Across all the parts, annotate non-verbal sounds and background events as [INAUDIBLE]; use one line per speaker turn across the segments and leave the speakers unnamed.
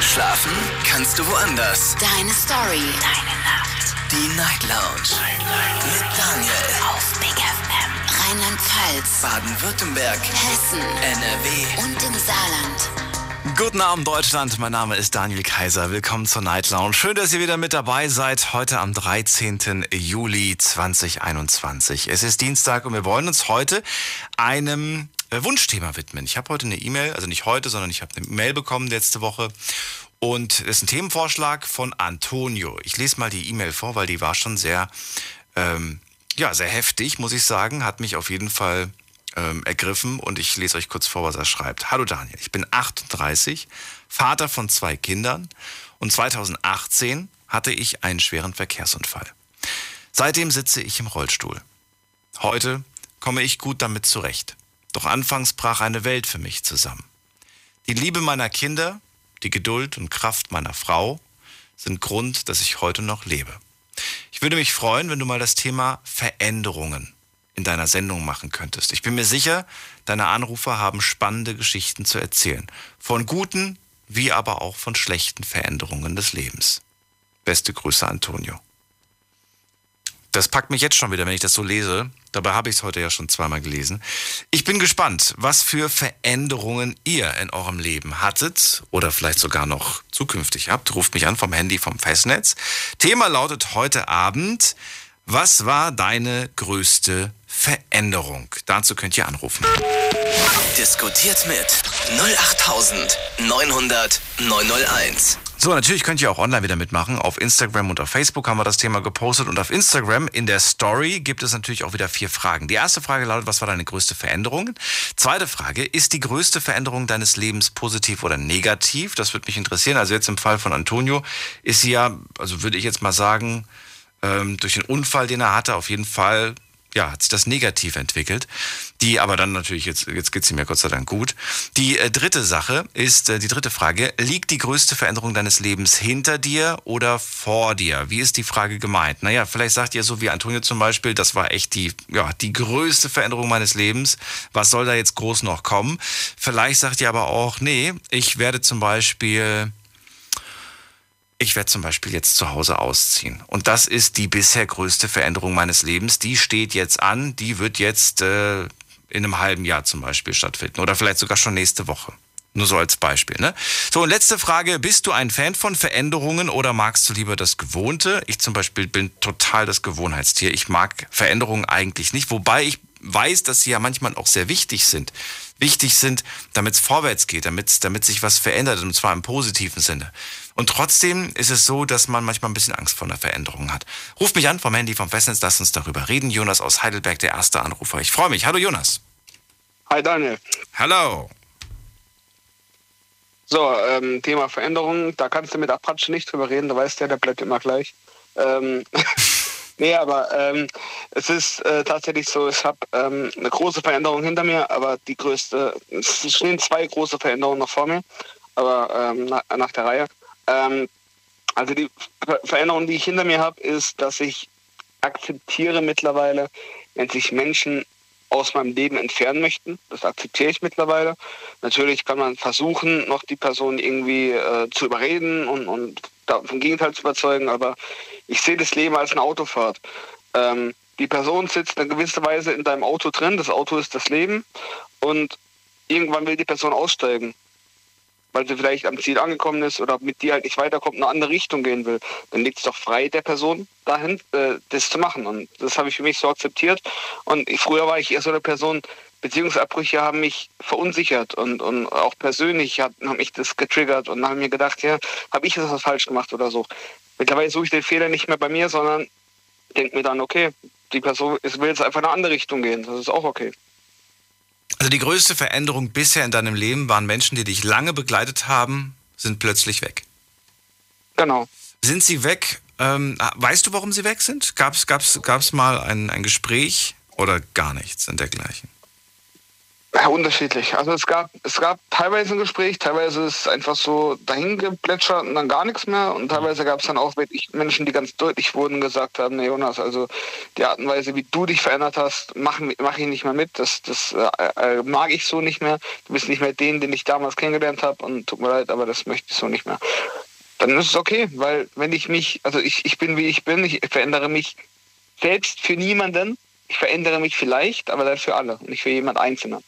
Schlafen kannst du woanders.
Deine Story.
Deine Nacht.
Die Night Lounge. Mit Daniel.
Auf Big FM.
Rheinland-Pfalz.
Baden-Württemberg.
Hessen.
NRW.
Und im Saarland.
Guten Abend Deutschland, mein Name ist Daniel Kaiser. Willkommen zur Night Lounge. Schön, dass ihr wieder mit dabei seid. Heute am 13. Juli 2021. Es ist Dienstag und wir wollen uns heute einem Wunschthema widmen. Ich habe heute eine E-Mail, also nicht heute, sondern ich habe eine Mail bekommen letzte Woche. Und es ist ein Themenvorschlag von Antonio. Ich lese mal die E-Mail vor, weil die war schon sehr, ähm, ja, sehr heftig, muss ich sagen. Hat mich auf jeden Fall ähm, ergriffen und ich lese euch kurz vor, was er schreibt. Hallo Daniel, ich bin 38, Vater von zwei Kindern und 2018 hatte ich einen schweren Verkehrsunfall. Seitdem sitze ich im Rollstuhl. Heute komme ich gut damit zurecht. Doch anfangs brach eine Welt für mich zusammen. Die Liebe meiner Kinder, die Geduld und Kraft meiner Frau sind Grund, dass ich heute noch lebe. Ich würde mich freuen, wenn du mal das Thema Veränderungen in deiner Sendung machen könntest. Ich bin mir sicher, deine Anrufer haben spannende Geschichten zu erzählen. Von guten wie aber auch von schlechten Veränderungen des Lebens. Beste Grüße, Antonio. Das packt mich jetzt schon wieder, wenn ich das so lese. Dabei habe ich es heute ja schon zweimal gelesen. Ich bin gespannt, was für Veränderungen ihr in eurem Leben hattet oder vielleicht sogar noch zukünftig habt. Ruft mich an vom Handy vom Festnetz. Thema lautet heute Abend, was war deine größte Veränderung? Dazu könnt ihr anrufen.
Diskutiert mit 08900 901.
So, natürlich könnt ihr auch online wieder mitmachen. Auf Instagram und auf Facebook haben wir das Thema gepostet. Und auf Instagram in der Story gibt es natürlich auch wieder vier Fragen. Die erste Frage lautet, was war deine größte Veränderung? Zweite Frage, ist die größte Veränderung deines Lebens positiv oder negativ? Das würde mich interessieren. Also jetzt im Fall von Antonio ist sie ja, also würde ich jetzt mal sagen, ähm, durch den Unfall, den er hatte, auf jeden Fall ja, hat sich das negativ entwickelt. Die aber dann natürlich, jetzt, jetzt geht's ihm ja Gott sei Dank gut. Die äh, dritte Sache ist, äh, die dritte Frage, liegt die größte Veränderung deines Lebens hinter dir oder vor dir? Wie ist die Frage gemeint? Naja, vielleicht sagt ihr so wie Antonio zum Beispiel, das war echt die, ja, die größte Veränderung meines Lebens. Was soll da jetzt groß noch kommen? Vielleicht sagt ihr aber auch, nee, ich werde zum Beispiel ich werde zum Beispiel jetzt zu Hause ausziehen. Und das ist die bisher größte Veränderung meines Lebens. Die steht jetzt an, die wird jetzt äh, in einem halben Jahr zum Beispiel stattfinden oder vielleicht sogar schon nächste Woche. Nur so als Beispiel. Ne? So, und letzte Frage. Bist du ein Fan von Veränderungen oder magst du lieber das Gewohnte? Ich zum Beispiel bin total das Gewohnheitstier. Ich mag Veränderungen eigentlich nicht, wobei ich weiß, dass sie ja manchmal auch sehr wichtig sind. Wichtig sind, damit es vorwärts geht, damit, damit sich was verändert, und zwar im positiven Sinne. Und trotzdem ist es so, dass man manchmal ein bisschen Angst vor einer Veränderung hat. Ruf mich an vom Handy vom Festnetz, lass uns darüber reden. Jonas aus Heidelberg, der erste Anrufer. Ich freue mich. Hallo Jonas.
Hi Daniel.
Hallo.
So, ähm, Thema Veränderung, da kannst du mit Apache nicht drüber reden, da weißt du ja, der bleibt immer gleich. Ähm, [LAUGHS] nee, aber ähm, es ist äh, tatsächlich so, ich habe ähm, eine große Veränderung hinter mir, aber die größte, es stehen zwei große Veränderungen noch vor mir, aber ähm, nach, nach der Reihe. Ähm, also die Ver Veränderung, die ich hinter mir habe, ist, dass ich akzeptiere mittlerweile, wenn sich Menschen aus meinem Leben entfernen möchten. Das akzeptiere ich mittlerweile. Natürlich kann man versuchen, noch die Person irgendwie äh, zu überreden und, und vom Gegenteil zu überzeugen, aber ich sehe das Leben als eine Autofahrt. Ähm, die Person sitzt in gewisser Weise in deinem Auto drin, das Auto ist das Leben und irgendwann will die Person aussteigen weil sie vielleicht am Ziel angekommen ist oder mit dir halt nicht weiterkommt, eine andere Richtung gehen will, dann liegt es doch frei der Person dahin, äh, das zu machen. Und das habe ich für mich so akzeptiert. Und ich, früher war ich eher so eine Person, Beziehungsabbrüche haben mich verunsichert und, und auch persönlich hat, hat mich das getriggert und habe mir gedacht, ja, habe ich etwas falsch gemacht oder so. Mittlerweile suche ich den Fehler nicht mehr bei mir, sondern denke mir dann, okay, die Person will jetzt einfach in eine andere Richtung gehen. Das ist auch okay.
Also die größte Veränderung bisher in deinem Leben waren Menschen, die dich lange begleitet haben, sind plötzlich weg.
Genau.
Sind sie weg? Ähm, weißt du, warum sie weg sind? Gab es gab's, gab's mal ein, ein Gespräch oder gar nichts in dergleichen?
Unterschiedlich. Also es gab, es gab teilweise ein Gespräch, teilweise ist es einfach so dahin geplätschert und dann gar nichts mehr. Und teilweise gab es dann auch wirklich Menschen, die ganz deutlich wurden und gesagt haben, nee, Jonas, also die Art und Weise, wie du dich verändert hast, mache mach ich nicht mehr mit. Das, das äh, äh, mag ich so nicht mehr. Du bist nicht mehr den, den ich damals kennengelernt habe und tut mir leid, aber das möchte ich so nicht mehr. Dann ist es okay, weil wenn ich mich, also ich, ich bin wie ich bin, ich verändere mich selbst für niemanden ich verändere mich vielleicht, aber dann für alle, nicht für jemand Einzelnen.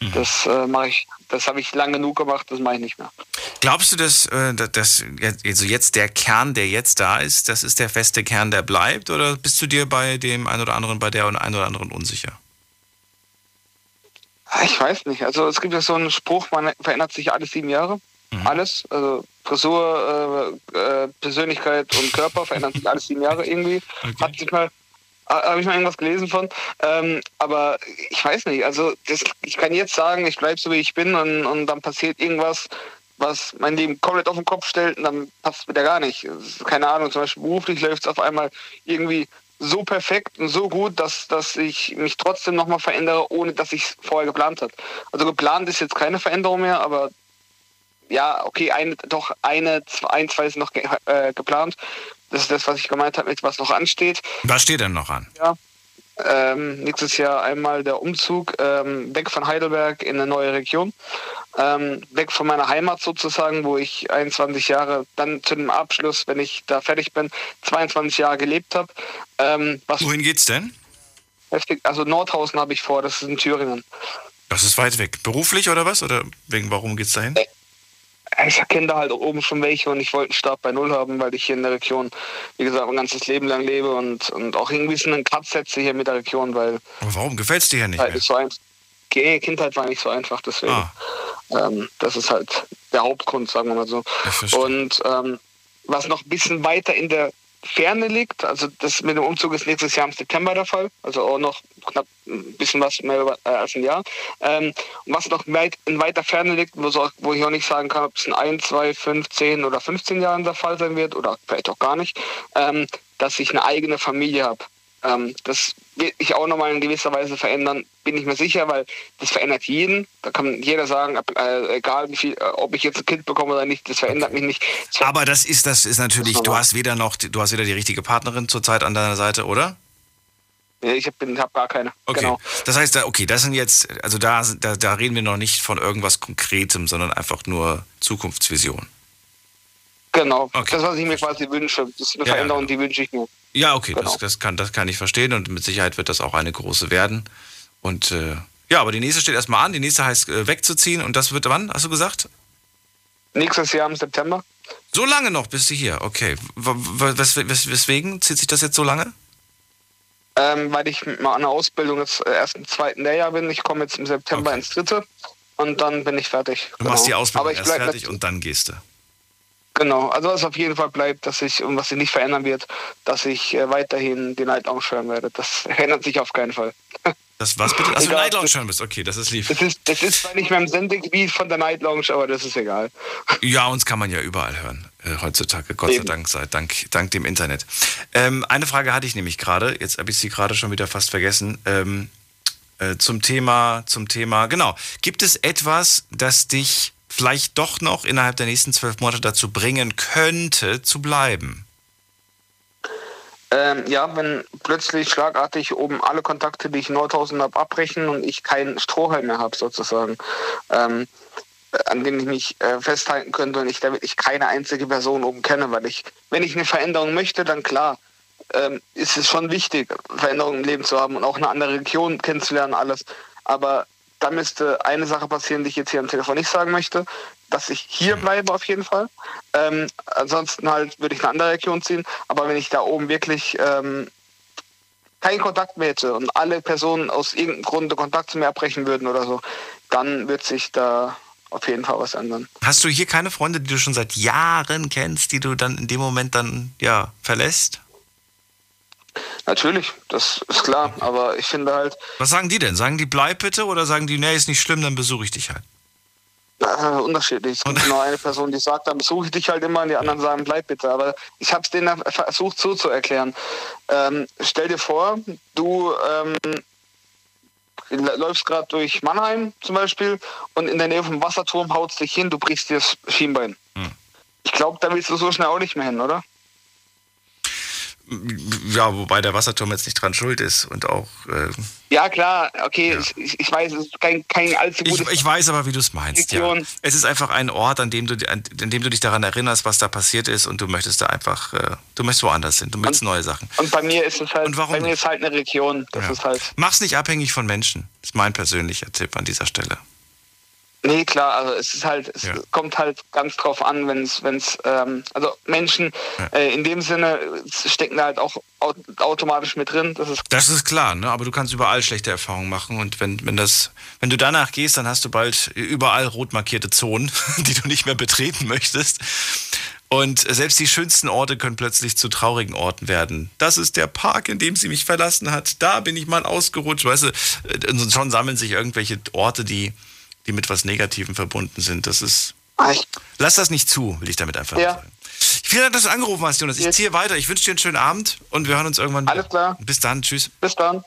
Mhm. Das äh, mache ich, das habe ich lang genug gemacht, das mache ich nicht mehr.
Glaubst du, dass, äh, dass also jetzt der Kern, der jetzt da ist, das ist der feste Kern, der bleibt? Oder bist du dir bei dem einen oder anderen, bei der einen oder anderen unsicher?
Ich weiß nicht. Also es gibt ja so einen Spruch, man verändert sich alle sieben Jahre. Mhm. Alles. Also Frisur, äh, äh, Persönlichkeit und Körper verändern sich alle sieben Jahre irgendwie. Okay. Hat sich mal habe ich mal irgendwas gelesen von. Ähm, aber ich weiß nicht. Also das, ich kann jetzt sagen, ich bleibe so wie ich bin und, und dann passiert irgendwas, was mein Leben komplett auf den Kopf stellt und dann passt es wieder gar nicht. Keine Ahnung, zum Beispiel beruflich läuft es auf einmal irgendwie so perfekt und so gut, dass, dass ich mich trotzdem nochmal verändere, ohne dass ich es vorher geplant habe. Also geplant ist jetzt keine Veränderung mehr, aber ja, okay, eine, doch eine, ein, zwei ist noch ge äh, geplant. Das ist das, was ich gemeint habe, mit was noch ansteht.
Was steht denn noch an?
Ja. Ähm, nächstes Jahr einmal der Umzug ähm, weg von Heidelberg in eine neue Region. Ähm, weg von meiner Heimat sozusagen, wo ich 21 Jahre dann zu dem Abschluss, wenn ich da fertig bin, 22 Jahre gelebt habe.
Ähm, Wohin geht's denn?
Heftig, also Nordhausen habe ich vor, das ist in Thüringen.
Das ist weit weg. Beruflich oder was? Oder wegen warum geht's dahin?
Ich kenne da halt oben schon welche und ich wollte einen Start bei Null haben, weil ich hier in der Region, wie gesagt, mein ganzes Leben lang lebe und, und auch irgendwie so einen Cut setze hier mit der Region, weil.
Aber warum gefällt es dir ja nicht? Halt mehr? So
ein, Kindheit war nicht so einfach, deswegen. Ah. Ähm, das ist halt der Hauptgrund, sagen wir mal so. Und ähm, was noch ein bisschen weiter in der Ferne liegt. Also das mit dem Umzug ist nächstes Jahr im September der Fall. Also auch noch knapp ein bisschen was mehr äh, als ein Jahr. Ähm, was noch weit, in weiter Ferne liegt, wo, so, wo ich auch nicht sagen kann, ob es in 1, 2, 5, 10 oder 15 Jahren der Fall sein wird oder vielleicht auch gar nicht, ähm, dass ich eine eigene Familie habe. Ähm, das wird sich auch nochmal in gewisser Weise verändern, bin ich mir sicher, weil das verändert jeden. Da kann jeder sagen, äh, egal wie viel, äh, ob ich jetzt ein Kind bekomme oder nicht, das verändert mich nicht.
Das Aber das ist, das ist natürlich, du hast weder noch, du hast weder die richtige Partnerin zurzeit an deiner Seite, oder?
Ich habe hab gar keine.
Okay. Genau. Das heißt, okay, das sind jetzt, also da, da, da reden wir noch nicht von irgendwas Konkretem, sondern einfach nur Zukunftsvision.
Genau. Okay. Das, was ich mir quasi wünsche. Das ist eine ja, Veränderung, ja, genau. die wünsche ich mir.
Ja, okay, genau. das, das, kann, das kann ich verstehen und mit Sicherheit wird das auch eine große werden. Und äh, ja, aber die nächste steht erstmal an. Die nächste heißt äh, wegzuziehen und das wird wann, hast du gesagt?
Nächstes Jahr im September.
So lange noch bist du hier, okay. Wes, wes, weswegen zieht sich das jetzt so lange?
Ähm, weil ich mit meiner Ausbildung jetzt äh, erst im zweiten Lehrjahr bin. Ich komme jetzt im September okay. ins dritte und dann bin ich fertig.
Du genau. machst die Ausbildung erst fertig und dann gehst du.
Genau, also was auf jeden Fall bleibt, dass ich, und was sich nicht verändern wird, dass ich äh, weiterhin die Night Lounge hören werde. Das [LAUGHS] ändert sich auf keinen Fall.
Das was bitte? Achso, Night Lounge hören bist. Okay, das ist lieb.
Das ist, das ist zwar nicht mehr im Sendegebiet von der Night Lounge, aber das ist egal. [LAUGHS]
Ja, uns kann man ja überall hören äh, heutzutage. Gott Eben. sei Dank, sei Dank, dank dem Internet. Ähm, eine Frage hatte ich nämlich gerade, jetzt habe ich sie gerade schon wieder fast vergessen. Ähm, äh, zum Thema, zum Thema, genau. Gibt es etwas, das dich vielleicht doch noch innerhalb der nächsten zwölf Monate dazu bringen könnte, zu bleiben?
Ähm, ja, wenn plötzlich schlagartig oben alle Kontakte, die ich in Nordhausen habe, abbrechen und ich keinen Strohhalm mehr habe, sozusagen, ähm, an dem ich mich äh, festhalten könnte und ich da wirklich keine einzige Person oben kenne, weil ich, wenn ich eine Veränderung möchte, dann klar, ähm, ist es schon wichtig, Veränderungen im Leben zu haben und auch eine andere Region kennenzulernen, alles. Aber da müsste eine Sache passieren, die ich jetzt hier am Telefon nicht sagen möchte, dass ich hier bleibe auf jeden Fall. Ähm, ansonsten halt würde ich eine andere Region ziehen. Aber wenn ich da oben wirklich ähm, keinen Kontakt mehr hätte und alle Personen aus irgendeinem Grunde Kontakt zu mir abbrechen würden oder so, dann wird sich da auf jeden Fall was ändern.
Hast du hier keine Freunde, die du schon seit Jahren kennst, die du dann in dem Moment dann ja verlässt?
Natürlich, das ist klar, aber ich finde halt.
Was sagen die denn? Sagen die bleib bitte oder sagen die, nee, ist nicht schlimm, dann besuche ich dich halt?
Äh, unterschiedlich. Es gibt nur eine Person, die sagt, dann besuche ich dich halt immer und die anderen sagen, bleib bitte. Aber ich habe es denen versucht so zu erklären. Ähm, stell dir vor, du ähm, läufst gerade durch Mannheim zum Beispiel und in der Nähe vom Wasserturm haut dich hin, du brichst dir das Schienbein. Hm. Ich glaube, da willst du so schnell auch nicht mehr hin, oder?
Ja, wobei der Wasserturm jetzt nicht dran schuld ist und auch. Äh,
ja, klar, okay, ja. Ich, ich, weiß, es ist kein, kein allzu
gutes. Ich, ich weiß aber, wie du es meinst. Ja. Es ist einfach ein Ort, an dem, du, an dem du dich daran erinnerst, was da passiert ist und du möchtest da einfach, äh, du möchtest woanders hin, du möchtest und, neue Sachen.
Und bei mir ist es halt, bei mir ist halt eine Region. Das ja. ist halt.
Mach's nicht abhängig von Menschen. Das ist mein persönlicher Tipp an dieser Stelle.
Nee, klar, also es ist halt, es ja. kommt halt ganz drauf an, wenn es, wenn es, ähm, also Menschen ja. äh, in dem Sinne stecken da halt auch automatisch mit drin. Das ist,
das ist klar, ne? aber du kannst überall schlechte Erfahrungen machen und wenn, wenn das, wenn du danach gehst, dann hast du bald überall rot markierte Zonen, [LAUGHS] die du nicht mehr betreten möchtest. Und selbst die schönsten Orte können plötzlich zu traurigen Orten werden. Das ist der Park, in dem sie mich verlassen hat. Da bin ich mal ausgerutscht. Weißt du, äh, schon sammeln sich irgendwelche Orte, die, die mit was Negativem verbunden sind. Das ist. Lass das nicht zu, will ich damit einfach ja. sagen. Vielen Dank, dass du angerufen hast, Jonas. Ich ziehe weiter. Ich wünsche dir einen schönen Abend und wir hören uns irgendwann
wieder. Alles klar.
Bis dann. Tschüss.
Bis dann.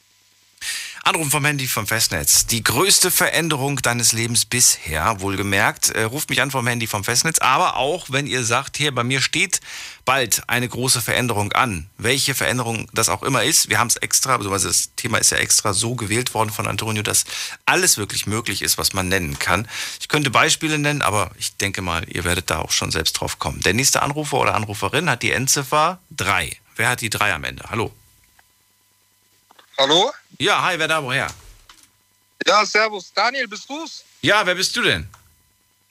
Anruf vom Handy vom Festnetz. Die größte Veränderung deines Lebens bisher, wohlgemerkt. Äh, ruft mich an vom Handy vom Festnetz. Aber auch, wenn ihr sagt, hier, bei mir steht bald eine große Veränderung an. Welche Veränderung das auch immer ist. Wir haben es extra, also das Thema ist ja extra so gewählt worden von Antonio, dass alles wirklich möglich ist, was man nennen kann. Ich könnte Beispiele nennen, aber ich denke mal, ihr werdet da auch schon selbst drauf kommen. Der nächste Anrufer oder Anruferin hat die Endziffer 3. Wer hat die 3 am Ende? Hallo.
Hallo?
Ja, hi, wer da woher?
Ja, servus. Daniel, bist du's?
Ja, wer bist du denn?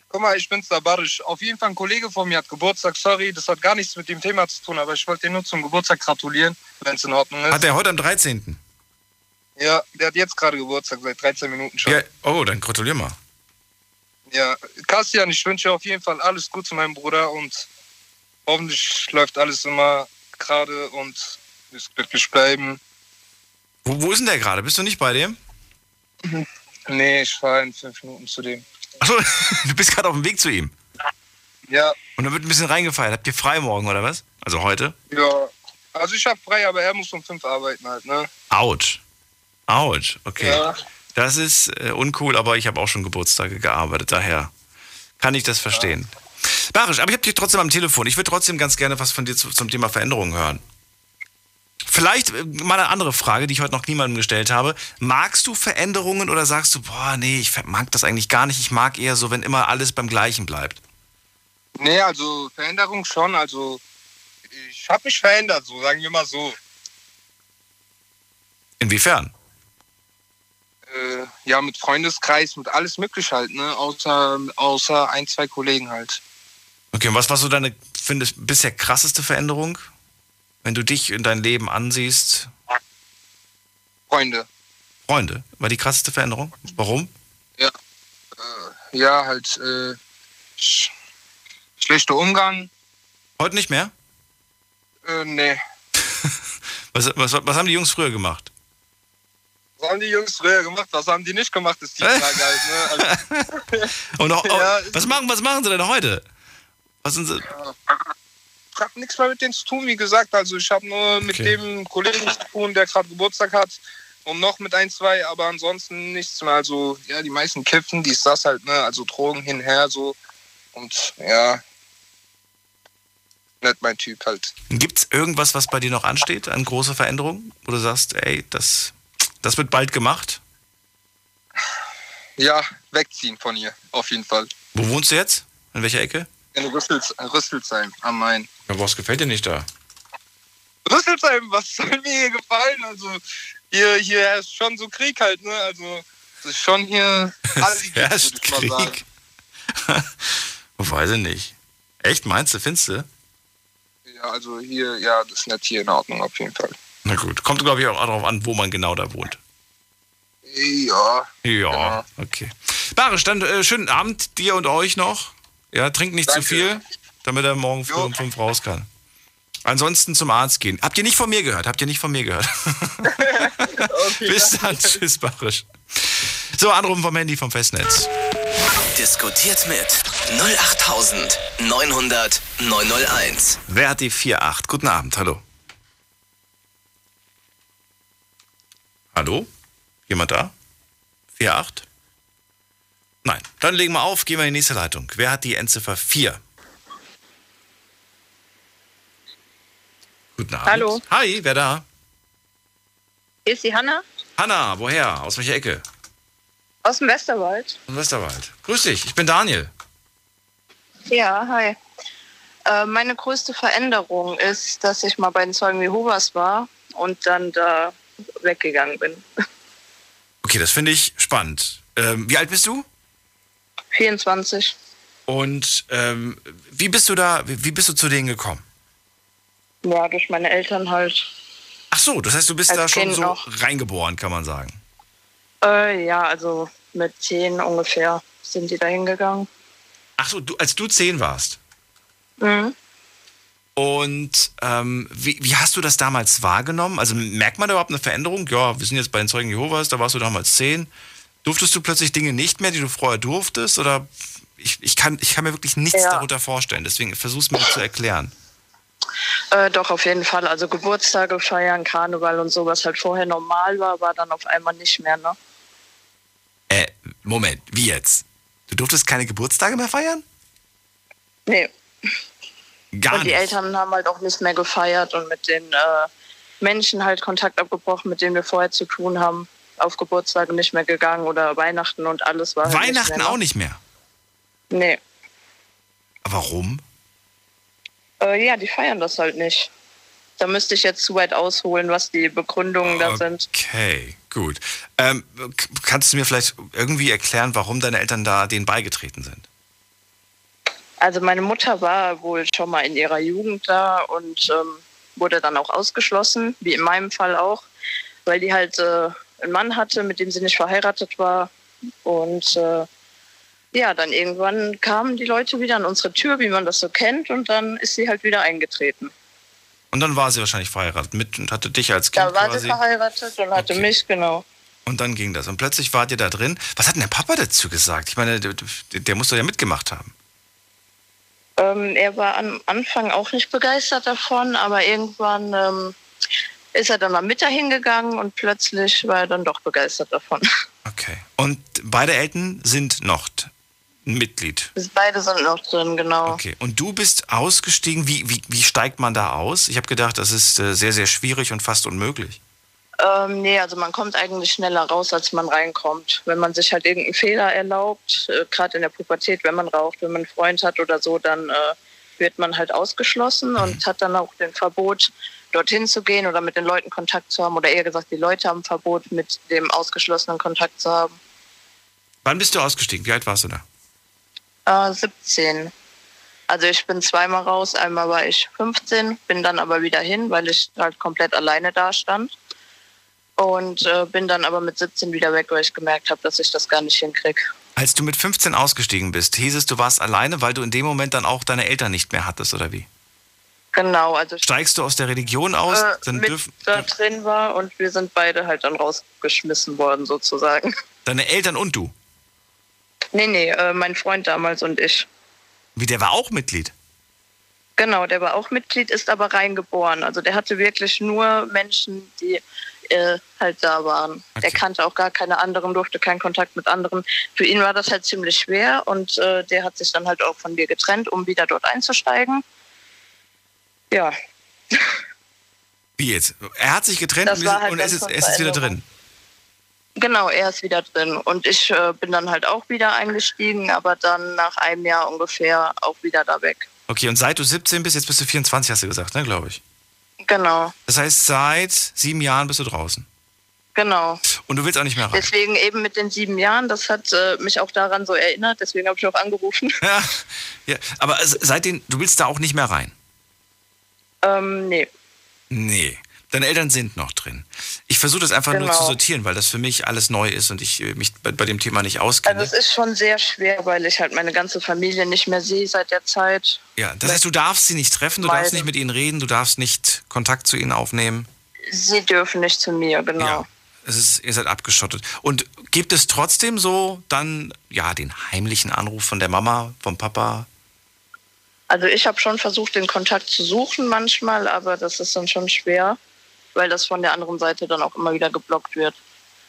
Guck mal, ich bin's, der Barisch. Auf jeden Fall ein Kollege von mir hat Geburtstag. Sorry, das hat gar nichts mit dem Thema zu tun, aber ich wollte dir nur zum Geburtstag gratulieren, wenn es in Ordnung ist.
Hat er heute am 13.?
Ja, der hat jetzt gerade Geburtstag, seit 13 Minuten schon.
Ja, oh, dann gratulier mal.
Ja, Kassian, ich wünsche auf jeden Fall alles Gute, mein Bruder, und hoffentlich läuft alles immer gerade und wirst glücklich bleiben.
Wo, wo ist denn der gerade? Bist du nicht bei dem?
Nee, ich fahre in fünf Minuten zu dem.
Achso, [LAUGHS] du bist gerade auf dem Weg zu ihm?
Ja.
Und dann wird ein bisschen reingefeiert. Habt ihr frei morgen oder was? Also heute?
Ja. Also ich habe frei, aber er muss um fünf arbeiten halt, ne?
Autsch. Autsch, okay. Ja. Das ist äh, uncool, aber ich habe auch schon Geburtstage gearbeitet, daher kann ich das verstehen. Ja. Barisch, aber ich habe dich trotzdem am Telefon. Ich würde trotzdem ganz gerne was von dir zum Thema Veränderungen hören. Vielleicht äh, mal eine andere Frage, die ich heute noch niemandem gestellt habe. Magst du Veränderungen oder sagst du, boah, nee, ich mag das eigentlich gar nicht. Ich mag eher so, wenn immer alles beim Gleichen bleibt?
Nee, also Veränderung schon. Also ich habe mich verändert, so sagen wir mal so.
Inwiefern?
Äh, ja, mit Freundeskreis, mit alles möglich halt, ne? Außer, außer ein, zwei Kollegen halt.
Okay, und was war so deine, findest bisher krasseste Veränderung? Wenn du dich in dein Leben ansiehst?
Freunde.
Freunde? War die krasseste Veränderung? Warum?
Ja, äh, ja halt äh, sch schlechter Umgang.
Heute nicht mehr?
Äh, nee. [LAUGHS]
was, was, was haben die Jungs früher gemacht?
Was haben die Jungs früher gemacht? Was haben die nicht gemacht, ist die Frage halt. Ne?
Also, [LAUGHS] Und auch, [LAUGHS] ja, was, machen, was machen sie denn heute? Was sind sie? Ja
habe nichts mehr mit denen zu tun, wie gesagt. Also ich habe nur okay. mit dem Kollegen zu tun, der gerade Geburtstag hat. Und noch mit ein, zwei, aber ansonsten nichts mehr. Also, ja, die meisten kiffen, die ist das halt, ne? Also Drogen hinher so. Und ja, nicht mein Typ halt.
Gibt es irgendwas, was bei dir noch ansteht an große Veränderungen? Wo du sagst, ey, das, das wird bald gemacht?
Ja, wegziehen von hier, auf jeden Fall.
Wo wohnst du jetzt? In welcher Ecke?
In Rüssels, Rüsselsheim am Main.
Ja, was gefällt dir nicht da?
Rüsselsheim, was soll mir hier gefallen? Also hier, hier ist schon so Krieg halt, ne? Also es ist schon hier [LAUGHS]
alles herrscht Krieg. [LAUGHS] Weiß ich nicht. Echt, meinst du, findest du?
Ja, also hier, ja, das ist nicht hier in Ordnung auf jeden Fall.
Na gut, kommt glaube ich auch darauf an, wo man genau da wohnt.
Ja.
Ja, genau. okay. Barisch, dann äh, schönen Abend dir und euch noch. Ja, trink nicht Danke. zu viel, damit er morgen früh jo. um fünf raus kann. Ansonsten zum Arzt gehen. Habt ihr nicht von mir gehört? Habt ihr nicht von mir gehört? [LAUGHS] okay, Bis dann. Tschüss, Barisch. So, Anrufen vom Handy vom Festnetz.
Diskutiert mit 08900 901.
Wer hat die 48? Guten Abend, hallo. Hallo? Jemand da? 48? Nein. Dann legen wir auf, gehen wir in die nächste Leitung. Wer hat die Endziffer 4? Guten Abend.
Hallo.
Hi, wer da?
Ist die Hanna
Hanna, woher? Aus welcher Ecke?
aus dem Westerwald?
Von Westerwald. Grüß dich, ich bin Daniel.
Ja, hi. Äh, meine größte Veränderung ist, dass ich mal bei den Zeugen Jehovas war und dann da weggegangen bin. [LAUGHS]
Okay, das finde ich spannend. Ähm, wie alt bist du?
24.
Und ähm, wie bist du da, wie bist du zu denen gekommen?
Ja, durch meine Eltern halt.
Ach so, das heißt, du bist
Als
da schon
Kind
so
noch.
reingeboren, kann man sagen.
Äh, ja, also mit 10 ungefähr sind die da hingegangen.
Ach so, du, als du zehn warst.
Mhm.
Und ähm, wie, wie hast du das damals wahrgenommen? Also merkt man da überhaupt eine Veränderung? Ja, wir sind jetzt bei den Zeugen Jehovas, da warst du damals zehn. Durftest du plötzlich Dinge nicht mehr, die du vorher durftest? Oder ich, ich, kann, ich kann mir wirklich nichts
Ja.
darunter vorstellen. Deswegen versuch's mir zu erklären.
Äh, doch, auf jeden Fall. Also Geburtstage feiern, Karneval und so, was halt vorher normal war, war dann auf einmal nicht mehr, ne?
Äh, Moment, wie jetzt? Du durftest keine Geburtstage mehr feiern?
Nee.
Gar
und die
nicht.
Eltern haben halt auch nicht mehr gefeiert und mit den äh, Menschen halt Kontakt abgebrochen, mit denen wir vorher zu tun haben. Auf Geburtstage nicht mehr gegangen oder Weihnachten und alles war halt
Weihnachten
nicht
auch nicht mehr.
Nee.
Warum?
Äh, ja, die feiern das halt nicht. Da müsste ich jetzt zu weit ausholen, was die Begründungen da sind.
Okay, gut. Ähm, kannst du mir vielleicht irgendwie erklären, warum deine Eltern da denen beigetreten sind?
Also meine Mutter war wohl schon mal in ihrer Jugend da und ähm, wurde dann auch ausgeschlossen, wie in meinem Fall auch, weil die halt äh, einen Mann hatte, mit dem sie nicht verheiratet war. Und äh, ja, dann irgendwann kamen die Leute wieder an unsere Tür, wie man das so kennt, und dann ist sie halt wieder eingetreten.
Und dann war sie wahrscheinlich verheiratet mit und hatte dich als Kind
Da war
quasi.
sie verheiratet und hatte
Okay.
mich, genau.
Und dann ging das. Und plötzlich wart ihr da drin. Was hat denn der Papa dazu gesagt? Ich meine, der, der muss doch ja mitgemacht haben.
Ähm, er war am Anfang auch nicht begeistert davon, aber irgendwann ähm, ist er dann mal mit dahin gegangen und plötzlich war er dann doch begeistert davon. [LAUGHS]
Okay. Und beide Eltern sind noch Mitglied.
Beide sind noch drin, genau.
Okay. Und du bist ausgestiegen. Wie, wie, wie steigt man da aus? Ich habe gedacht, das ist äh, sehr, sehr schwierig und fast unmöglich.
Ähm, nee, also man kommt eigentlich schneller raus, als man reinkommt. Wenn man sich halt irgendeinen Fehler erlaubt, äh, gerade in der Pubertät, wenn man raucht, wenn man einen Freund hat oder so, dann äh, wird man halt ausgeschlossen und hat dann auch den Verbot, dorthin zu gehen oder mit den Leuten Kontakt zu haben. Oder eher gesagt, die Leute haben Verbot, mit dem Ausgeschlossenen Kontakt zu haben.
Wann bist du ausgestiegen? Wie alt warst du da?
Äh, 17. Also ich bin zweimal raus, einmal war ich 15, bin dann aber wieder hin, weil ich halt komplett alleine da stand. Und äh, bin dann aber mit 17 wieder weg, weil ich gemerkt habe, dass ich das gar nicht hinkriege.
Als du mit 15 ausgestiegen bist, hieß es, du warst alleine, weil du in dem Moment dann auch deine Eltern nicht mehr hattest, oder wie?
Genau, also
Steigst du aus der Religion aus,
äh,
dann
mit
dürfen
da drin war und wir sind beide halt dann rausgeschmissen worden sozusagen. [LAUGHS]
deine Eltern und du.
Nee, nee, äh, mein Freund damals und ich.
Wie, der war auch Mitglied?
Genau, der war auch Mitglied, ist aber reingeboren. Also der hatte wirklich nur Menschen, die äh, halt da waren. Der
Okay.
kannte auch gar keine anderen, durfte keinen Kontakt mit anderen. Für ihn war das halt ziemlich schwer und äh, der hat sich dann halt auch von mir getrennt, um wieder dort einzusteigen. Ja,
Wie jetzt? Er hat sich getrennt und,
halt
und er ist, er ist wieder drin.
genau, er ist wieder drin. Und ich äh, bin dann halt auch wieder eingestiegen, aber dann nach einem Jahr ungefähr auch wieder da weg.
Okay, und seit du 17 bist, jetzt bist du 24, hast du gesagt, ne, glaube ich.
Genau,
Das heißt, seit sieben Jahren bist du draußen.
genau.
Und du willst auch nicht mehr rein.
Deswegen eben mit den sieben Jahren, das hat äh, mich auch daran so erinnert, deswegen habe ich auch angerufen. [LAUGHS]
Ja, ja, aber se- seitdem, du willst da auch nicht mehr rein.
Ähm, nee.
Nee. Deine Eltern sind noch drin. Ich versuche das einfach nur
Genau.
zu sortieren, weil das für mich alles neu ist und ich äh, mich bei, bei dem Thema nicht auskenne.
Also es ist schon sehr schwer, weil ich halt meine ganze Familie nicht mehr sehe seit der Zeit.
ja, das heißt, du darfst sie nicht treffen, du darfst
Beide.
nicht mit ihnen reden, du darfst nicht Kontakt zu ihnen aufnehmen.
Sie dürfen nicht zu mir, genau.
Ja. Es ist, ihr seid abgeschottet. Und gibt es trotzdem so dann, ja, den heimlichen Anruf von der Mama, vom Papa?
Also ich habe schon versucht, den Kontakt zu suchen manchmal, aber das ist dann schon schwer, weil das von der anderen Seite dann auch immer wieder geblockt wird.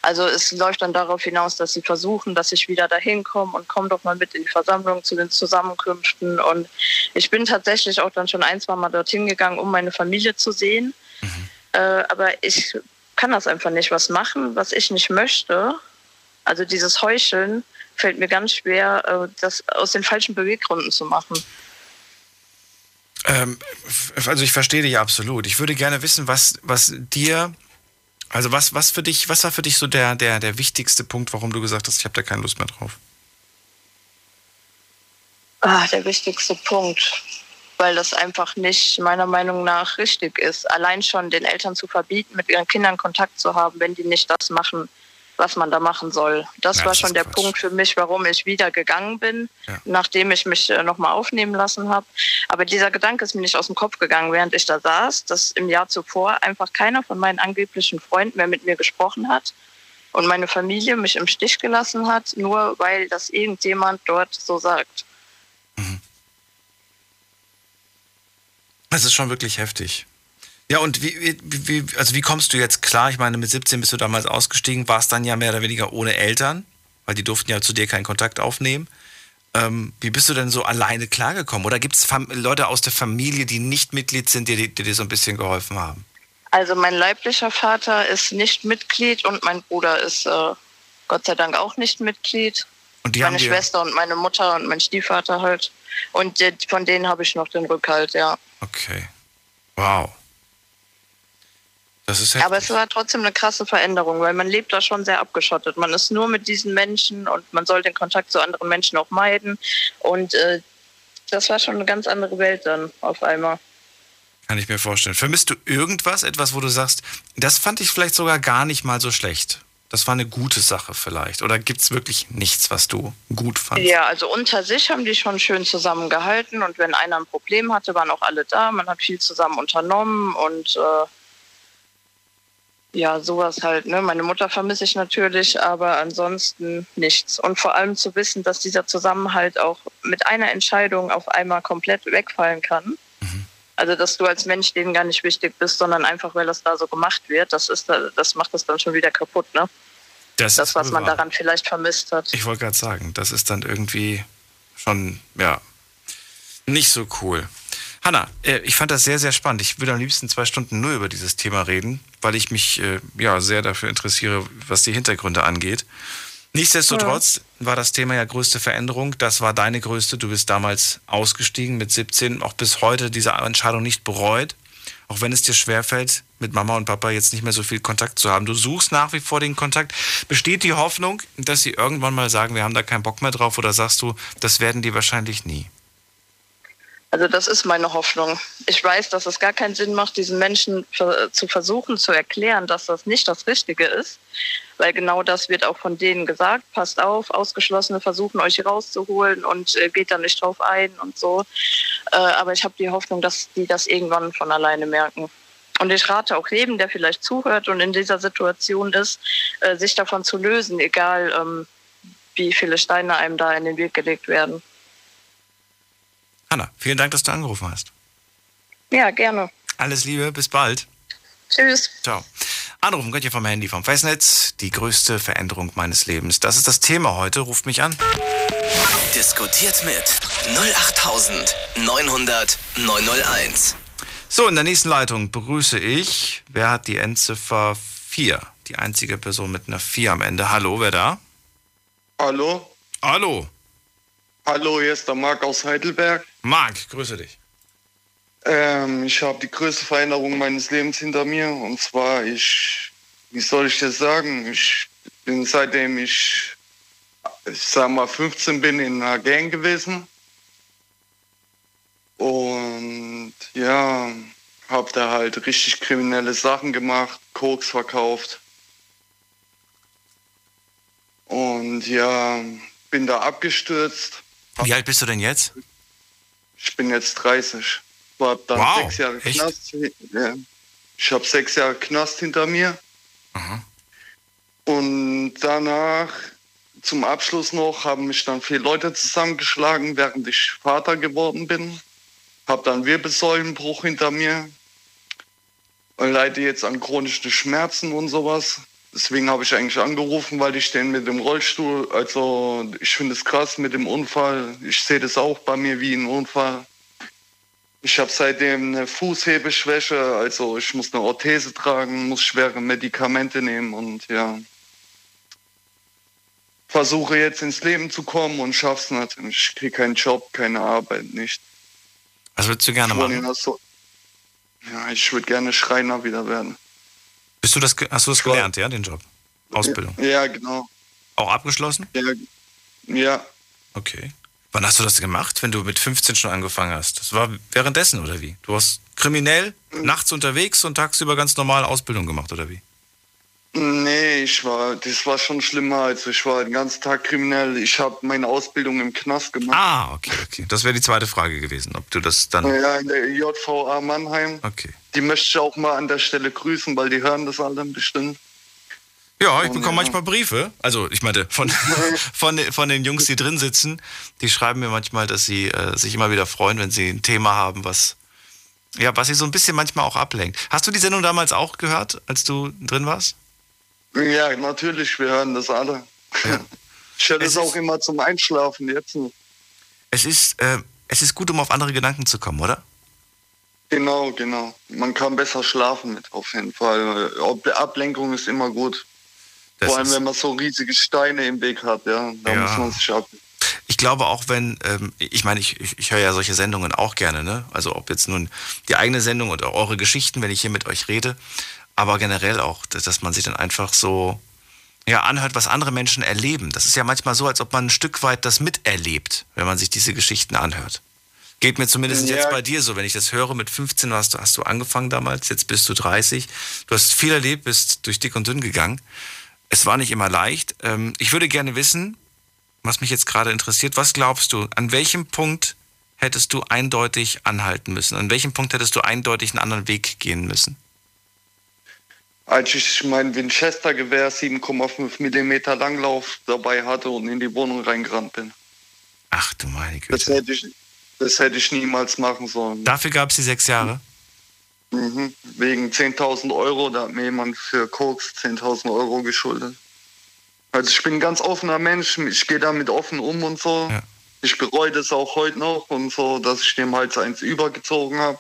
Also es läuft dann darauf hinaus, dass sie versuchen, dass ich wieder dahin komme und komm doch mal mit in die Versammlung zu den Zusammenkünften. Und ich bin tatsächlich auch dann schon ein, zwei Mal dorthin gegangen, um meine Familie zu sehen. Mhm. Äh, aber ich kann das einfach nicht. Was machen, was ich nicht möchte, also dieses Heucheln, fällt mir ganz schwer, äh, das aus den falschen Beweggründen zu machen.
Ähm, also ich verstehe dich absolut. Ich würde gerne wissen, was, was dir, also was, was für dich, was war für dich so der, der, der wichtigste Punkt, warum du gesagt hast, ich habe da keine Lust mehr drauf?
Ah, der wichtigste Punkt, weil das einfach nicht meiner Meinung nach richtig ist. Allein schon den Eltern zu verbieten, mit ihren Kindern Kontakt zu haben, wenn die nicht das machen, was man da machen soll. Das ja, war das schon der Quatsch. Punkt für mich, warum ich wieder gegangen bin, ja. nachdem ich mich äh, nochmal aufnehmen lassen habe. Aber dieser Gedanke ist mir nicht aus dem Kopf gegangen, während ich da saß, dass im Jahr zuvor einfach keiner von meinen angeblichen Freunden mehr mit mir gesprochen hat und meine Familie mich im Stich gelassen hat, nur weil das irgendjemand dort so sagt. Mhm.
Das ist schon wirklich heftig. Ja, und wie, wie, also wie kommst du jetzt klar? Ich meine, mit 17 bist du damals ausgestiegen, warst dann ja mehr oder weniger ohne Eltern, weil die durften ja zu dir keinen Kontakt aufnehmen. Ähm, wie bist du denn so alleine klargekommen? Oder gibt es Leute aus der Familie, die nicht Mitglied sind, die, die dir so ein bisschen geholfen haben?
Also mein leiblicher Vater ist nicht Mitglied und mein Bruder ist äh, Gott sei Dank auch nicht Mitglied. Und die meine Schwester und meine Mutter und mein Stiefvater halt. Und die, von denen habe ich noch den Rückhalt, ja.
Okay. Wow.
Aber es war trotzdem eine krasse Veränderung, weil man lebt da schon sehr abgeschottet. Man ist nur mit diesen Menschen und man soll den Kontakt zu anderen Menschen auch meiden. Und äh, das war schon eine ganz andere Welt dann auf einmal.
Kann ich mir vorstellen. Vermisst du irgendwas, etwas, wo du sagst, das fand ich vielleicht sogar gar nicht mal so schlecht? Das war eine gute Sache vielleicht. Oder gibt es wirklich nichts, was du gut fandest?
Ja, also unter sich haben die schon schön zusammengehalten und wenn einer ein Problem hatte, waren auch alle da. Man hat viel zusammen unternommen und äh, ja, sowas halt. Ne? Meine Mutter vermisse ich natürlich, aber ansonsten nichts. Und vor allem zu wissen, dass dieser Zusammenhalt auch mit einer Entscheidung auf einmal komplett wegfallen kann. Mhm. Also, dass du als Mensch denen gar nicht wichtig bist, sondern einfach, weil das da so gemacht wird, das, ist, das macht das dann schon wieder kaputt. Ne? Das, das was man daran vielleicht vermisst hat.
Ich wollte gerade sagen, das ist dann irgendwie schon, ja, nicht so cool. Hanna, äh, ich fand das sehr, sehr spannend. Ich würde am liebsten zwei Stunden nur über dieses Thema reden, weil ich mich äh, ja sehr dafür interessiere, was die Hintergründe angeht. Nichtsdestotrotz ja. war das Thema ja größte Veränderung. Das war deine größte. Du bist damals ausgestiegen mit 17, auch bis heute diese Entscheidung nicht bereut. Auch wenn es dir schwerfällt, mit Mama und Papa jetzt nicht mehr so viel Kontakt zu haben. Du suchst nach wie vor den Kontakt. Besteht die Hoffnung, dass sie irgendwann mal sagen, wir haben da keinen Bock mehr drauf? Oder sagst du, das werden die wahrscheinlich nie?
Also das ist meine Hoffnung. Ich weiß, dass es gar keinen Sinn macht, diesen Menschen zu versuchen zu erklären, dass das nicht das Richtige ist, weil genau das wird auch von denen gesagt. Passt auf, Ausgeschlossene versuchen euch rauszuholen und äh, geht da nicht drauf ein und so. Äh, aber ich habe die Hoffnung, dass die das irgendwann von alleine merken. Und ich rate auch jedem, der vielleicht zuhört und in dieser Situation ist, äh, sich davon zu lösen, egal ähm, wie viele Steine einem da in den Weg gelegt werden.
Hanna, vielen Dank, dass du angerufen hast.
Ja, gerne.
Alles Liebe, bis bald.
Tschüss.
Ciao. Anrufen könnt ihr vom Handy, vom Festnetz. Die größte Veränderung meines Lebens. Das ist das Thema heute. Ruft mich an.
Diskutiert mit 08900 901.
So, in der nächsten Leitung begrüße ich. Wer hat die Endziffer 4? Die einzige Person mit einer 4 am Ende. Hallo, wer da?
Hallo.
Hallo.
Hallo, hier ist der Marc aus Heidelberg.
Marc, grüße dich.
Ähm, ich habe die größte Veränderung meines Lebens hinter mir. Und zwar, ich, wie soll ich das sagen? Ich bin seitdem ich, ich sag mal, 15 bin in einer Gang gewesen. Und ja, habe da halt richtig kriminelle Sachen gemacht, Koks verkauft. Und ja, bin da abgestürzt
wie alt bist du denn jetzt?
Ich bin jetzt 30. War dann wow, sechs Jahre echt? Knast. Ich habe sechs Jahre Knast hinter mir. Aha. Und danach, zum Abschluss noch, haben mich dann vier Leute zusammengeschlagen, während ich Vater geworden bin. Habe dann Wirbelsäulenbruch hinter mir. Und leide jetzt an chronischen Schmerzen und sowas. Deswegen habe ich eigentlich angerufen, weil ich den mit dem Rollstuhl, also ich finde es krass mit dem Unfall. Ich sehe das auch bei mir wie ein Unfall. Ich habe seitdem eine Fußhebeschwäche, also ich muss eine Orthese tragen, muss schwere Medikamente nehmen und ja. Versuche jetzt ins Leben zu kommen und schaff's nicht. Ich kriege keinen Job, keine Arbeit, nicht.
Was würdest du gerne machen?
Ja, ich würde gerne Schreiner wieder werden.
Bist du das, hast du das gelernt, ja, den Job? Ausbildung?
Ja, genau.
Auch abgeschlossen?
Ja. ja.
Okay. Wann hast du das gemacht, wenn du mit 15 schon angefangen hast? Das war währenddessen oder wie? Du warst kriminell, mhm. nachts unterwegs und tagsüber ganz normal Ausbildung gemacht oder wie?
Nee, ich war, das war schon schlimmer. Also ich war den ganzen Tag kriminell. Ich habe meine Ausbildung im Knast gemacht.
Ah, okay, okay. Das wäre die zweite Frage gewesen, ob du das dann.
Ja, in der JVA Mannheim.
Okay.
Die möchte ich auch mal an der Stelle grüßen, weil die hören das alle bestimmt.
Ja, ich bekomme manchmal Briefe. Also ich meinte, von, [LAUGHS] von, von den Jungs, die drin sitzen, die schreiben mir manchmal, dass sie äh, sich immer wieder freuen, wenn sie ein Thema haben, was, ja, was sie so ein bisschen manchmal auch ablenkt. Hast du die Sendung damals auch gehört, als du drin warst?
Ja, natürlich, wir hören das alle. Ja. [LAUGHS] Ich höre das auch immer zum Einschlafen jetzt.
Es ist, äh, es ist gut, um auf andere Gedanken zu kommen, oder?
Genau, genau. Man kann besser schlafen mit, auf jeden Fall. Ablenkung ist immer gut. Das Vor allem, wenn man so riesige Steine im Weg hat, ja, da ja. muss man sich ab.
Ich glaube auch, wenn, ähm, ich meine, ich, ich, ich höre ja solche Sendungen auch gerne, ne? Also ob jetzt nun die eigene Sendung oder eure Geschichten, wenn ich hier mit euch rede aber generell auch, dass man sich dann einfach so ja, anhört, was andere Menschen erleben. Das ist ja manchmal so, als ob man ein Stück weit das miterlebt, wenn man sich diese Geschichten anhört. Geht mir zumindest ja. jetzt bei dir so, wenn ich das höre, mit 15 hast du, hast du angefangen damals, jetzt bist du 30. Du hast viel erlebt, bist durch dick und dünn gegangen. Es war nicht immer leicht. Ähm, ich würde gerne wissen, was mich jetzt gerade interessiert, was glaubst du, an welchem Punkt hättest du eindeutig anhalten müssen? An welchem Punkt hättest du eindeutig einen anderen Weg gehen müssen?
Als ich mein Winchester-Gewehr 7,5 mm Langlauf dabei hatte und in die Wohnung reingerannt bin.
Ach du meine Güte.
Das hätte ich, das hätte ich niemals machen sollen.
Dafür gab es die sechs Jahre?
Mhm. Wegen 10.000 Euro, da hat mir jemand für Koks 10.000 Euro geschuldet. Also ich bin ein ganz offener Mensch, ich gehe damit offen um und so. Ja. Ich bereue das auch heute noch und so, dass ich dem halt eins übergezogen habe.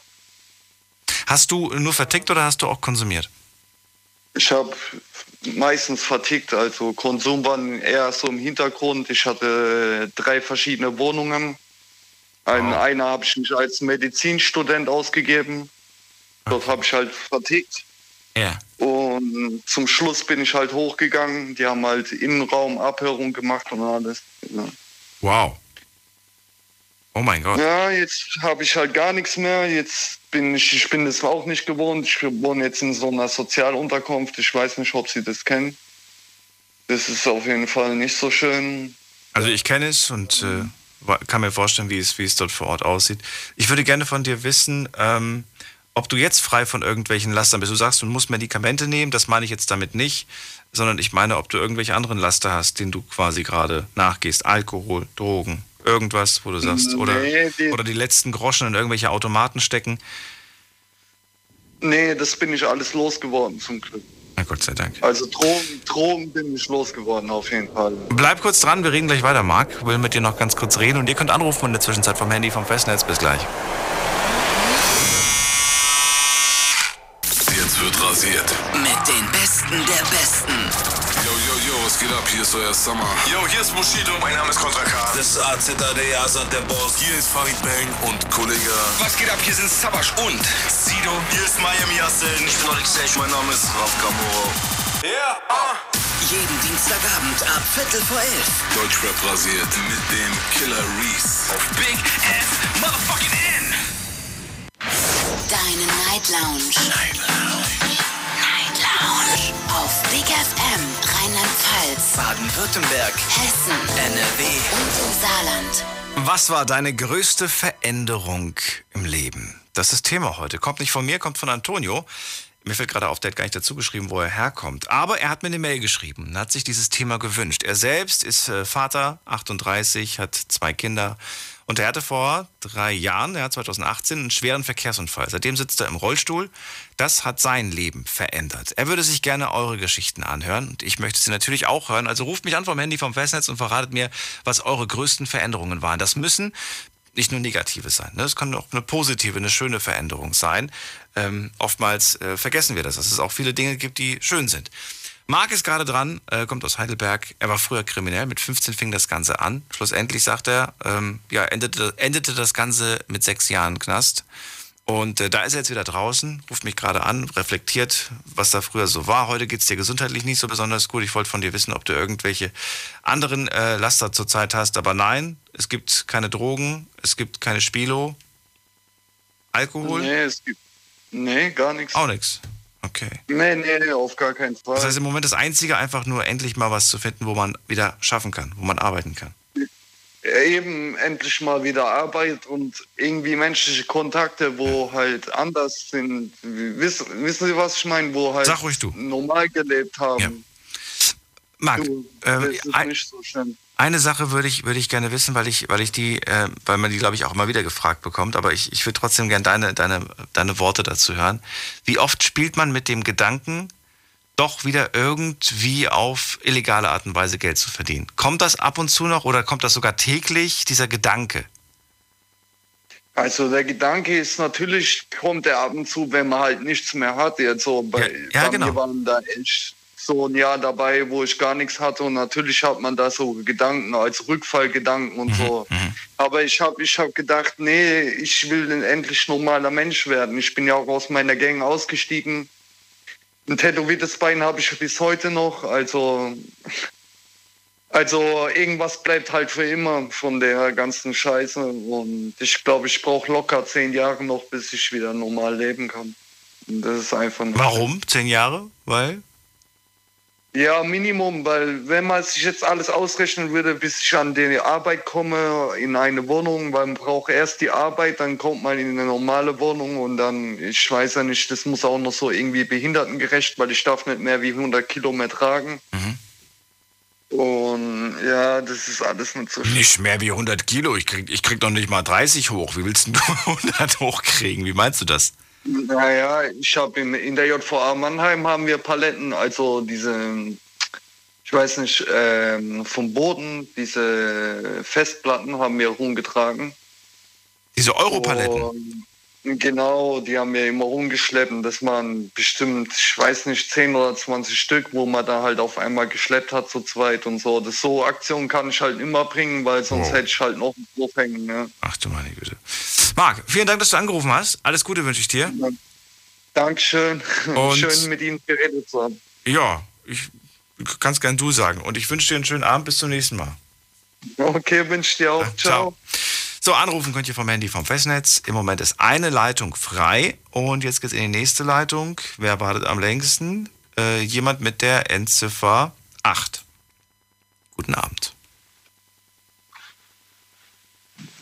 Hast du nur vertickt oder hast du auch konsumiert?
Ich habe meistens vertickt, also Konsum war eher so im Hintergrund. Ich hatte drei verschiedene Wohnungen. Ein, wow. Eine habe ich mich als Medizinstudent ausgegeben. Dort habe ich halt vertickt.
Ja.
Und zum Schluss bin ich halt hochgegangen. Die haben halt Innenraumabhörung gemacht und alles. Ja.
Wow. Oh mein Gott.
Ja, jetzt habe ich halt gar nichts mehr. Jetzt bin ich, ich bin das auch nicht gewohnt. Ich wohne jetzt in so einer Sozialunterkunft. Ich weiß nicht, ob Sie das kennen. Das ist auf jeden Fall nicht so schön.
Also ich kenne es und äh, kann mir vorstellen, wie es, wie es dort vor Ort aussieht. Ich würde gerne von dir wissen, ähm, ob du jetzt frei von irgendwelchen Lastern bist. Du sagst, du musst Medikamente nehmen, das meine ich jetzt damit nicht, sondern ich meine, ob du irgendwelche anderen Laster hast, denen du quasi gerade nachgehst. Alkohol, Drogen, irgendwas, wo du sagst, oder, nee, die, oder die letzten Groschen in irgendwelche Automaten stecken?
Nee, das bin ich alles losgeworden zum Glück.
Na Gott sei Dank.
Also Drogen, Drogen bin ich losgeworden auf jeden Fall.
Bleib kurz dran, wir reden gleich weiter, Marc. Will mit dir noch ganz kurz reden und ihr könnt anrufen in der Zwischenzeit vom Handy vom Festnetz. Bis gleich.
Jetzt wird rasiert.
Mit den Besten der Besten
was geht ab? Hier ist euer Summer.
Yo, hier ist Bushido. Mein Name ist Kontra K.
Das ist AZAD, Asad, der Boss.
Hier ist Farid Bang und Kollege.
Was geht ab? Hier sind Sabash und Sido.
Hier ist Miami Yassin. Ich bin Alexei.
Mein Name ist Raf Kamoro.
Ja, yeah, uh.
Jeden Dienstagabend ab Viertel vor elf.
Deutschrap rasiert mit dem Killer Reese.
Auf Big F Motherfucking N.
Deine Night Lounge.
Night Lounge.
Night Lounge. Auf Big FM Rheinland-Pfalz,
Baden-Württemberg,
Hessen,
NRW
und im Saarland.
Was war deine größte Veränderung im Leben? Das ist Thema heute. Kommt nicht von mir, kommt von Antonio. Mir fällt gerade auf, der hat gar nicht dazu geschrieben, wo er herkommt. Aber er hat mir eine Mail geschrieben und hat sich dieses Thema gewünscht. Er selbst ist äh, Vater, 38, hat zwei Kinder Und er hatte vor drei Jahren, ja, 2018, einen schweren Verkehrsunfall. Seitdem sitzt er im Rollstuhl. Das hat sein Leben verändert. Er würde sich gerne eure Geschichten anhören und ich möchte sie natürlich auch hören. Also ruft mich an vom Handy vom Festnetz und verratet mir, was eure größten Veränderungen waren. Das müssen nicht nur negative sein. Ne? Es kann auch eine positive, eine schöne Veränderung sein. Ähm, oftmals äh, vergessen wir das, dass es auch viele Dinge gibt, die schön sind. Marc ist gerade dran, äh, kommt aus Heidelberg. Er war früher kriminell, mit 15 fing das Ganze an. Schlussendlich, sagt er, ähm, ja, endete, endete das Ganze mit sechs Jahren Knast. Und äh, da ist er jetzt wieder draußen, ruft mich gerade an, reflektiert, was da früher so war. Heute geht es dir gesundheitlich nicht so besonders gut. Ich wollte von dir wissen, ob du irgendwelche anderen äh, Laster zurzeit hast. Aber nein, es gibt keine Drogen, es gibt keine Spilo. Alkohol?
Nee, es gibt. Nee, gar nichts.
Auch nichts. Okay.
Nee, nee, auf gar keinen Fall.
Das heißt im Moment das Einzige, einfach nur endlich mal was zu finden, wo man wieder schaffen kann, wo man arbeiten kann.
Eben endlich mal wieder Arbeit und irgendwie menschliche Kontakte, wo halt anders sind. Wissen, wissen Sie, was ich meine? Wo halt
Sag ruhig du.
normal gelebt haben. Ja.
Marc, äh, ein, so eine Sache würde ich, würde ich gerne wissen, weil ich, weil ich die, äh, weil man die, glaube ich, auch immer wieder gefragt bekommt, aber ich, ich würde trotzdem gerne deine, deine, deine Worte dazu hören. Wie oft spielt man mit dem Gedanken, doch wieder irgendwie auf illegale Art und Weise Geld zu verdienen? Kommt das ab und zu noch oder kommt das sogar täglich, dieser Gedanke?
Also der Gedanke ist natürlich, kommt er ab und zu, wenn man halt nichts mehr hat. Jetzt so bei,
ja, ja, genau.
waren da echt so ein Jahr dabei, wo ich gar nichts hatte und natürlich hat man da so Gedanken als Rückfallgedanken und so. Mhm, mhm. Aber ich habe ich hab gedacht, nee, ich will endlich normaler Mensch werden. Ich bin ja auch aus meiner Gang ausgestiegen. Ein tätowiertes Bein habe ich bis heute noch. Also, also irgendwas bleibt halt für immer von der ganzen Scheiße. Und ich glaube, ich brauche locker zehn Jahre noch, bis ich wieder normal leben kann. Und das ist einfach.
Warum zehn Jahre? Weil?
Ja, Minimum, weil wenn man sich jetzt alles ausrechnen würde, bis ich an die Arbeit komme, in eine Wohnung, weil man braucht erst die Arbeit, dann kommt man in eine normale Wohnung und dann, ich weiß ja nicht, das muss auch noch so irgendwie behindertengerecht, weil ich darf nicht mehr wie 100 Kilo mehr tragen. Mhm. Und ja, das ist alles nicht so
schön. Nicht mehr wie 100 Kilo, ich krieg, ich krieg doch nicht mal 30 hoch. Wie willst du [LAUGHS] 100 hochkriegen? Wie meinst du das?
Naja, ich habe in, in der JVA Mannheim haben wir Paletten, also diese, ich weiß nicht, ähm, vom Boden, diese Festplatten haben wir rumgetragen.
Diese Europaletten?
Genau, die haben wir immer rumgeschleppt. Das waren bestimmt, ich weiß nicht, 10 oder 20 Stück, wo man da halt auf einmal geschleppt hat, zu zweit und so. Das so Aktionen kann ich halt immer bringen, weil sonst oh. hätte ich halt noch einen Wurf hängen. Ne?
Ach du meine Güte. Marc, vielen Dank, dass du angerufen hast. Alles Gute wünsche ich dir. Ja.
Dankeschön. [LAUGHS] Und Schön mit Ihnen geredet zu haben.
Ja, ich kann es gern du sagen. Und ich wünsche dir einen schönen Abend. Bis zum nächsten Mal.
Okay, wünsche dir auch. Ciao. ciao.
So, anrufen könnt ihr vom Handy vom Festnetz. Im Moment ist eine Leitung frei und jetzt geht es in die nächste Leitung. Wer wartet am längsten? Äh, jemand mit der Endziffer 8. Guten Abend.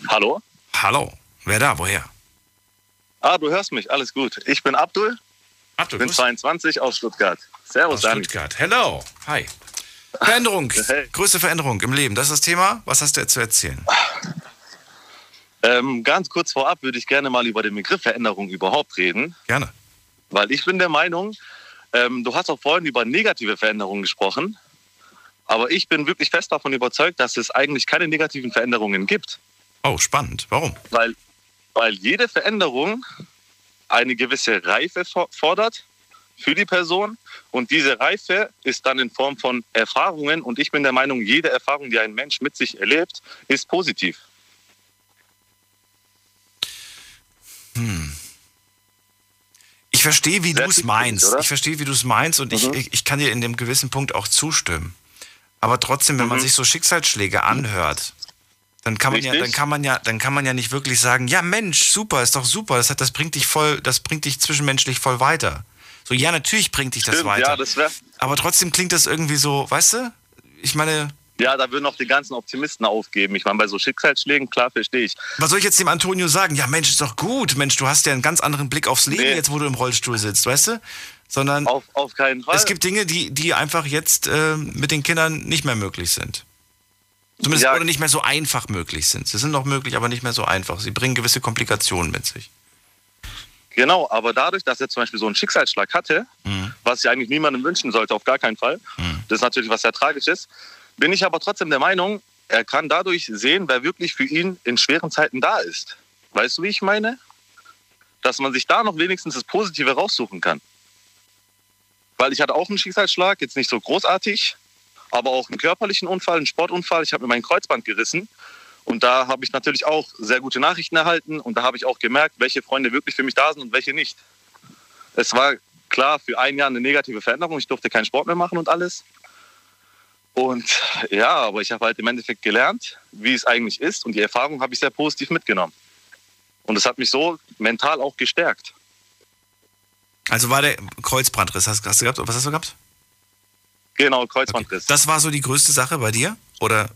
Hallo?
Hallo. Wer da? Woher?
Ah, du hörst mich. Alles gut. Ich bin Abdul. Abdul. bin 22 aus Stuttgart. Servus, aus
Dani. Stuttgart. Hello. Hi. Veränderung. [LAUGHS] Hey. Größte Veränderung im Leben. Das ist das Thema. Was hast du jetzt zu erzählen?
Ähm, ganz kurz vorab würde ich gerne mal über den Begriff Veränderung überhaupt reden.
Gerne.
Weil ich bin der Meinung, ähm, du hast auch vorhin über negative Veränderungen gesprochen. Aber ich bin wirklich fest davon überzeugt, dass es eigentlich keine negativen Veränderungen gibt.
Oh, spannend. Warum?
Weil, weil jede Veränderung eine gewisse Reife fordert für die Person. Und diese Reife ist dann in Form von Erfahrungen. Und ich bin der Meinung, jede Erfahrung, die ein Mensch mit sich erlebt, ist positiv.
Ich verstehe, wie du es meinst. Oder? Ich verstehe, wie du es meinst und mhm. ich, ich kann dir in dem gewissen Punkt auch zustimmen. Aber trotzdem, wenn mhm. man sich so Schicksalsschläge anhört, dann kann man ja, dann kann man ja, dann kann man ja nicht wirklich sagen, ja Mensch, super, ist doch super, das, hat, das bringt dich voll, das bringt dich zwischenmenschlich voll weiter. So, ja, natürlich bringt dich das Stimmt, weiter. Ja, das aber trotzdem klingt das irgendwie so, weißt du? Ich meine,
ja, da würden auch die ganzen Optimisten aufgeben. Ich meine, bei so Schicksalsschlägen, klar, verstehe ich.
Was soll ich jetzt dem Antonio sagen? Ja, Mensch, ist doch gut. Mensch, du hast ja einen ganz anderen Blick aufs Leben nee. jetzt, wo du im Rollstuhl sitzt, weißt du? Sondern
auf, auf keinen Fall.
Es gibt Dinge, die, die einfach jetzt äh, mit den Kindern nicht mehr möglich sind. Zumindest ja. oder nicht mehr so einfach möglich sind. Sie sind noch möglich, aber nicht mehr so einfach. Sie bringen gewisse Komplikationen mit sich.
Genau, aber dadurch, dass er zum Beispiel so einen Schicksalsschlag hatte, mhm. was ich eigentlich niemandem wünschen sollte, auf gar keinen Fall, mhm. das ist natürlich was sehr Tragisches, bin ich aber trotzdem der Meinung, er kann dadurch sehen, wer wirklich für ihn in schweren Zeiten da ist. Weißt du, wie ich meine? Dass man sich da noch wenigstens das Positive raussuchen kann. Weil ich hatte auch einen Schicksalsschlag, jetzt nicht so großartig, aber auch einen körperlichen Unfall, einen Sportunfall. Ich habe mir mein Kreuzband gerissen und da habe ich natürlich auch sehr gute Nachrichten erhalten und da habe ich auch gemerkt, welche Freunde wirklich für mich da sind und welche nicht. Es war klar für ein Jahr eine negative Veränderung. Ich durfte keinen Sport mehr machen und alles. Und ja, aber ich habe halt im Endeffekt gelernt, wie es eigentlich ist und die Erfahrung habe ich sehr positiv mitgenommen. Und es hat mich so mental auch gestärkt.
Also war der Kreuzbandriss, hast, hast du gehabt? Was hast du gehabt?
Genau, Kreuzbandriss.
Okay. Das war so die größte Sache bei dir? Oder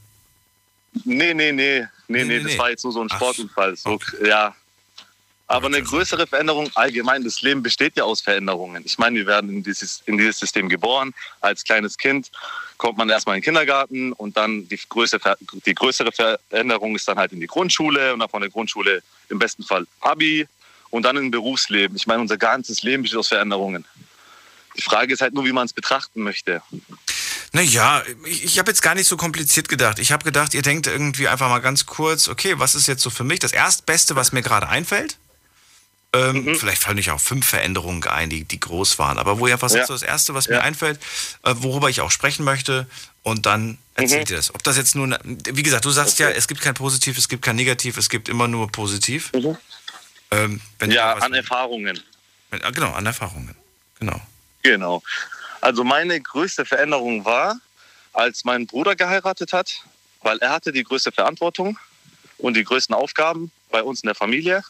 Nee, nee, nee, nee, nee, nee, das war jetzt nur so ein Sportunfall. So, okay. Ja. Aber eine größere Veränderung, allgemein, das Leben besteht ja aus Veränderungen. Ich meine, wir werden in dieses, in dieses System geboren. Als kleines Kind kommt man erstmal in den Kindergarten und dann die, größere, die größere Veränderung ist dann halt in die Grundschule und dann von der Grundschule im besten Fall Abi und dann im Berufsleben. Ich meine, unser ganzes Leben besteht aus Veränderungen. Die Frage ist halt nur, wie man es betrachten möchte.
Naja, ich, ich habe jetzt gar nicht so kompliziert gedacht. Ich habe gedacht, ihr denkt irgendwie einfach mal ganz kurz, okay, was ist jetzt so für mich das Erstbeste, was mir gerade einfällt? Ähm, mhm. Vielleicht fallen euch auch fünf Veränderungen ein, die, die groß waren. Aber wo ihr was ja. ist so das Erste, was ja. mir einfällt, äh, worüber ich auch sprechen möchte? Und dann erzählt mhm. ihr das. Ob das jetzt nur, eine, wie gesagt, du sagst okay. ja, es gibt kein Positiv, es gibt kein Negativ, es gibt immer nur Positiv.
Mhm. Ähm, ja, an Erfahrungen.
Ah, genau, an Erfahrungen. Genau.
Genau. Also meine größte Veränderung war, als mein Bruder geheiratet hat, weil er hatte die größte Verantwortung und die größten Aufgaben bei uns in der Familie.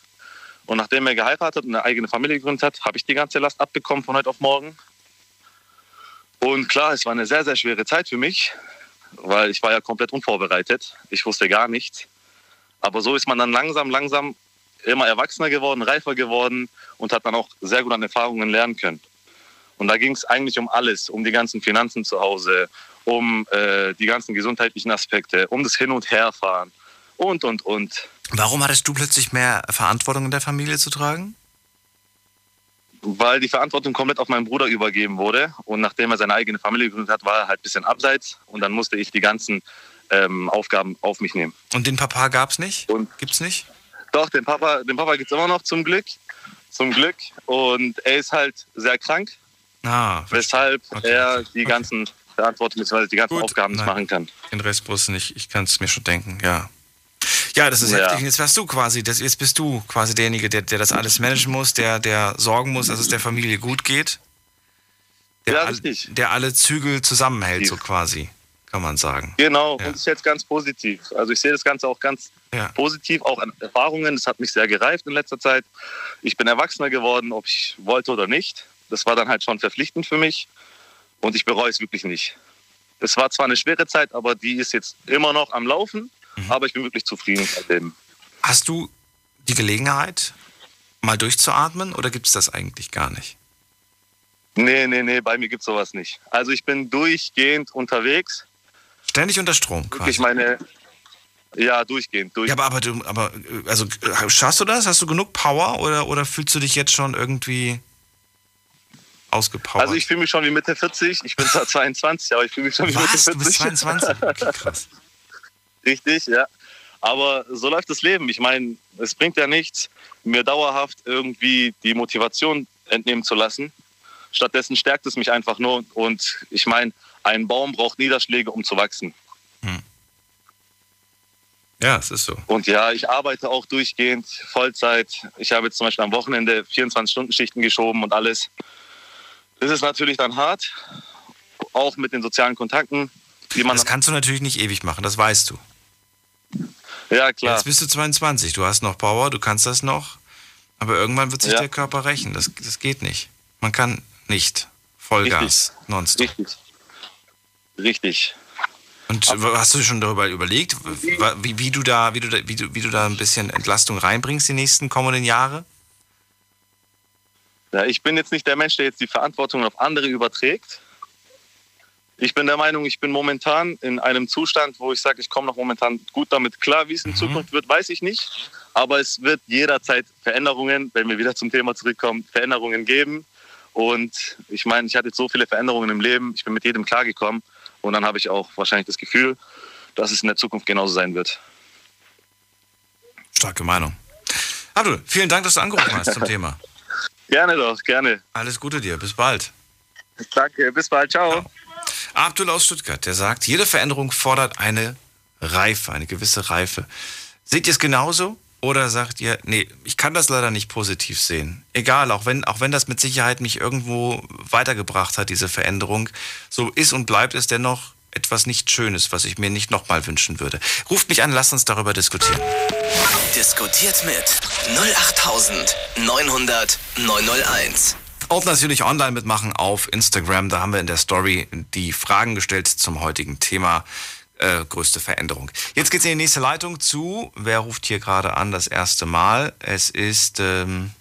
Und nachdem er geheiratet und eine eigene Familie gegründet hat, habe ich die ganze Last abbekommen von heute auf morgen. Und klar, es war eine sehr, sehr schwere Zeit für mich, weil ich war ja komplett unvorbereitet. Ich wusste gar nichts. Aber so ist man dann langsam, langsam immer erwachsener geworden, reifer geworden und hat dann auch sehr gut an Erfahrungen lernen können. Und da ging es eigentlich um alles, um die ganzen Finanzen zu Hause, um äh, die ganzen gesundheitlichen Aspekte, um das Hin- und Herfahren und, und, und.
Warum hattest du plötzlich mehr Verantwortung in der Familie zu tragen?
Weil die Verantwortung komplett auf meinen Bruder übergeben wurde. Und nachdem er seine eigene Familie gegründet hat, war er halt ein bisschen abseits. Und dann musste ich die ganzen ähm, Aufgaben auf mich nehmen.
Und den Papa gab es nicht? Und Gibt's nicht?
Doch, den Papa, den Papa gibt es immer noch zum Glück. Zum Glück. Und er ist halt sehr krank.
Ah,
weshalb okay. er die ganzen Verantwortung bzw. die ganzen Gut. Aufgaben nicht machen kann.
Den Rest bloß nicht. Ich kann es mir schon denken, ja. Ja, das ist ja. heftig. Jetzt wärst du quasi, das, jetzt bist du quasi derjenige, der, der das alles managen muss, der, der sorgen muss, dass es der Familie gut geht. Der, ja, all, der alle Zügel zusammenhält, so quasi, kann man sagen.
Genau, ja. und das ist jetzt ganz positiv. Also ich sehe das Ganze auch ganz ja. positiv, auch an Erfahrungen. Das hat mich sehr gereift in letzter Zeit. Ich bin erwachsener geworden, ob ich wollte oder nicht. Das war dann halt schon verpflichtend für mich und ich bereue es wirklich nicht. Es war zwar eine schwere Zeit, aber die ist jetzt immer noch am Laufen, mhm. aber ich bin wirklich zufrieden mit dem.
Hast du die Gelegenheit, mal durchzuatmen oder gibt es das eigentlich gar nicht?
Nee, nee, nee, bei mir gibt es sowas nicht. Also ich bin durchgehend unterwegs.
Ständig unter Strom,
quasi. Wirklich meine, ja, durchgehend. Durch.
Ja, aber, aber, du, aber also, schaffst du das? Hast du genug Power oder, oder fühlst du dich jetzt schon irgendwie ausgepowert?
Also ich fühle mich schon wie Mitte 40. Ich bin zwar [LAUGHS] 22, aber ich fühle mich schon wie
Was?
Mitte 40.
Du bist 22? Okay, krass.
Richtig, ja. Aber so läuft das Leben. Ich meine, es bringt ja nichts, mir dauerhaft irgendwie die Motivation entnehmen zu lassen. Stattdessen stärkt es mich einfach nur. Und ich meine, ein Baum braucht Niederschläge, um zu wachsen. Hm.
Ja, es ist so.
Und ja, ich arbeite auch durchgehend, Vollzeit. Ich habe jetzt zum Beispiel am Wochenende 24-Stunden-Schichten geschoben und alles. Das ist natürlich dann hart, auch mit den sozialen Kontakten.
Das kannst du natürlich nicht ewig machen, das weißt du.
Ja, klar.
Jetzt bist du 22, du hast noch Power, du kannst das noch, aber irgendwann wird sich ja. der Körper rächen. Das, das geht nicht. Man kann nicht Vollgas, Richtig. nonstop.
Richtig. Richtig.
Und aber hast du schon darüber überlegt, wie, wie, du da, wie, du da, wie, du, wie du da ein bisschen Entlastung reinbringst die nächsten kommenden Jahre?
Ja, ich bin jetzt nicht der Mensch, der jetzt die Verantwortung auf andere überträgt. Ich bin der Meinung, ich bin momentan in einem Zustand, wo ich sage, ich komme noch momentan gut damit klar. Wie es in mhm. Zukunft wird, weiß ich nicht. Aber es wird jederzeit Veränderungen, wenn wir wieder zum Thema zurückkommen, Veränderungen geben. Und ich meine, ich hatte jetzt so viele Veränderungen im Leben, ich bin mit jedem klargekommen. Und dann habe ich auch wahrscheinlich das Gefühl, dass es in der Zukunft genauso sein wird.
Starke Meinung. Abdul, vielen Dank, dass du angerufen hast zum [LAUGHS] Thema.
Gerne doch, gerne.
Alles Gute dir, bis bald.
Danke, bis bald, ciao. ciao.
Abdul aus Stuttgart, der sagt, jede Veränderung fordert eine Reife, eine gewisse Reife. Seht ihr es genauso? Oder sagt ihr, nee, ich kann das leider nicht positiv sehen. Egal, auch wenn, auch wenn das mit Sicherheit mich irgendwo weitergebracht hat, diese Veränderung, so ist und bleibt es dennoch etwas nicht Schönes, was ich mir nicht nochmal wünschen würde. Ruft mich an, lasst uns darüber diskutieren.
Diskutiert mit 08900 901.
Und natürlich online mitmachen auf Instagram. Da haben wir in der Story die Fragen gestellt zum heutigen Thema. Äh, größte Veränderung. Jetzt geht's in die nächste Leitung zu. Wer ruft hier gerade an das erste Mal? Es ist, ähm,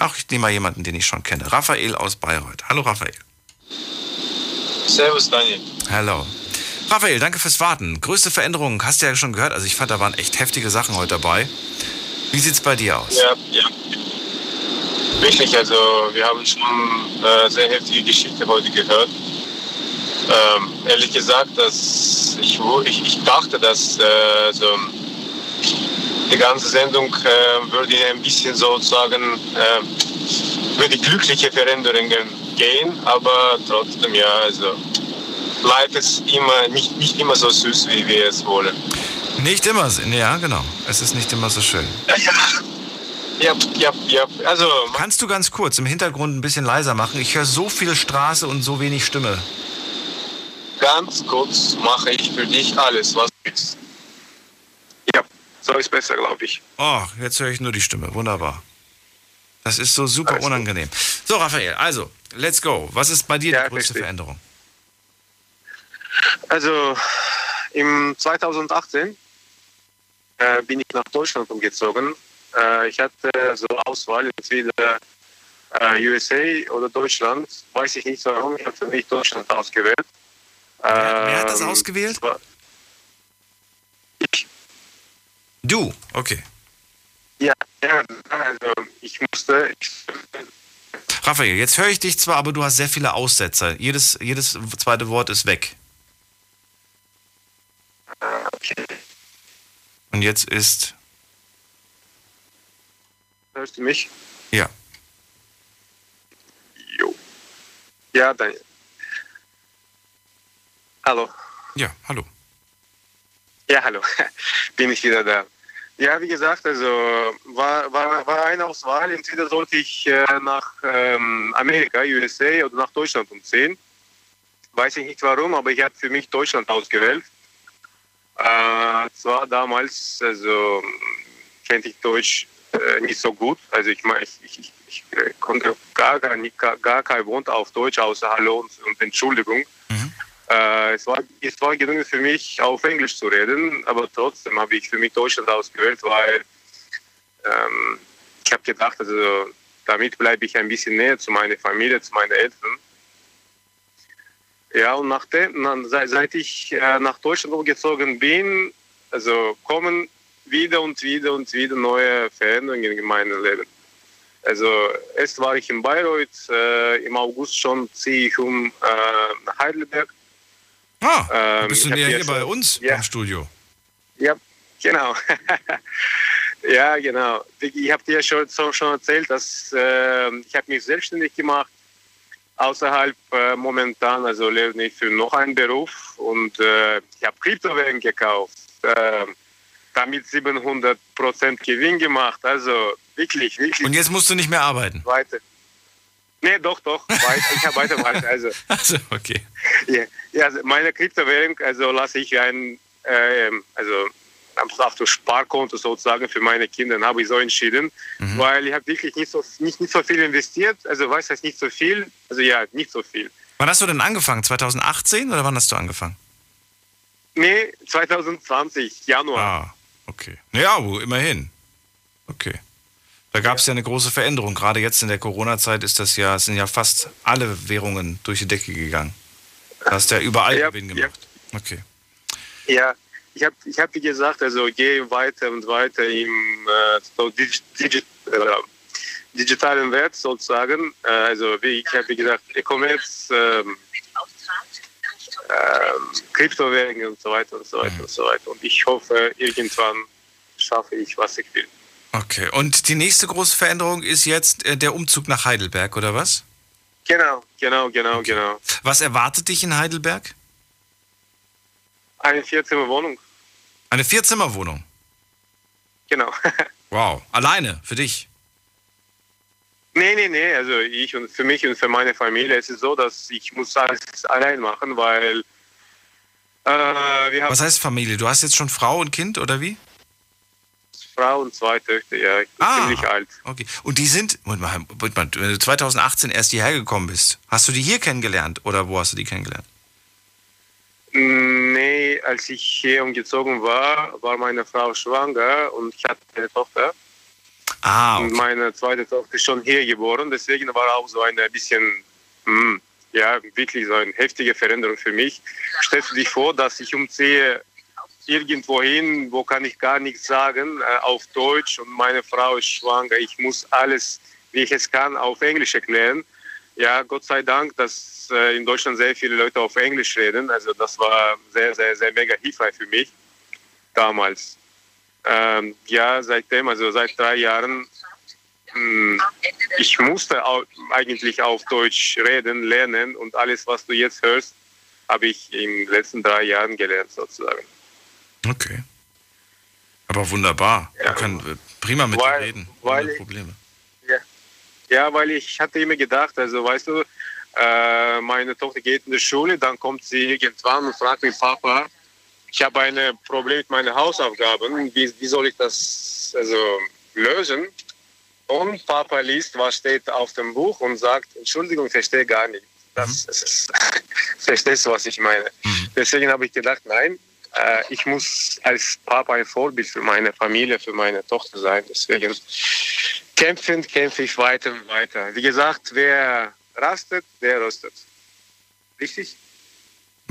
ach, ich nehme mal jemanden, den ich schon kenne. Raphael aus Bayreuth. Hallo Raphael.
Servus Daniel.
Hallo. Raphael, danke fürs Warten. Größte Veränderung, hast du ja schon gehört. Also ich fand, da waren echt heftige Sachen heute dabei. Wie sieht's bei dir aus?
Ja, ja. Wirklich, also wir haben schon äh, sehr heftige Geschichte heute gehört. Ähm, ehrlich gesagt, dass ich, ich, ich dachte, dass äh, so die ganze Sendung äh, würde ein bisschen sozusagen äh, würde glückliche Veränderungen gehen, aber trotzdem ja, also bleibt es immer nicht, nicht immer so süß, wie wir es wollen.
Nicht immer, ja genau. Es ist nicht immer so schön. [LAUGHS]
Ja, ja, ja, ja. Also.
Kannst du ganz kurz im Hintergrund ein bisschen leiser machen? Ich höre so viel Straße und so wenig Stimme.
Ganz kurz mache ich für dich alles, was du willst. Ja, so ist besser, glaube ich.
Oh, jetzt höre ich nur die Stimme. Wunderbar. Das ist so super alles unangenehm. Gut. So, Raphael, also, let's go. Was ist bei dir ja, die größte richtig. Veränderung?
Also, im 2018 äh, bin ich nach Deutschland umgezogen. Äh, ich hatte so Auswahl, entweder äh, USA oder Deutschland. Weiß ich nicht warum, ich habe für mich Deutschland ausgewählt.
Wer, wer hat das ähm, ausgewählt?
Ich.
Du, okay.
Ja, ja, also ich musste. Ich
Raphael, jetzt höre ich dich zwar, aber du hast sehr viele Aussetzer. Jedes, jedes zweite Wort ist weg.
Okay.
Und jetzt ist.
Hörst du mich?
Ja.
Jo. Ja, dann. Hallo.
Ja, hallo.
Ja, hallo. [LAUGHS] Bin ich wieder da. Ja, wie gesagt, also war, war, war eine Auswahl. Entweder sollte ich äh, nach ähm, Amerika, USA oder nach Deutschland umziehen. Weiß ich nicht warum, aber ich habe für mich Deutschland ausgewählt. Äh, zwar damals, also kannte ich Deutsch äh, nicht so gut. Also ich, ich, ich, ich konnte gar, gar, gar, gar kein Wort auf Deutsch außer Hallo und, und Entschuldigung. Äh, es, war, es war genug für mich, auf Englisch zu reden, aber trotzdem habe ich für mich Deutschland ausgewählt, weil ähm, ich habe gedacht, also damit bleibe ich ein bisschen näher zu meiner Familie, zu meinen Eltern. Ja, und nachdem, seit, seit ich äh, nach Deutschland umgezogen bin, also kommen wieder und wieder und wieder neue Veränderungen in meinem Leben. Also erst war ich in Bayreuth, äh, im August schon ziehe ich um äh, nach Heidelberg.
Ah, ähm, bist du ja hier bei uns ja. im Studio?
Ja, genau. [LAUGHS] ja, genau. Ich habe dir schon, schon erzählt, dass äh, ich habe mich selbstständig gemacht außerhalb äh, momentan, also lerne ich für noch einen Beruf und äh, ich habe Kryptowährungen gekauft, äh, damit 700% Gewinn gemacht, also wirklich, wirklich.
Und jetzt musst du nicht mehr arbeiten?
Weiter. Nee, doch, doch. Weiter, ich habe weiter, weiter. Also, [LAUGHS]
also okay.
Ja, ja also meine Kryptowährung, also lasse ich ein, äh, also auf das Sparkonto sozusagen für meine Kinder, habe ich so entschieden, mhm. weil ich habe wirklich nicht so, nicht, nicht so viel investiert. Also weiß das nicht so viel. Also ja, nicht so viel.
Wann hast du denn angefangen? 2018 oder wann hast du angefangen?
Nee, 2020, Januar.
Ah, okay. Ja, immerhin. Okay. Da gab es ja eine große Veränderung. Gerade jetzt in der Corona-Zeit ist das ja, sind ja fast alle Währungen durch die Decke gegangen. hast ja überall ja, Gewinn gemacht. Ja. Okay.
Ja, ich habe, ich hab, wie gesagt, also gehe weiter und weiter im äh, so Digi äh, digitalen Wert sozusagen. Äh, also wie ich habe, wie gesagt, E-Commerce, ähm, Kryptowährungen und so weiter und so weiter mhm. und so weiter. Und ich hoffe, irgendwann schaffe ich, was ich will.
Okay, und die nächste große Veränderung ist jetzt äh, der Umzug nach Heidelberg, oder was?
Genau, genau, genau, okay. genau.
Was erwartet dich in Heidelberg?
Eine Vierzimmerwohnung.
Eine Vierzimmerwohnung?
Genau. [LAUGHS]
wow, alleine, für dich?
Nee, nee, nee, also ich und für mich und für meine Familie ist es so, dass ich muss alles allein machen, weil äh, wir haben...
Was heißt Familie? Du hast jetzt schon Frau und Kind, oder wie?
Frau und zwei Töchter, ja. Ich bin ah, ziemlich alt.
Okay. Und die sind, Moment mal, Moment mal, wenn du 2018 erst hierher gekommen bist, hast du die hier kennengelernt oder wo hast du die kennengelernt?
Nee, als ich hier umgezogen war, war meine Frau schwanger und ich hatte eine Tochter.
Ah, okay.
Und meine zweite Tochter ist schon hier geboren, deswegen war auch so ein bisschen, mh, hm, ja, wirklich so eine heftige Veränderung für mich. Stellst du dich vor, dass ich umziehe irgendwo hin, wo kann ich gar nichts sagen, äh, auf Deutsch und meine Frau ist schwanger. Ich muss alles, wie ich es kann, auf Englisch erklären. Ja, Gott sei Dank, dass äh, in Deutschland sehr viele Leute auf Englisch reden. Also das war sehr, sehr, sehr mega hilfreich für mich damals. Ähm, ja, seitdem, also seit drei Jahren, mh, hm, ich musste auch eigentlich auf Deutsch reden, lernen und alles, was du jetzt hörst, habe ich in den letzten drei Jahren gelernt sozusagen.
Okay. Aber wunderbar. Ja. Man kann äh, prima mit weil, dir reden. Ohne ich, Probleme.
Ja. ja, weil ich hatte immer gedacht, also weißt du, äh, meine Tochter geht in die Schule, dann kommt sie irgendwann und fragt mich, Papa, ich habe ein Problem mit meinen Hausaufgaben, wie, wie soll ich das also, lösen? Und Papa liest, was steht auf dem Buch und sagt, Entschuldigung, ich verstehe gar nicht. Das, mhm. das ist, [LAUGHS] verstehst du, was ich meine? Mhm. Deswegen habe ich gedacht, nein, äh, ich muss als Papa ein Vorbild für meine Familie, für meine Tochter sein. Deswegen kämpfen, kämpfe ich weiter und weiter. Wie gesagt, wer rastet, der rostet. Richtig?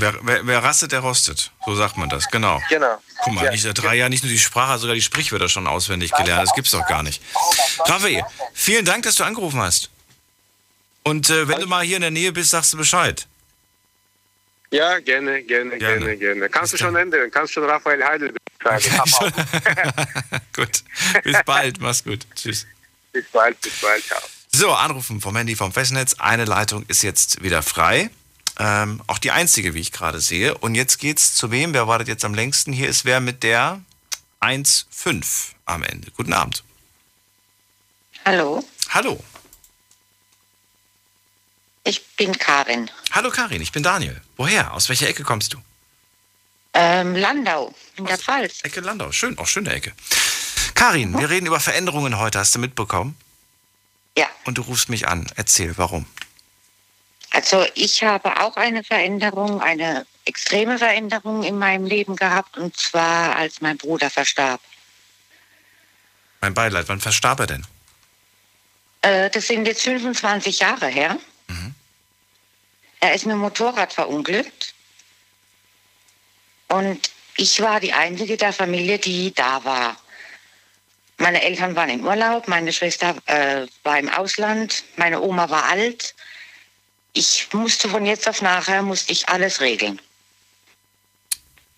Wer, wer, wer, rastet, der rostet. So sagt man das, genau.
Genau.
Guck mal, ja. nicht, seit drei Jahren nicht nur die Sprache, sogar die Sprichwörter schon auswendig gelernt. Das gibt's doch gar nicht. Raffi, vielen Dank, dass du angerufen hast. Und äh, wenn du mal hier in der Nähe bist, sagst du Bescheid.
Ja, gerne, gerne, gerne, gerne. gerne. Kannst du schon ändern? Kannst schon Raphael Heidel sagen. [LAUGHS] [LAUGHS]
gut. Bis bald. Mach's gut. Tschüss.
Bis bald, bis bald. Ciao.
So, anrufen vom Handy vom Festnetz. Eine Leitung ist jetzt wieder frei. Ähm, auch die einzige, wie ich gerade sehe. Und jetzt geht's zu wem? Wer wartet jetzt am längsten? Hier ist wer mit der 1.5 am Ende. Guten Abend.
Hallo.
Hallo.
Ich bin Karin.
Hallo Karin, ich bin Daniel. Woher? Aus welcher Ecke kommst du?
Ähm, Landau, in der Pfalz.
Ecke Landau, schön, auch schöne Ecke. Karin, wir reden über Veränderungen heute, hast du mitbekommen?
Ja.
Und du rufst mich an. Erzähl, warum?
Also ich habe auch eine Veränderung, eine extreme Veränderung in meinem Leben gehabt, und zwar als mein Bruder verstarb.
Mein Beileid, wann verstarb er denn?
Äh, das sind jetzt 25 Jahre her. Mhm. Er ist mit dem Motorrad verunglückt. Und ich war die einzige der Familie, die da war. Meine Eltern waren im Urlaub, meine Schwester äh, war im Ausland, meine Oma war alt. Ich musste von jetzt auf nachher, musste ich alles regeln.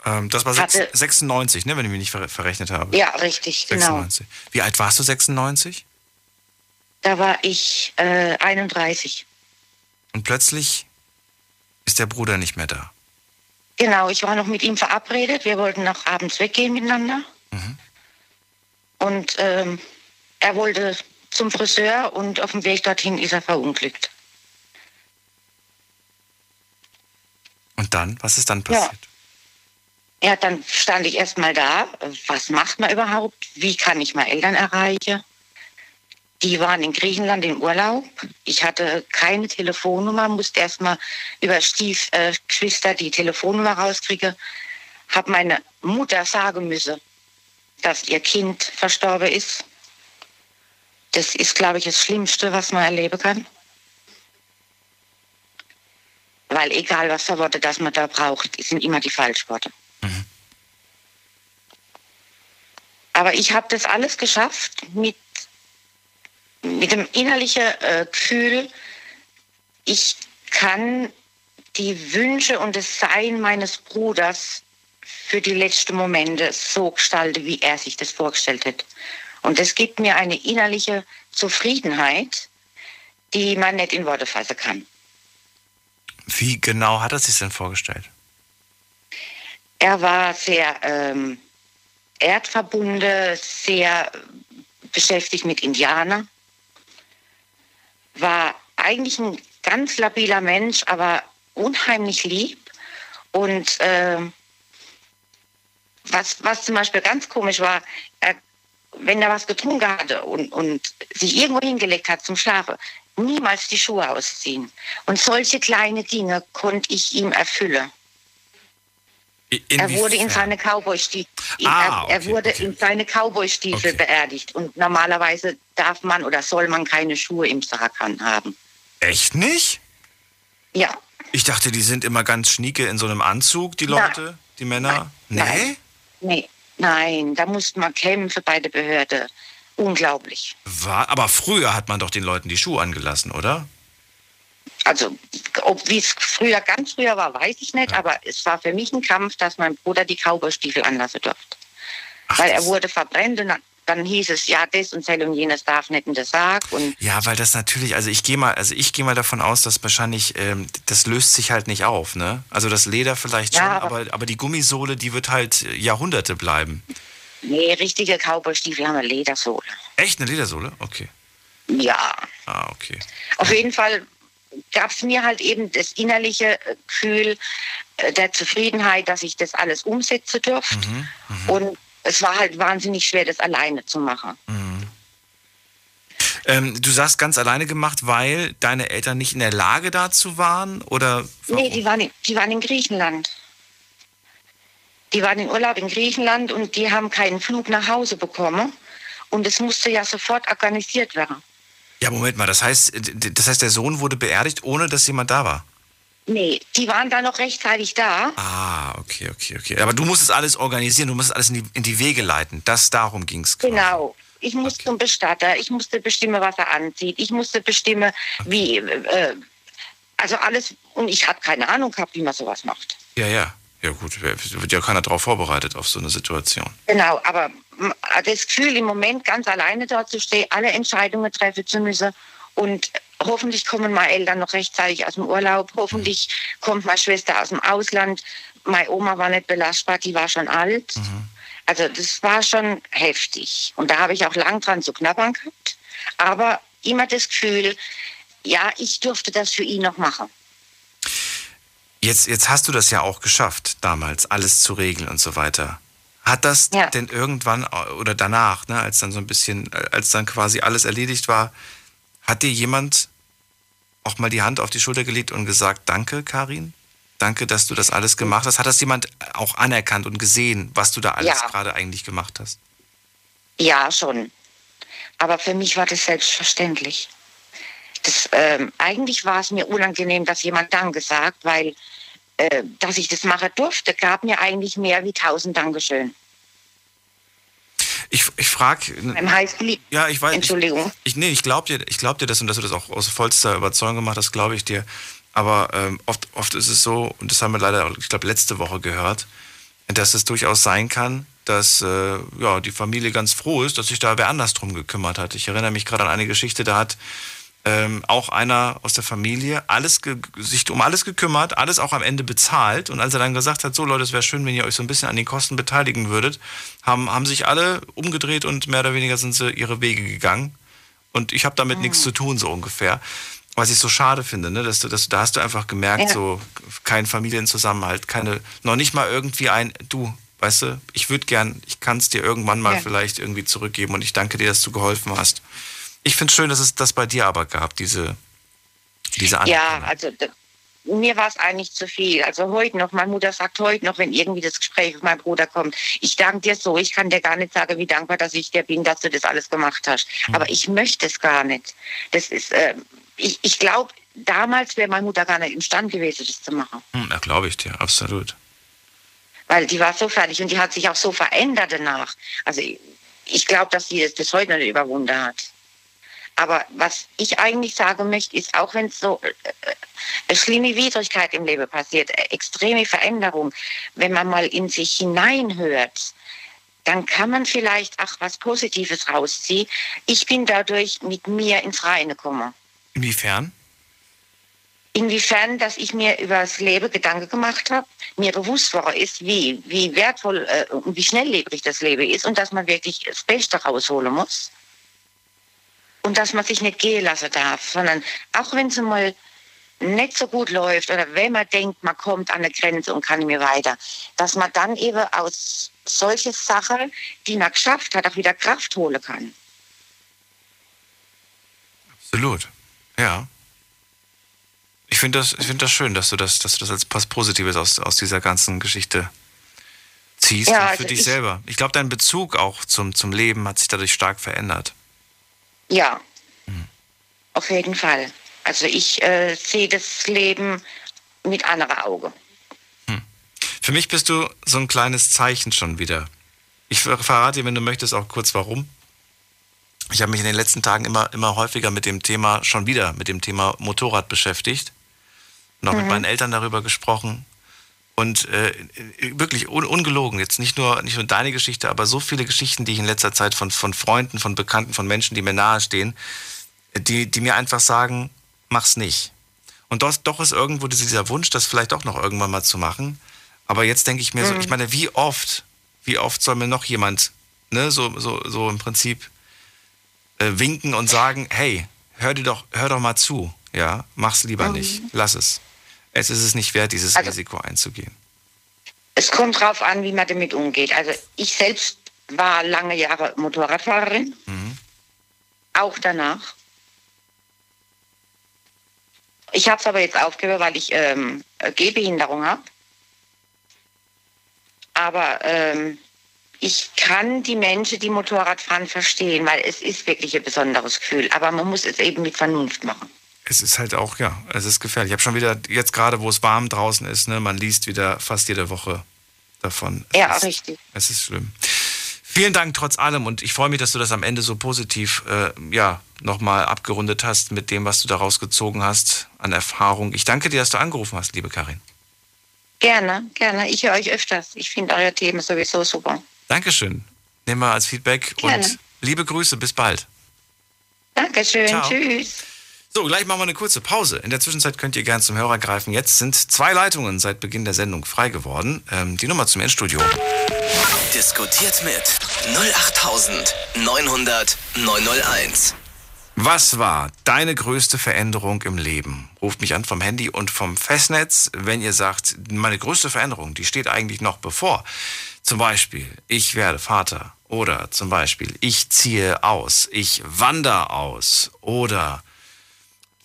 Ähm, das war Hatte, 96, ne, wenn ich mich nicht ver verrechnet habe.
Ja, richtig, 96. genau.
Wie alt warst du 96?
Da war ich äh, 31.
Und plötzlich ist der Bruder nicht mehr da.
Genau, ich war noch mit ihm verabredet. Wir wollten noch abends weggehen miteinander. Mhm. Und ähm, er wollte zum Friseur und auf dem Weg dorthin ist er verunglückt.
Und dann? Was ist dann passiert?
Ja, ja dann stand ich erst mal da. Was macht man überhaupt? Wie kann ich meine Eltern erreichen? Die waren in Griechenland im Urlaub. Ich hatte keine Telefonnummer, musste erstmal über Stiefgeschwister äh, die Telefonnummer rauskriegen. Habe meine Mutter sagen müssen, dass ihr Kind verstorben ist. Das ist, glaube ich, das Schlimmste, was man erleben kann. Weil egal was für Worte das man da braucht, sind immer die Falschworte. Mhm. Aber ich habe das alles geschafft mit, mit dem innerlichen äh, Gefühl, ich kann die Wünsche und das Sein meines Bruders für die letzten Momente so gestalten, wie er sich das vorgestellt hat. Und das gibt mir eine innerliche Zufriedenheit, die man nicht in Worte fassen kann.
Wie genau hat er sich denn vorgestellt?
Er war sehr ähm, erdverbunden, sehr beschäftigt mit Indianern, war eigentlich ein ganz labiler Mensch, aber unheimlich lieb. Und äh, was, was zum Beispiel ganz komisch war, er, wenn er was getrunken hatte und, und sich irgendwo hingelegt hat zum Schlafen, niemals die Schuhe ausziehen. Und solche kleine Dinge konnte ich ihm erfüllen. Er wurde in seine Cowboy-Stiefel, ah, er, er wurde okay. in seine Cowboy-Stiefel okay. beerdigt. Und normalerweise darf man oder soll man keine Schuhe im Sarg haben.
Echt nicht?
Ja.
Ich dachte, die sind immer ganz schnieke in so einem Anzug, die Leute, Nein. die Männer.
Nein. Nee? Nee. Nein, da musste man kämpfen bei der Behörde. Unglaublich.
War, aber früher hat man doch den Leuten die Schuhe angelassen, oder?
Also, ob wie es früher ganz früher war, weiß ich nicht, ja. aber es war für mich ein Kampf, dass mein Bruder die Cowboystiefel anlassen durfte. Ach, Weil er wurde verbrennt und dann hieß es, ja, das und das und jenes darf nicht in den Sarg. Und
ja, weil das natürlich, also ich gehe mal, also ich gehe mal davon aus, dass wahrscheinlich, ähm, das löst sich halt nicht auf, ne? Also das Leder vielleicht schon, aber, aber, aber die Gummisohle, die wird halt Jahrhunderte bleiben.
Nee, richtige Cowboystiefel haben eine Ledersohle.
Echt eine Ledersohle? Okay.
Ja.
Ah, okay.
Auf jeden Fall gab es mir halt eben das innerliche Gefühl äh, der Zufriedenheit, dass ich das alles umsetzen durfte. Mhm, mh. Und es war halt wahnsinnig schwer, das alleine zu machen. Mhm.
Ähm, du sagst ganz alleine gemacht, weil deine Eltern nicht in der Lage dazu waren? Oder
warum? Nee, die waren, die waren in Griechenland. Die waren in Urlaub in Griechenland und die haben keinen Flug nach Hause bekommen. Und es musste ja sofort organisiert werden.
Ja, Moment mal, das heißt, das heißt, der Sohn wurde beerdigt, ohne dass jemand da war?
Nee, die waren da noch rechtzeitig da.
Ah, okay, okay, okay. Aber du musstest alles organisieren, du musstest alles in die, in die Wege leiten. Das, darum ging es.
Genau. Ich musste okay. zum Bestatter, ich musste bestimmen, was er anzieht. Ich musste bestimmen, okay. wie, äh, also alles. Und ich hatte keine Ahnung gehabt, wie man sowas macht.
Ja, ja. Ja gut, wird ja keiner darauf vorbereitet, auf so eine Situation.
Genau, aber das Gefühl, im Moment ganz alleine dort zu stehen, alle Entscheidungen treffen zu müssen und hoffentlich kommen meine Eltern noch rechtzeitig aus dem Urlaub, hoffentlich kommt meine Schwester aus dem Ausland. Meine Oma war nicht belastbar, die war schon alt. Mhm. Also das war schon heftig. Und da habe ich auch lang dran zu knabbern gehabt. Aber immer das Gefühl, ja, ich durfte das für ihn noch machen.
Jetzt, jetzt hast du das ja auch geschafft, damals alles zu regeln und so weiter. Hat das ja. denn irgendwann oder danach, ne, als dann so ein bisschen, als dann quasi alles erledigt war, hat dir jemand auch mal die Hand auf die Schulter gelegt und gesagt, danke, Karin? Danke, dass du das alles gemacht hast. Hat das jemand auch anerkannt und gesehen, was du da alles ja. gerade eigentlich gemacht hast?
Ja, schon. Aber für mich war das selbstverständlich. Das, ähm, eigentlich war es mir unangenehm, dass jemand Danke sagt, weil äh, dass ich das machen durfte, gab mir eigentlich mehr wie tausend Dankeschön.
Ich, ich frage.
heißt
Ja, ich weiß.
Entschuldigung.
Ich, nee, ich glaube dir, glaub dir das und dass du das auch aus vollster Überzeugung gemacht hast, glaube ich dir. Aber ähm, oft, oft ist es so, und das haben wir leider, ich glaube, letzte Woche gehört, dass es durchaus sein kann, dass äh, ja, die Familie ganz froh ist, dass sich da wer anders drum gekümmert hat. Ich erinnere mich gerade an eine Geschichte, da hat ähm, auch einer aus der Familie alles sich um alles gekümmert, alles auch am Ende bezahlt. Und als er dann gesagt hat, so Leute, es wäre schön, wenn ihr euch so ein bisschen an den Kosten beteiligen würdet, haben, haben sich alle umgedreht und mehr oder weniger sind sie ihre Wege gegangen. Und ich habe damit mhm. nichts zu tun, so ungefähr. Was ich so schade finde, ne? dass du, dass, da hast du einfach gemerkt, ja. so kein Familienzusammenhalt, keine, noch nicht mal irgendwie ein, du, weißt du, ich würde gern, ich kann es dir irgendwann mal ja. vielleicht irgendwie zurückgeben und ich danke dir, dass du geholfen hast. Ich finde es schön, dass es das bei dir aber gab, diese, diese
Ja, also mir war es eigentlich zu viel. Also heute noch, meine Mutter sagt heute noch, wenn irgendwie das Gespräch mit meinem Bruder kommt, ich danke dir so, ich kann dir gar nicht sagen, wie dankbar dass ich dir bin, dass du das alles gemacht hast. Mhm. Aber ich möchte es gar nicht. Das ist, äh, ich, ich glaube, damals wäre meine Mutter gar nicht imstande gewesen, das zu machen.
Hm, ja, glaube ich dir, absolut.
Weil die war so fertig und die hat sich auch so verändert danach. Also ich, ich glaube, dass sie es bis heute nicht überwunden hat. Aber was ich eigentlich sagen möchte, ist, auch wenn es so äh, äh, schlimme Widrigkeit im Leben passiert, eine extreme Veränderung, wenn man mal in sich hineinhört, dann kann man vielleicht auch was Positives rausziehen. Ich bin dadurch mit mir ins Reine gekommen.
Inwiefern?
Inwiefern, dass ich mir über das Leben Gedanken gemacht habe, mir bewusst war ist, wie, wie wertvoll äh, und wie schnelllebig das Leben ist und dass man wirklich das Beste rausholen muss. Und dass man sich nicht gehen lassen darf, sondern auch wenn es mal nicht so gut läuft oder wenn man denkt, man kommt an eine Grenze und kann nicht mehr weiter, dass man dann eben aus solche Sachen, die man geschafft hat, auch wieder Kraft holen kann.
Absolut, ja. Ich finde das, find das schön, dass du das, dass du das als was Positives aus, aus dieser ganzen Geschichte ziehst ja, also für dich ich, selber. Ich glaube, dein Bezug auch zum, zum Leben hat sich dadurch stark verändert.
Ja, hm. auf jeden Fall. Also ich äh, sehe das Leben mit anderen Augen.
Hm. Für mich bist du so ein kleines Zeichen schon wieder. Ich verrate dir, wenn du möchtest, auch kurz warum. Ich habe mich in den letzten Tagen immer, immer häufiger mit dem Thema, schon wieder mit dem Thema Motorrad beschäftigt. Auch mhm. mit meinen Eltern darüber gesprochen. Und äh, wirklich un ungelogen, jetzt nicht nur, nicht nur deine Geschichte, aber so viele Geschichten, die ich in letzter Zeit von, von Freunden, von Bekannten, von Menschen, die mir nahestehen, die, die mir einfach sagen, mach's nicht. Und doch, doch ist irgendwo dieser Wunsch, das vielleicht auch noch irgendwann mal zu machen. Aber jetzt denke ich mir mhm. so, ich meine, wie oft, wie oft soll mir noch jemand, ne, so, so, so im Prinzip äh, winken und sagen, hey, hör dir doch, hör doch mal zu, ja, mach's lieber mhm. nicht, lass es. Es ist es nicht wert, dieses also, Risiko einzugehen.
Es kommt drauf an, wie man damit umgeht. Also ich selbst war lange Jahre Motorradfahrerin, mhm. auch danach. Ich habe es aber jetzt aufgehört, weil ich ähm, Gehbehinderung habe. Aber ähm, ich kann die Menschen, die Motorrad fahren, verstehen, weil es ist wirklich ein besonderes Gefühl. Aber man muss es eben mit Vernunft machen.
Es ist halt auch, ja, es ist gefährlich. Ich habe schon wieder, jetzt gerade, wo es warm draußen ist, ne, man liest wieder fast jede Woche davon.
Es ja, ist, richtig.
Es ist schlimm. Vielen Dank trotz allem und ich freue mich, dass du das am Ende so positiv äh, ja, nochmal abgerundet hast mit dem, was du daraus gezogen hast an Erfahrung. Ich danke dir, dass du angerufen hast, liebe Karin.
Gerne, gerne. Ich höre euch öfters. Ich finde eure Themen sowieso super.
Dankeschön. Nehmen wir als Feedback gerne. und liebe Grüße. Bis bald.
Dankeschön. Ciao. Tschüss.
So, gleich machen wir eine kurze Pause. In der Zwischenzeit könnt ihr gerne zum Hörer greifen. Jetzt sind zwei Leitungen seit Beginn der Sendung frei geworden. Ähm, die Nummer zum Endstudio.
Diskutiert mit 08900 901.
Was war deine größte Veränderung im Leben? Ruft mich an vom Handy und vom Festnetz, wenn ihr sagt, meine größte Veränderung, die steht eigentlich noch bevor. Zum Beispiel, ich werde Vater. Oder zum Beispiel, ich ziehe aus. Ich wandere aus. Oder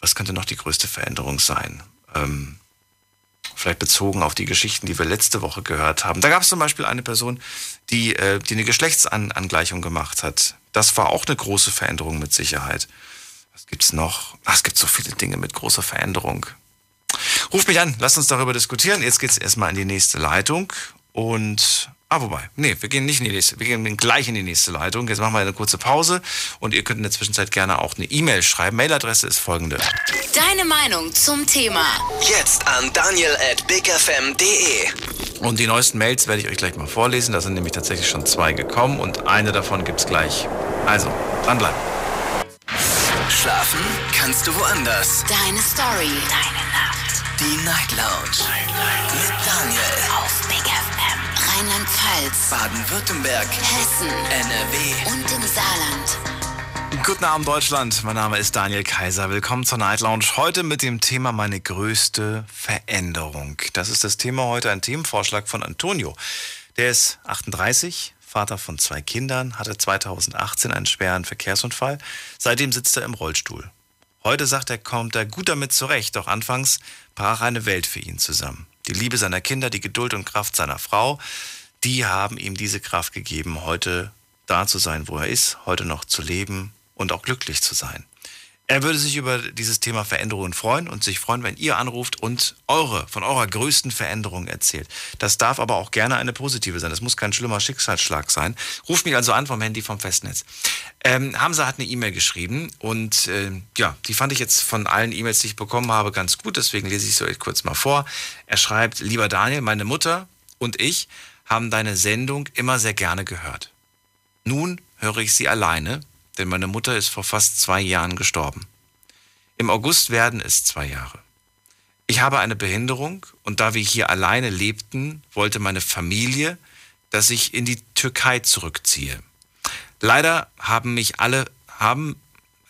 was könnte noch die größte Veränderung sein? Ähm, vielleicht bezogen auf die Geschichten, die wir letzte Woche gehört haben. Da gab es zum Beispiel eine Person, die, äh, die eine Geschlechtsangleichung gemacht hat. Das war auch eine große Veränderung mit Sicherheit. Was gibt's noch? Ach, es gibt so viele Dinge mit großer Veränderung. Ruf mich an, lass uns darüber diskutieren. Jetzt geht's erstmal in die nächste Leitung und Ah, wobei, nee, wir gehen nicht in die nächste, wir gehen gleich in die nächste Leitung. Jetzt machen wir eine kurze Pause und ihr könnt in der Zwischenzeit gerne auch eine E-Mail schreiben. Mailadresse ist folgende.
Deine Meinung zum Thema.
Jetzt an daniel at bigfm.de.
Und die neuesten Mails werde ich euch gleich mal vorlesen. Da sind nämlich tatsächlich schon zwei gekommen und eine davon gibt's gleich. Also, dranbleiben.
Schlafen kannst du woanders.
Deine Story.
Deine Nacht. Die Night Lounge. Night, Night. Mit Daniel.
Auf Big FM. Rheinland-Pfalz,
Baden-Württemberg,
Hessen,
NRW
und im Saarland.
Guten Abend Deutschland, mein Name ist Daniel Kaiser. Willkommen zur Night Lounge. Heute mit dem Thema meine größte Veränderung. Das ist das Thema heute, ein Themenvorschlag von Antonio. Der ist 38, Vater von zwei Kindern, hatte 2018 einen schweren Verkehrsunfall. Seitdem sitzt er im Rollstuhl. Heute sagt er, kommt er gut damit zurecht, doch anfangs brach eine Welt für ihn zusammen. Die Liebe seiner Kinder, die Geduld und Kraft seiner Frau, die haben ihm diese Kraft gegeben, heute da zu sein, wo er ist, heute noch zu leben und auch glücklich zu sein. Er würde sich über dieses Thema Veränderungen freuen und sich freuen, wenn ihr anruft und eure, von eurer größten Veränderung erzählt. Das darf aber auch gerne eine positive sein. Das muss kein schlimmer Schicksalsschlag sein. Ruft mich also an vom Handy vom Festnetz. Ähm, Hamza hat eine E-Mail geschrieben und äh, ja, die fand ich jetzt von allen E-Mails, die ich bekommen habe, ganz gut. Deswegen lese ich sie euch kurz mal vor. Er schreibt, lieber Daniel, meine Mutter und ich haben deine Sendung immer sehr gerne gehört. Nun höre ich sie alleine denn meine Mutter ist vor fast zwei Jahren gestorben. Im August werden es zwei Jahre. Ich habe eine Behinderung und da wir hier alleine lebten, wollte meine Familie, dass ich in die Türkei zurückziehe. Leider haben mich alle haben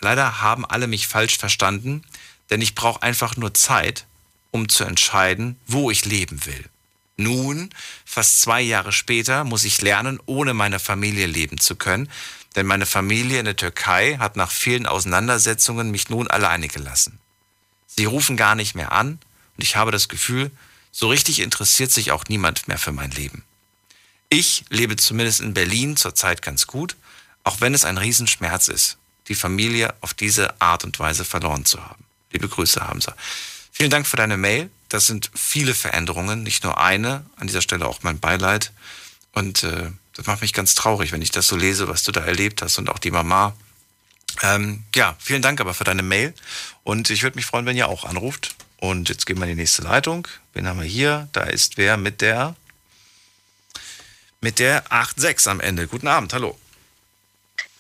leider haben alle mich falsch verstanden, denn ich brauche einfach nur Zeit, um zu entscheiden, wo ich leben will. Nun, fast zwei Jahre später, muss ich lernen, ohne meine Familie leben zu können, denn meine Familie in der Türkei hat nach vielen Auseinandersetzungen mich nun alleine gelassen. Sie rufen gar nicht mehr an und ich habe das Gefühl, so richtig interessiert sich auch niemand mehr für mein Leben. Ich lebe zumindest in Berlin zurzeit ganz gut, auch wenn es ein Riesenschmerz ist, die Familie auf diese Art und Weise verloren zu haben. Liebe Grüße, Hamza. Vielen Dank für deine Mail. Das sind viele Veränderungen, nicht nur eine. An dieser Stelle auch mein Beileid. Und äh, das macht mich ganz traurig, wenn ich das so lese, was du da erlebt hast und auch die Mama. Ähm, ja, vielen Dank aber für deine Mail. Und ich würde mich freuen, wenn ihr auch anruft. Und jetzt gehen wir in die nächste Leitung. Wen haben wir hier? Da ist wer mit der mit der 86 am Ende. Guten Abend, hallo.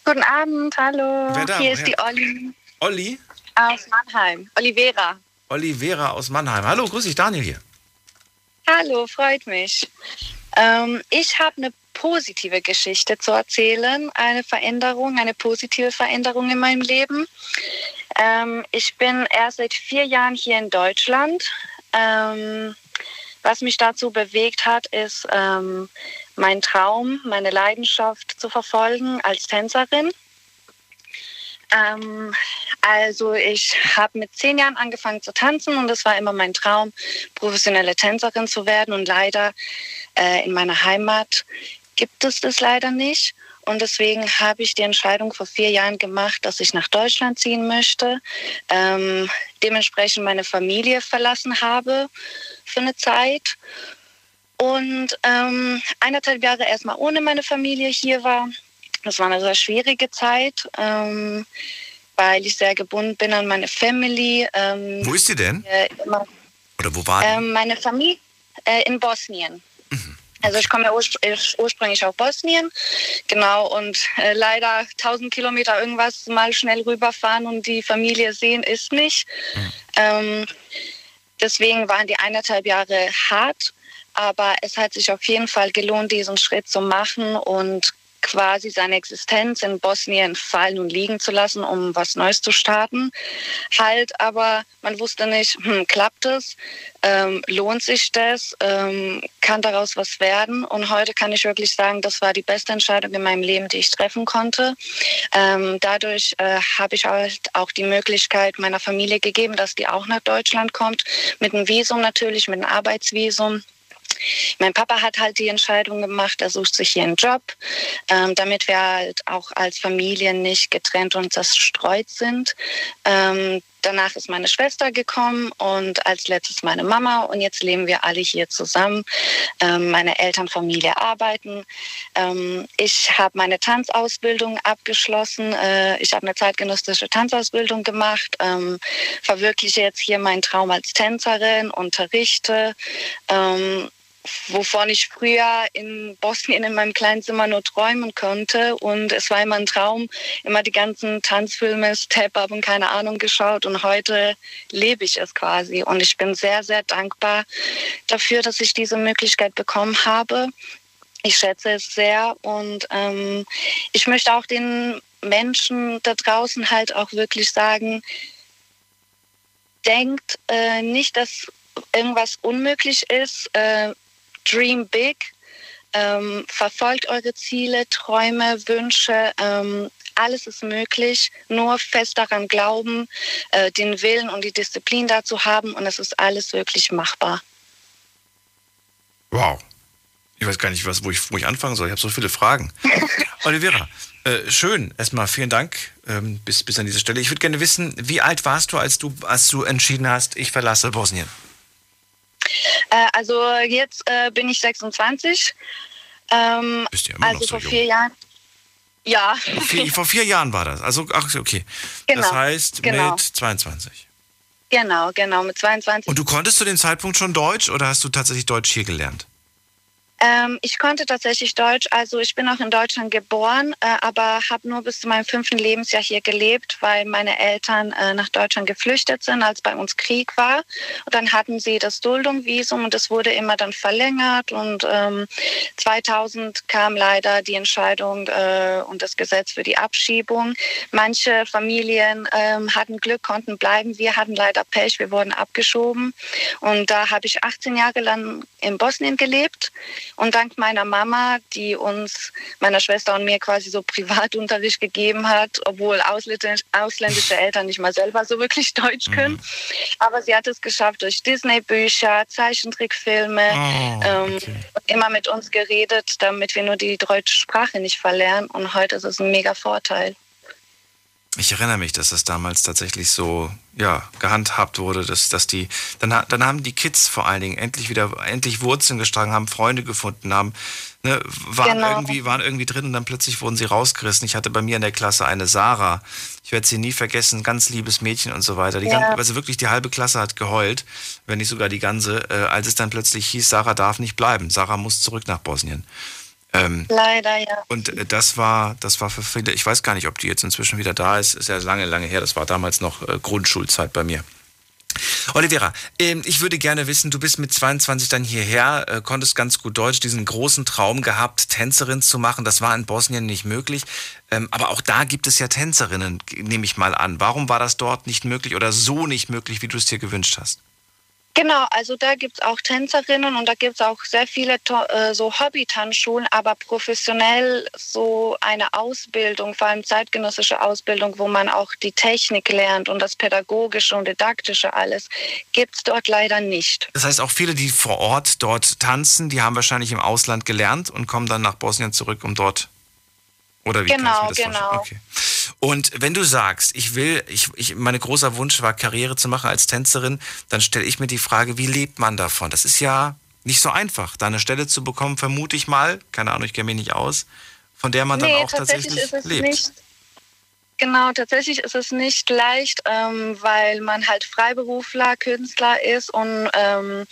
Guten Abend, hallo.
Wer da?
Hier ist die Olli
Olli?
aus Mannheim. Olivera.
Olivera aus Mannheim. Hallo, grüß dich, Daniel hier.
Hallo, freut mich. Ähm, ich habe eine positive Geschichte zu erzählen, eine Veränderung, eine positive Veränderung in meinem Leben. Ähm, ich bin erst seit vier Jahren hier in Deutschland. Ähm, was mich dazu bewegt hat, ist ähm, mein Traum, meine Leidenschaft zu verfolgen als Tänzerin. Ähm, also ich habe mit zehn Jahren angefangen zu tanzen und es war immer mein Traum, professionelle Tänzerin zu werden. Und leider äh, in meiner Heimat gibt es das leider nicht. Und deswegen habe ich die Entscheidung vor vier Jahren gemacht, dass ich nach Deutschland ziehen möchte. Ähm, dementsprechend meine Familie verlassen habe für eine Zeit. Und ähm, eineinhalb Jahre erstmal ohne meine Familie hier war. Das war eine sehr schwierige Zeit, ähm, weil ich sehr gebunden bin an meine Family. Ähm,
Wo ist sie denn?
äh, immer,
Oder wo war die?
ähm, meine Familie äh, in Bosnien. Also ich komme ja urspr ich- ursprünglich aus Bosnien, genau, und äh, leider 1000 Kilometer irgendwas mal schnell rüberfahren und die Familie sehen ist nicht. Ähm, deswegen waren die eineinhalb Jahre hart, aber es hat sich auf jeden Fall gelohnt, diesen Schritt zu machen und quasi seine Existenz in Bosnien fallen und liegen zu lassen, um was Neues zu starten. Halt, aber man wusste nicht, hm, klappt es, ähm, lohnt sich das, ähm, kann daraus was werden. Und heute kann ich wirklich sagen, das war die beste Entscheidung in meinem Leben, die ich treffen konnte. Ähm, dadurch äh, habe ich halt auch die Möglichkeit meiner Familie gegeben, dass die auch nach Deutschland kommt, mit einem Visum natürlich, mit einem Arbeitsvisum. Mein Papa hat halt die Entscheidung gemacht, er sucht sich hier einen Job, ähm, damit wir halt auch als Familie nicht getrennt und zerstreut sind. Ähm, danach ist meine Schwester gekommen und als letztes meine Mama und jetzt leben wir alle hier zusammen. Ähm, meine Elternfamilie arbeiten. Ähm, ich habe meine Tanzausbildung abgeschlossen. Äh, ich habe eine zeitgenössische Tanzausbildung gemacht, ähm, verwirkliche jetzt hier meinen Traum als Tänzerin, unterrichte. Wovon ich früher in Bosnien in meinem kleinen Zimmer nur träumen konnte. Und es war immer ein Traum, immer die ganzen Tanzfilme, Step-Up und keine Ahnung geschaut. Und heute lebe ich es quasi. Und ich bin sehr, sehr dankbar dafür, dass ich diese Möglichkeit bekommen habe. Ich schätze es sehr und ähm, ich möchte auch den Menschen da draußen halt auch wirklich sagen, denkt äh, nicht, dass irgendwas unmöglich ist. Äh, dream big. Ähm, verfolgt eure Ziele, Träume, Wünsche. Ähm, alles ist möglich. Nur fest daran glauben, äh, den Willen und die Disziplin dazu haben und es ist alles wirklich machbar.
Wow. Ich weiß gar nicht, was, wo, ich, wo ich anfangen soll. Ich habe so viele Fragen. [LAUGHS] Olivera, äh, schön. Erstmal vielen Dank ähm, bis, bis an diese Stelle. Ich würde gerne wissen, wie alt warst du, als du, als du entschieden hast, ich verlasse Bosnien?
Äh, also jetzt äh, bin ich 26. Ähm,
Bist ja immer
also
noch so
vor
jung.
vier Jahren. Ja.
Vor vier, vor vier Jahren war das. Also, ach, okay. Das
Genau,
heißt
genau.
mit 22.
Genau, genau, mit 22.
Und du konntest zu dem Zeitpunkt schon Deutsch oder hast du tatsächlich Deutsch hier gelernt?
Ähm, ich konnte tatsächlich Deutsch, also ich bin auch in Deutschland geboren, äh, aber habe nur bis zu meinem fünften Lebensjahr hier gelebt, weil meine Eltern äh, nach Deutschland geflüchtet sind, als bei uns Krieg war. Und dann hatten sie das Duldungvisum und das wurde immer dann verlängert. Und ähm, 2000 kam leider die Entscheidung äh, und das Gesetz für die Abschiebung. Manche Familien ähm, hatten Glück, konnten bleiben. Wir hatten leider Pech, wir wurden abgeschoben. Und da habe ich 18 Jahre lang in Bosnien gelebt. Und dank meiner Mama, die uns, meiner Schwester und mir quasi so Privatunterricht gegeben hat, obwohl ausländisch, ausländische Eltern nicht mal selber so wirklich Deutsch können. Aber sie hat es geschafft durch Disney-Bücher, Zeichentrickfilme,
Oh,
ähm, immer mit uns geredet, damit wir nur die deutsche Sprache nicht verlernen. Und heute ist es ein mega Vorteil.
Ich erinnere mich, dass das damals tatsächlich so ja, gehandhabt wurde, dass, dass die, dann, dann haben die Kids vor allen Dingen endlich wieder, endlich Wurzeln geschlagen, haben Freunde gefunden, haben, ne, waren,
Genau.
irgendwie, waren irgendwie drin und dann plötzlich wurden sie rausgerissen. Ich hatte bei mir in der Klasse eine Sarah, ich werde sie nie vergessen, ganz liebes Mädchen und so weiter. Die
Ja.
ganze, also wirklich die halbe Klasse hat geheult, wenn nicht sogar die ganze, äh, als es dann plötzlich hieß, Sarah darf nicht bleiben, Sarah muss zurück nach Bosnien. Ähm,
Leider, ja.
und äh, das war, das war für viele, ich weiß gar nicht, ob die jetzt inzwischen wieder da ist, ist ja lange, lange her, das war damals noch äh, Grundschulzeit bei mir. Olivera, ähm, ich würde gerne wissen, du bist mit 22 dann hierher, äh, konntest ganz gut Deutsch, diesen großen Traum gehabt, Tänzerin zu machen. Das war in Bosnien nicht möglich. Ähm, aber auch da gibt es ja Tänzerinnen, nehme ich mal an. Warum war das dort nicht möglich oder so nicht möglich, wie du es dir gewünscht hast?
Genau, also da gibt es auch Tänzerinnen und da gibt es auch sehr viele äh, so Hobby-Tanzschulen, aber professionell so eine Ausbildung, vor allem zeitgenössische Ausbildung, wo man auch die Technik lernt und das Pädagogische und Didaktische alles, gibt es dort leider nicht.
Das heißt, auch viele, die vor Ort dort tanzen, die haben wahrscheinlich im Ausland gelernt und kommen dann nach Bosnien zurück, um dort. Oder wie
Genau,
kann ich mir das
genau.
vorstellen? Okay. Und wenn du sagst, ich will, ich, ich, mein großer Wunsch war, Karriere zu machen als Tänzerin, dann stelle ich mir die Frage, wie lebt man davon? Das ist ja nicht so einfach, da eine Stelle zu bekommen, vermute ich mal, keine Ahnung, ich kenne mich nicht aus, von der man dann auch tatsächlich,
es
lebt.
nicht. Genau, tatsächlich ist es nicht leicht, ähm, weil man halt Freiberufler, Künstler ist und ähm,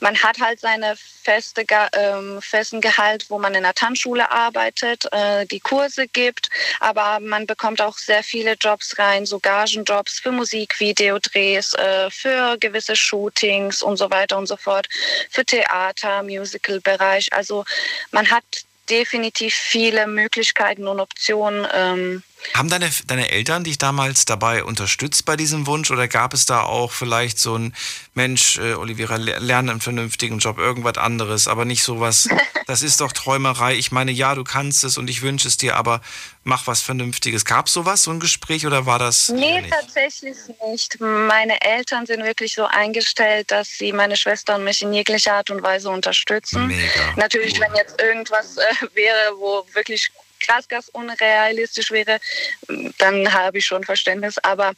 man hat halt seine feste, ähm, festen Gehalt, wo man in der Tanzschule arbeitet, äh, die Kurse gibt, aber man bekommt auch sehr viele Jobs rein, so Gagenjobs für Musikvideodrehs, äh, für gewisse Shootings und so weiter und so fort, für Theater, Musical-Bereich. Also man hat definitiv viele Möglichkeiten und Optionen. Ähm,
Haben deine, deine Eltern dich damals dabei unterstützt bei diesem Wunsch oder gab es da auch vielleicht so ein Mensch, äh, Olivera, le- lerne einen vernünftigen Job, irgendwas anderes, aber nicht sowas, [LAUGHS] das ist doch Träumerei. Ich meine, ja, du kannst es und ich wünsche es dir, aber mach was Vernünftiges. Gab es sowas, so ein Gespräch oder war das
Nee,
nicht?
tatsächlich nicht. Meine Eltern sind wirklich so eingestellt, dass sie meine Schwester und mich in jeglicher Art und Weise unterstützen.
Mega.
Natürlich, wenn jetzt irgendwas äh, wäre, wo wirklich krass, krass unrealistisch wäre, dann habe ich schon Verständnis. Aber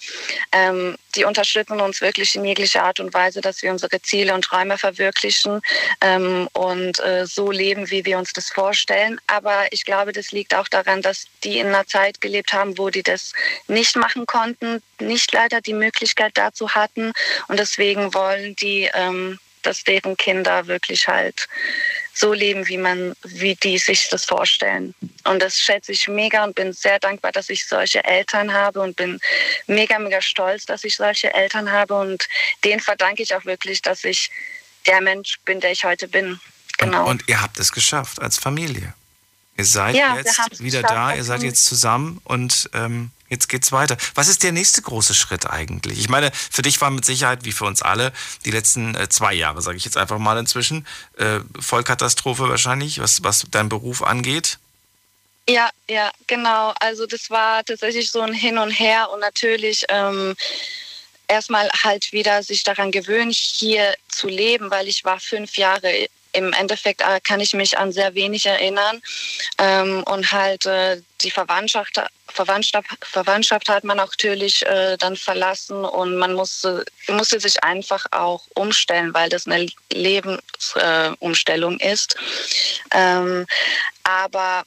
ähm, die unterstützen uns wirklich in jeglicher Art und Weise, dass wir unsere Ziele und Träume verwirklichen ähm, und äh, so leben, wie wir uns das vorstellen. Aber ich glaube, das liegt auch daran, dass die in einer Zeit gelebt haben, wo die das nicht machen konnten, nicht leider die Möglichkeit dazu hatten. Und deswegen wollen die, ähm, dass deren Kinder wirklich halt so leben, wie man, wie die sich das vorstellen. Und das schätze ich mega und bin sehr dankbar, dass ich solche Eltern habe und bin mega, mega stolz, dass ich solche Eltern habe. Und denen verdanke ich auch wirklich, dass ich der Mensch bin, der ich heute bin. Genau.
Und ihr habt es geschafft als Familie. Ihr seid
Ja,
jetzt wieder da, ihr seid jetzt zusammen und ähm, jetzt geht's weiter. Was ist der nächste große Schritt eigentlich? Ich meine, für dich war mit Sicherheit, wie für uns alle, die letzten äh, zwei Jahre, sage ich jetzt einfach mal inzwischen, äh, Vollkatastrophe wahrscheinlich, was, was dein Beruf angeht.
Ja, ja, genau. Also das war tatsächlich so ein Hin und Her und natürlich ähm, erstmal halt wieder sich daran gewöhnen, hier zu leben, weil ich war fünf Jahre im Endeffekt äh, kann ich mich an sehr wenig erinnern ähm, und halt äh, die Verwandtschaft, Verwandtschaft, Verwandtschaft hat man natürlich äh, dann verlassen und man musste, musste sich einfach auch umstellen, weil das eine Lebensumstellung ist. Ähm, aber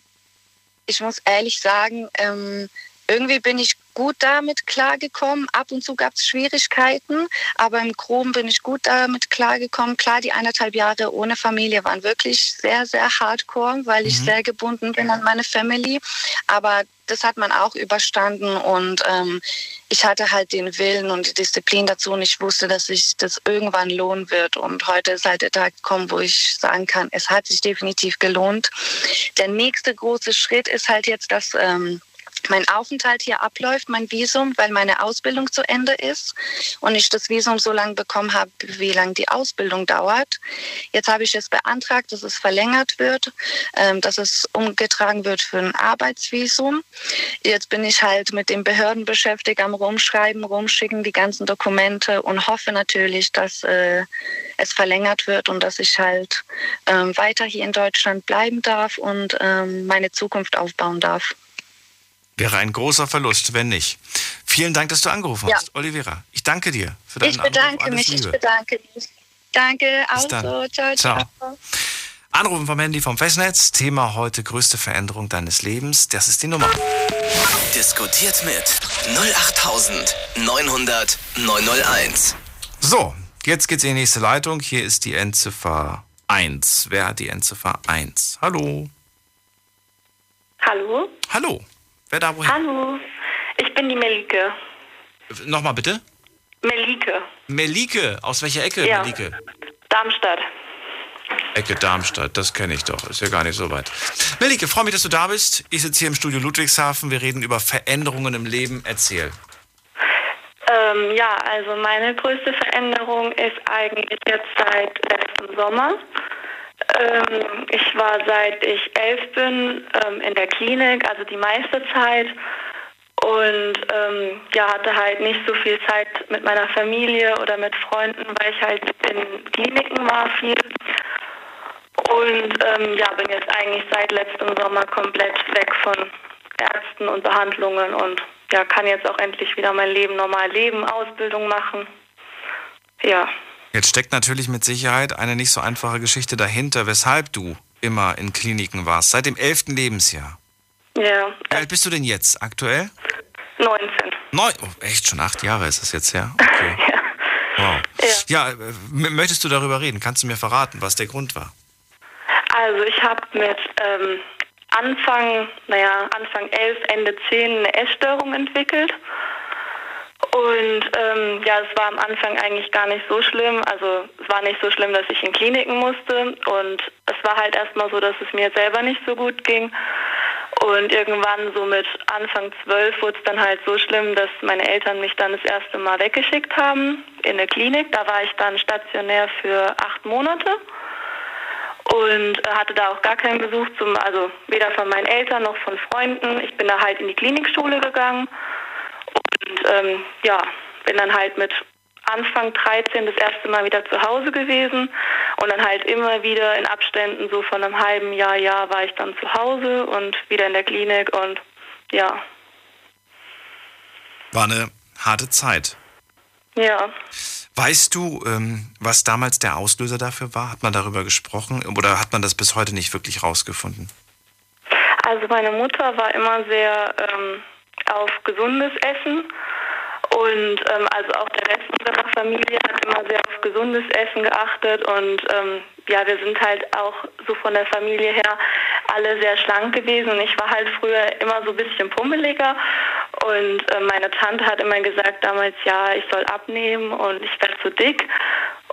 ich muss ehrlich sagen, ähm, irgendwie bin ich gut damit klargekommen. Ab und zu gab es Schwierigkeiten, aber im Groben bin ich gut damit klargekommen. Klar, die eineinhalb Jahre ohne Familie waren wirklich sehr, sehr hardcore, weil mhm. ich sehr gebunden bin an meine Family. Aber das hat man auch überstanden und ähm, ich hatte halt den Willen und die Disziplin dazu und ich wusste, dass sich das irgendwann lohnen wird. Und heute ist halt der Tag gekommen, wo ich sagen kann, es hat sich definitiv gelohnt. Der nächste große Schritt ist halt jetzt, dass ähm, mein Aufenthalt hier abläuft, mein Visum, weil meine Ausbildung zu Ende ist und ich das Visum so lange bekommen habe, wie lange die Ausbildung dauert. Jetzt habe ich es beantragt, dass es verlängert wird, ähm, dass es umgetragen wird für ein Arbeitsvisum. Jetzt bin ich halt mit den Behörden beschäftigt, am Rumschreiben, Rumschicken, die ganzen Dokumente und hoffe natürlich, dass äh, es verlängert wird und dass ich halt ähm, weiter hier in Deutschland bleiben darf und ähm, meine Zukunft aufbauen darf.
Wäre ein großer Verlust, wenn nicht. Vielen Dank, dass du angerufen hast, ja. Olivera. Ich danke dir
für deinen Ich bedanke mich, Liebe. ich bedanke mich. Danke,
auch so. Ciao, ciao, ciao. Anrufen vom Handy vom Festnetz. Thema heute größte Veränderung deines Lebens. Das ist die Nummer.
Diskutiert mit 08900 901.
So, jetzt geht's in die nächste Leitung. Hier ist die Endziffer 1. Wer hat die Endziffer 1? Hallo.
Hallo.
Hallo. Wer da woher?
Hallo, ich bin die Melike.
Nochmal bitte?
Melike.
Melike, aus welcher Ecke,
ja.
Melike?
Darmstadt.
Ecke Darmstadt, das kenne ich doch. Ist ja gar nicht so weit. Melike, freue mich, dass du da bist. Ich sitze hier im Studio Ludwigshafen. Wir reden über Veränderungen im Leben. Erzähl.
Ähm, ja, also meine größte Veränderung ist eigentlich jetzt seit letztem Sommer. Ähm, ich war seit ich elf bin ähm, in der Klinik, also die meiste Zeit. Und ähm, ja, hatte halt nicht so viel Zeit mit meiner Familie oder mit Freunden, weil ich halt in Kliniken war viel. Und ähm, ja, bin jetzt eigentlich seit letztem Sommer komplett weg von Ärzten und Behandlungen und ja, kann jetzt auch endlich wieder mein Leben normal leben, Ausbildung machen. Ja.
Jetzt steckt natürlich mit Sicherheit eine nicht so einfache Geschichte dahinter, weshalb du immer in Kliniken warst, seit dem elften Lebensjahr.
Ja.
Wie alt bist du denn jetzt aktuell?
19.
Neun, oh, echt schon acht Jahre ist das jetzt her? Okay. [LAUGHS] ja. Wow. Ja. ja, äh, möchtest du darüber reden? Kannst du mir verraten, was der Grund war?
Also ich habe mit ähm, Anfang, naja, Anfang 11, Ende 10 eine Essstörung entwickelt. Und ähm, ja, es war am Anfang eigentlich gar nicht so schlimm. Also es war nicht so schlimm, dass ich in Kliniken musste. Und es war halt erstmal so, dass es mir selber nicht so gut ging. Und irgendwann so mit Anfang zwölf wurde es dann halt so schlimm, dass meine Eltern mich dann das erste Mal weggeschickt haben in eine Klinik. Da war ich dann stationär für acht Monate und hatte da auch gar keinen Besuch zum, also weder von meinen Eltern noch von Freunden. Ich bin da halt in die Klinikschule gegangen und ähm, ja, bin dann halt mit Anfang 13 das erste Mal wieder zu Hause gewesen und dann halt immer wieder in Abständen so von einem halben Jahr, Jahr war ich dann zu Hause und wieder in der Klinik und ja.
War eine harte Zeit.
Ja.
Weißt du, ähm, was damals der Auslöser dafür war? Hat man darüber gesprochen oder hat man das bis heute nicht wirklich rausgefunden?
Also meine Mutter war immer sehr ähm, auf gesundes Essen. Und ähm, also auch der Rest unserer Familie hat immer sehr auf gesundes Essen geachtet. Und ähm, ja, wir sind halt auch so von der Familie her alle sehr schlank gewesen. Und ich war halt früher immer so ein bisschen pummeliger. Und äh, meine Tante hat immer gesagt damals, ja, ich soll abnehmen und ich werde zu dick.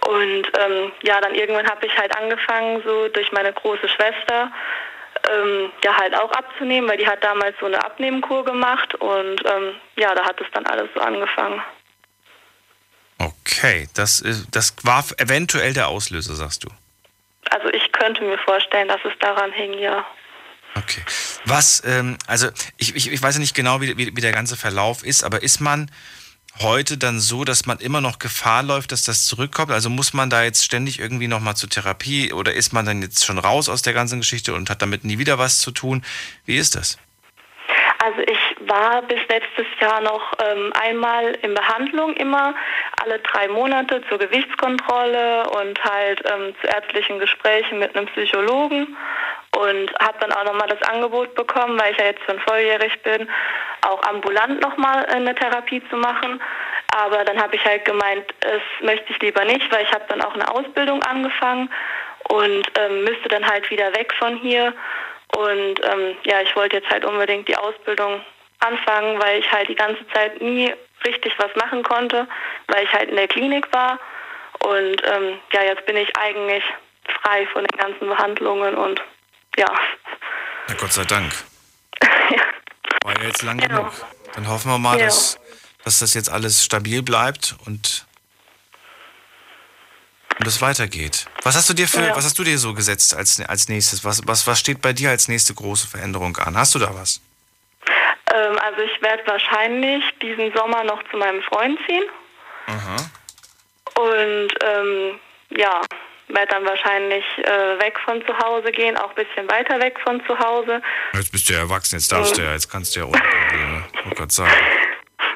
Und ähm, ja, dann irgendwann habe ich halt angefangen, so durch meine große Schwester, ähm, ja halt auch abzunehmen, weil die hat damals so eine Abnehmkur gemacht und ähm, ja, da hat es dann alles so angefangen.
Okay, das, ist, das war eventuell der Auslöser, sagst du?
Also ich könnte mir vorstellen, dass es daran hing, ja.
Okay. Was, ähm, also ich, ich, ich weiß ja nicht genau, wie, wie, wie der ganze Verlauf ist, aber ist man heute dann so, dass man immer noch Gefahr läuft, dass das zurückkommt? Also muss man da jetzt ständig irgendwie nochmal zur Therapie oder ist man dann jetzt schon raus aus der ganzen Geschichte und hat damit nie wieder was zu tun? Wie ist das?
Also ich war bis letztes Jahr noch ähm, einmal in Behandlung immer, alle drei Monate zur Gewichtskontrolle und halt ähm, zu ärztlichen Gesprächen mit einem Psychologen und habe dann auch nochmal das Angebot bekommen, weil ich ja jetzt schon volljährig bin, auch ambulant nochmal eine Therapie zu machen. Aber dann habe ich halt gemeint, das möchte ich lieber nicht, weil ich habe dann auch eine Ausbildung angefangen und ähm, müsste dann halt wieder weg von hier und ähm, ja, ich wollte jetzt halt unbedingt die Ausbildung anfangen, weil ich halt die ganze Zeit nie richtig was machen konnte, weil ich halt in der Klinik war. Und ähm, ja, jetzt bin ich eigentlich frei von den ganzen Behandlungen und ja.
Na Gott sei Dank. [LAUGHS] ja. War ja jetzt lang genau. genug. Dann hoffen wir mal, ja. dass, dass das jetzt alles stabil bleibt und und es weitergeht. Was hast du dir für, ja. was hast du dir so gesetzt als, als nächstes? Was, was, was steht bei dir als nächste große Veränderung an? Hast du da was?
Ähm, also ich werde wahrscheinlich diesen Sommer noch zu meinem Freund ziehen. Aha. Und ähm, ja, werde dann wahrscheinlich äh, weg von zu Hause gehen, auch ein bisschen weiter weg von zu Hause.
Jetzt bist du ja erwachsen, jetzt darfst mhm. du ja, jetzt kannst du ja Probleme. Ich Gott sagen.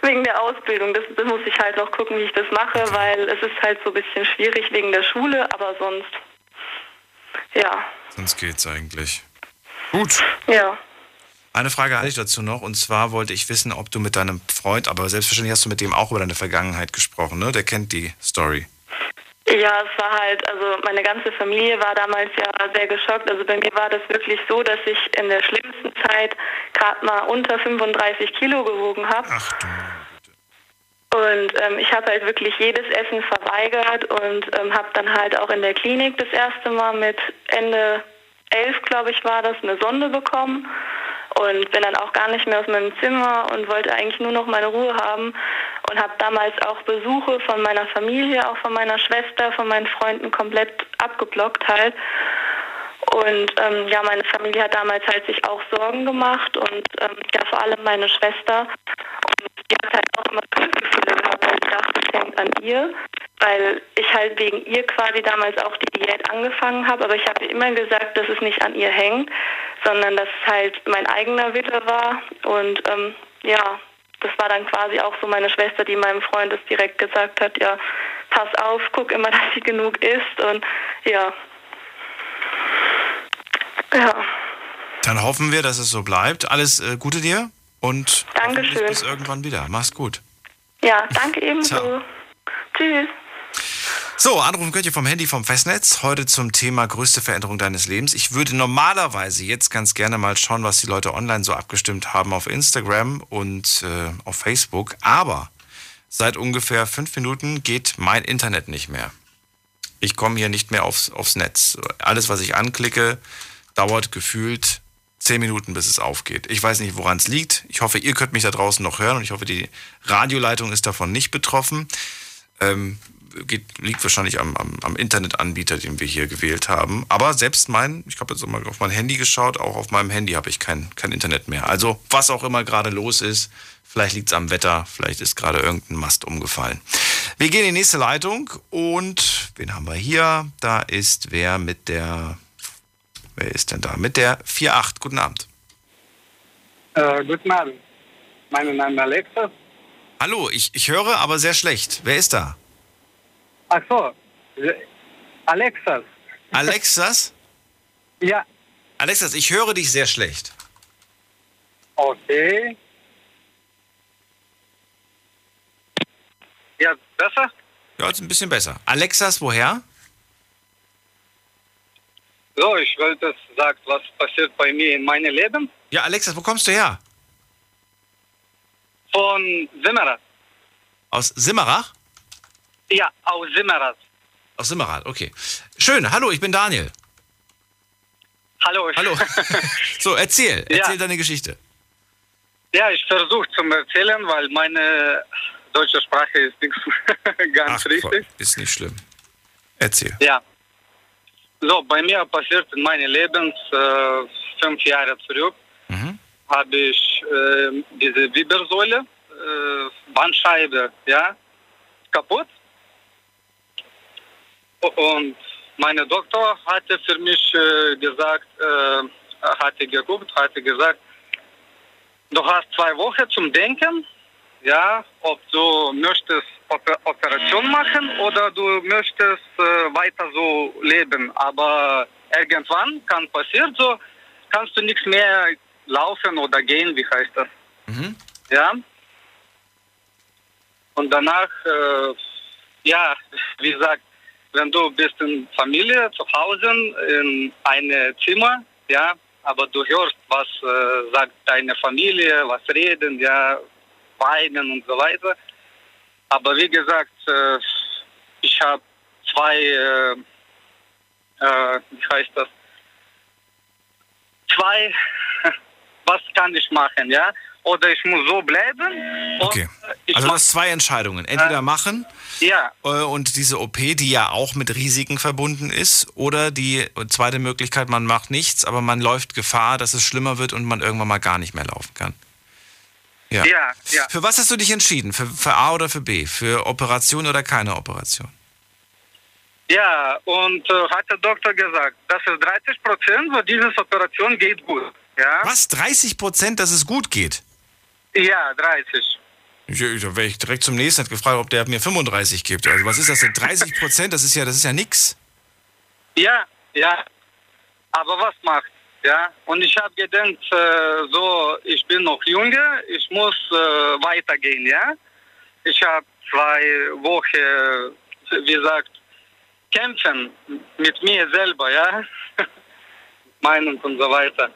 Wegen der Ausbildung. Das, das, muss ich halt noch gucken, wie ich das mache, weil es ist halt so ein bisschen schwierig wegen der Schule, aber sonst, ja.
Sonst geht's eigentlich. Gut.
Ja.
Eine Frage hatte ich dazu noch, und zwar wollte ich wissen, ob du mit deinem Freund, aber selbstverständlich hast du mit dem auch über deine Vergangenheit gesprochen, ne? Der kennt die Story.
Ja, es war halt, also meine ganze Familie war damals ja sehr geschockt. Also bei mir war das wirklich so, dass ich in der schlimmsten Zeit gerade mal unter 35 Kilo gewogen habe. Ach du. Und ähm, ich habe halt wirklich jedes Essen verweigert und ähm, habe dann halt auch in der Klinik das erste Mal mit Ende 11, glaube ich, war das, eine Sonde bekommen und bin dann auch gar nicht mehr aus meinem Zimmer und wollte eigentlich nur noch meine Ruhe haben und habe damals auch Besuche von meiner Familie, auch von meiner Schwester, von meinen Freunden komplett abgeblockt halt. Und ähm, ja, meine Familie hat damals halt sich auch Sorgen gemacht und ähm, ja, vor allem meine Schwester. Und die hat halt auch immer Schuldgefühle gehabt, weil ich dachte, hängt an ihr, weil ich halt wegen ihr quasi damals auch die Diät angefangen habe. Aber ich habe immer gesagt, dass es nicht an ihr hängt, sondern dass es halt mein eigener Wille war. Und ähm, ja, das war dann quasi auch so meine Schwester, die meinem Freund es direkt gesagt hat, ja, pass auf, guck immer, [LAUGHS] dass sie genug isst und ja.
Ja. Dann hoffen wir, dass es so bleibt. Alles äh, Gute dir und
Dankeschön.
bis irgendwann wieder. Mach's gut.
Ja, danke ebenso. Tschüss.
So, anrufen könnt ihr vom Handy vom Festnetz. Heute zum Thema größte Veränderung deines Lebens. Ich würde normalerweise jetzt ganz gerne mal schauen, was die Leute online so abgestimmt haben auf Instagram und äh, auf Facebook. Aber seit ungefähr fünf Minuten geht mein Internet nicht mehr. Ich komme hier nicht mehr aufs, aufs Netz. Alles, was ich anklicke, dauert gefühlt zehn Minuten, bis es aufgeht. Ich weiß nicht, woran es liegt. Ich hoffe, ihr könnt mich da draußen noch hören und ich hoffe, die Radioleitung ist davon nicht betroffen. Ähm, geht, liegt wahrscheinlich am, am, am, Internetanbieter, den wir hier gewählt haben. Aber selbst mein, ich habe jetzt mal auf mein Handy geschaut, auch auf meinem Handy habe ich kein, kein Internet mehr. Also was auch immer gerade los ist, vielleicht liegt es am Wetter, vielleicht ist gerade irgendein Mast umgefallen. Wir gehen in die nächste Leitung und wen haben wir hier? Da ist wer mit der, wer ist denn da? Mit der 4.8. Guten Abend.
Äh, guten Abend. Mein Name ist Alexa.
Hallo, ich, ich höre aber sehr schlecht. Wer ist da?
Ach so, Alexas.
Alexas? [LAUGHS]
ja.
Alexas, ich höre dich sehr schlecht.
Okay. Ja, besser?
Ja, jetzt ein bisschen besser. Alexas, woher?
So, ich wollte sagen, was passiert bei mir in meinem Leben.
Ja, Alexas, wo kommst du her?
Von Simmerach.
Aus Simmerach?
Ja, aus Simmerath.
Aus Simmerath, okay. Schön, hallo, ich bin Daniel.
Hallo.
Hallo. [LAUGHS] [LAUGHS] so, erzähl, erzähl ja. deine Geschichte.
Ja, ich versuche zu erzählen, weil meine deutsche Sprache ist nicht [LAUGHS] ganz Ach, richtig.
Ist nicht schlimm. Erzähl.
Ja. So, bei mir passiert in meinem Leben äh, fünf Jahre zurück, mhm. habe ich äh, diese Wirbelsäule äh, Bandscheibe, ja, kaputt. Und meine Doktor hatte für mich äh, gesagt, äh, hatte geguckt, hatte gesagt, du hast zwei Wochen zum Denken, ja, ob du möchtest Oper Operation machen oder du möchtest äh, weiter so leben. Aber irgendwann kann passieren so, kannst du nichts mehr laufen oder gehen, wie heißt das?
Mhm.
Ja. Und danach, äh, ja, [LAUGHS] wie gesagt, wenn du bist in Familie, zu Hause, in einem Zimmer, ja, aber du hörst, was äh, sagt deine Familie, was reden, ja, weinen und so weiter. Aber wie gesagt, äh, ich habe zwei, äh, äh, wie heißt das, zwei, [LAUGHS] was kann ich machen, ja? Oder ich muss so bleiben.
Okay. Also du hast zwei Entscheidungen. Entweder machen
ja.
äh, und diese OP, die ja auch mit Risiken verbunden ist, oder die zweite Möglichkeit, man macht nichts, aber man läuft Gefahr, dass es schlimmer wird und man irgendwann mal gar nicht mehr laufen kann. Ja.
Ja, ja.
Für was hast du dich entschieden? Für, für A oder für B? Für Operation oder keine Operation?
Ja, und äh, hat der Doktor gesagt, das ist 30 Prozent, wo diese Operation geht gut. Ja?
Was? 30 Prozent, dass es gut geht?
Ja, 30.
Ich, da wäre ich direkt zum nächsten gefragt, ob der mir 35 gibt. Also was ist das denn? 30 Prozent, das ist ja, das ist ja nix.
Ja, ja. Aber was macht? Ja, und ich habe gedacht, äh, so, ich bin noch jünger, ich muss äh, weitergehen, ja. Ich habe zwei Wochen, wie gesagt, kämpfen mit mir selber, ja. [LAUGHS] Meinung und so weiter.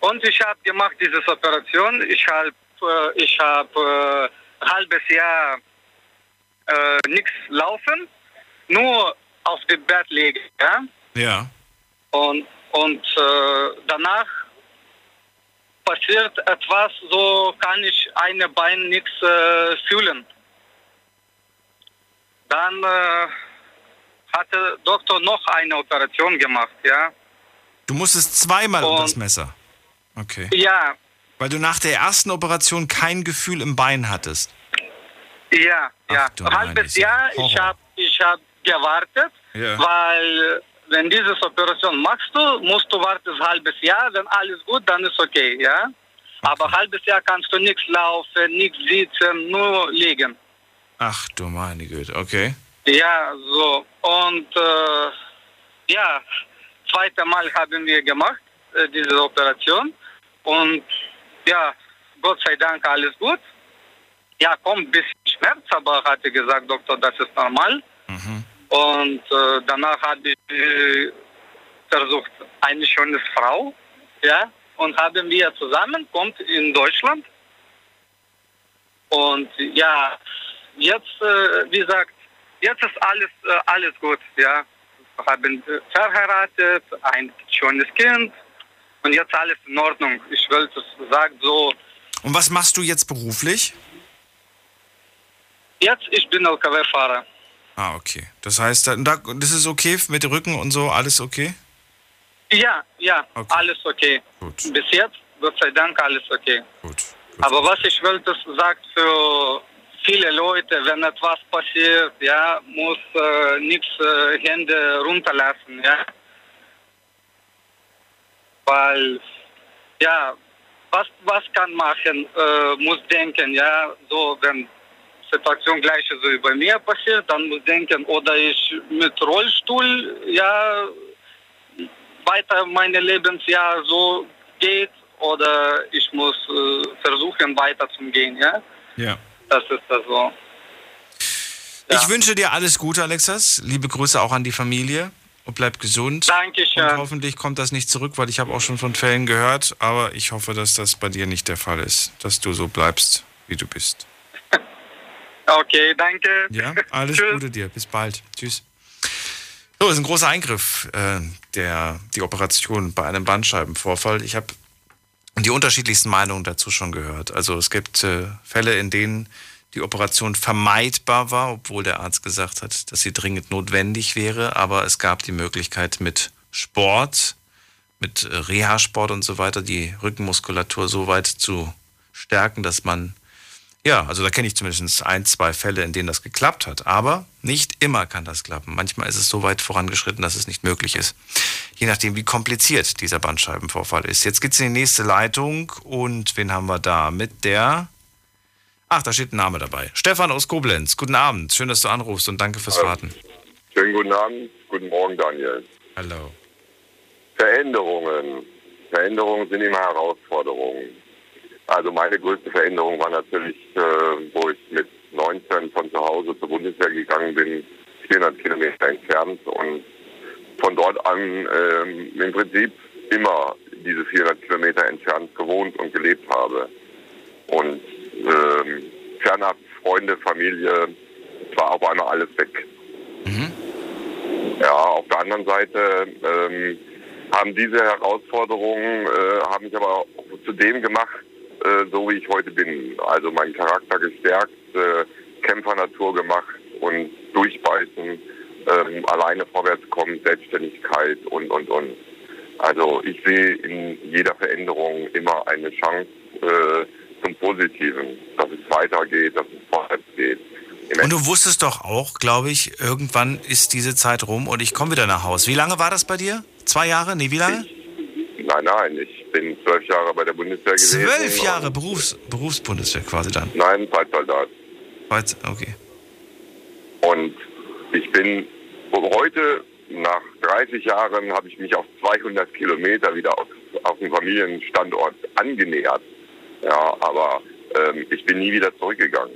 Und ich habe gemacht diese Operation. Ich habe äh, ich habe äh, ein halbes Jahr äh, nichts laufen, nur auf dem Bett liegen, ja.
Ja.
Und und äh, danach passiert etwas, so kann ich eine Bein nichts äh, fühlen. Dann äh, hat der Doktor noch eine Operation gemacht, ja.
Du musstest zweimal um das Messer. Okay.
Ja.
Weil du nach der ersten Operation kein Gefühl im Bein hattest.
Ja, ja.
du
Ein halbes Jahr, ich habe ich hab gewartet,
Ja.
weil wenn diese Operation machst du, musst du warten ein halbes Jahr, wenn alles gut, dann ist okay, ja. Aber ein halbes Jahr kannst du nichts laufen, nichts sitzen, nur liegen.
Ach du meine Güte, okay.
Ja, so. Und äh, ja, zweite Mal haben wir gemacht, äh, diese Operation. Und ja, Gott sei Dank alles gut. Ja, kommt ein bisschen Schmerz, aber hatte gesagt, Doktor, das ist normal. Und äh, danach habe ich äh, versucht, eine schöne Frau, ja, und haben wir zusammen, kommt in Deutschland. Und ja, jetzt, äh, wie gesagt, jetzt ist alles, äh, alles gut, ja. Wir haben äh, verheiratet, ein schönes Kind und jetzt alles in Ordnung. Ich wollte sagen, so,
Und was machst du jetzt beruflich?
jetzt ich bin LKW-Fahrer.
Ah, okay. Das heißt, da, da- das ist okay mit dem Rücken und so, alles okay?
Ja, ja, alles okay. Bis jetzt, Gott sei Dank, alles okay. Aber was ich wollte sagen für viele Leute, wenn etwas passiert, ja, muss äh, nichts äh, Hände runterlassen, ja. Weil, ja, was, was kann machen, äh, muss denken, ja, so, wenn Situation gleich so wie bei mir passiert, dann muss denken, oder ich mit Rollstuhl, ja, weiter meine Lebensjahr so geht, oder ich muss äh, versuchen, weiter zu gehen, ja.
Ja.
Das ist das so.
Ich wünsche dir alles Gute, Alexas. Liebe Grüße auch an die Familie und bleib gesund.
Dankeschön.
Und hoffentlich kommt das nicht zurück, weil ich habe auch schon von Fällen gehört, aber ich hoffe, dass das bei dir nicht der Fall ist, dass du so bleibst, wie du bist.
Okay, danke.
Ja, alles Gute dir. Bis bald. Tschüss. So, ist ein großer Eingriff, äh, der, die Operation bei einem Bandscheibenvorfall. Ich habe die unterschiedlichsten Meinungen dazu schon gehört. Also es gibt äh, Fälle, in denen die Operation vermeidbar war, obwohl der Arzt gesagt hat, dass sie dringend notwendig wäre. Aber es gab die Möglichkeit mit Sport, mit äh, Reha-Sport und so weiter, die Rückenmuskulatur so weit zu stärken, dass man Ja, also da kenne ich zumindest ein, zwei Fälle, in denen das geklappt hat. Aber nicht immer kann das klappen. Manchmal ist es so weit vorangeschritten, dass es nicht möglich ist. Je nachdem, wie kompliziert dieser Bandscheibenvorfall ist. Jetzt geht's in die nächste Leitung und wen haben wir da? Mit der. Ach, da steht ein Name dabei. Stefan aus Koblenz. Guten Abend. Schön, dass du anrufst und danke fürs Warten.
Schönen guten Abend. Guten Morgen, Daniel.
Hallo.
Veränderungen. Veränderungen sind immer Herausforderungen. Also meine größte Veränderung war natürlich, äh, wo ich mit 19 von zu Hause zur Bundeswehr gegangen bin, 400 Kilometer entfernt und von dort an ähm, im Prinzip immer diese 400 Kilometer entfernt gewohnt und gelebt habe. Und ähm, fernab Freunde, Familie, es war auf einmal alles weg. Mhm. Ja, auf der anderen Seite ähm, haben diese Herausforderungen, äh, haben mich aber zu dem gemacht, äh, so wie ich heute bin. Also mein Charakter gestärkt, äh, Kämpfernatur gemacht und durchbeißen, ähm, alleine vorwärts kommen, Selbstständigkeit und, und, und. Also ich sehe in jeder Veränderung immer eine Chance äh, zum Positiven, dass es weitergeht, dass es vorwärts geht.
Und du wusstest doch auch, glaube ich, irgendwann ist diese Zeit rum und ich komme wieder nach Hause. Wie lange war das bei dir? Zwei Jahre? Nee, wie lange?
Ich, nein, nein, ich bin zwölf Jahre bei der Bundeswehr gewesen.
Zwölf Jahre Berufs, Berufsbundeswehr quasi dann?
Nein, Zeitsoldat.
Okay.
Und ich bin heute, nach 30 Jahren, habe ich mich auf 200 Kilometer wieder auf, auf den Familienstandort angenähert. Ja, aber ähm, ich bin nie wieder zurückgegangen.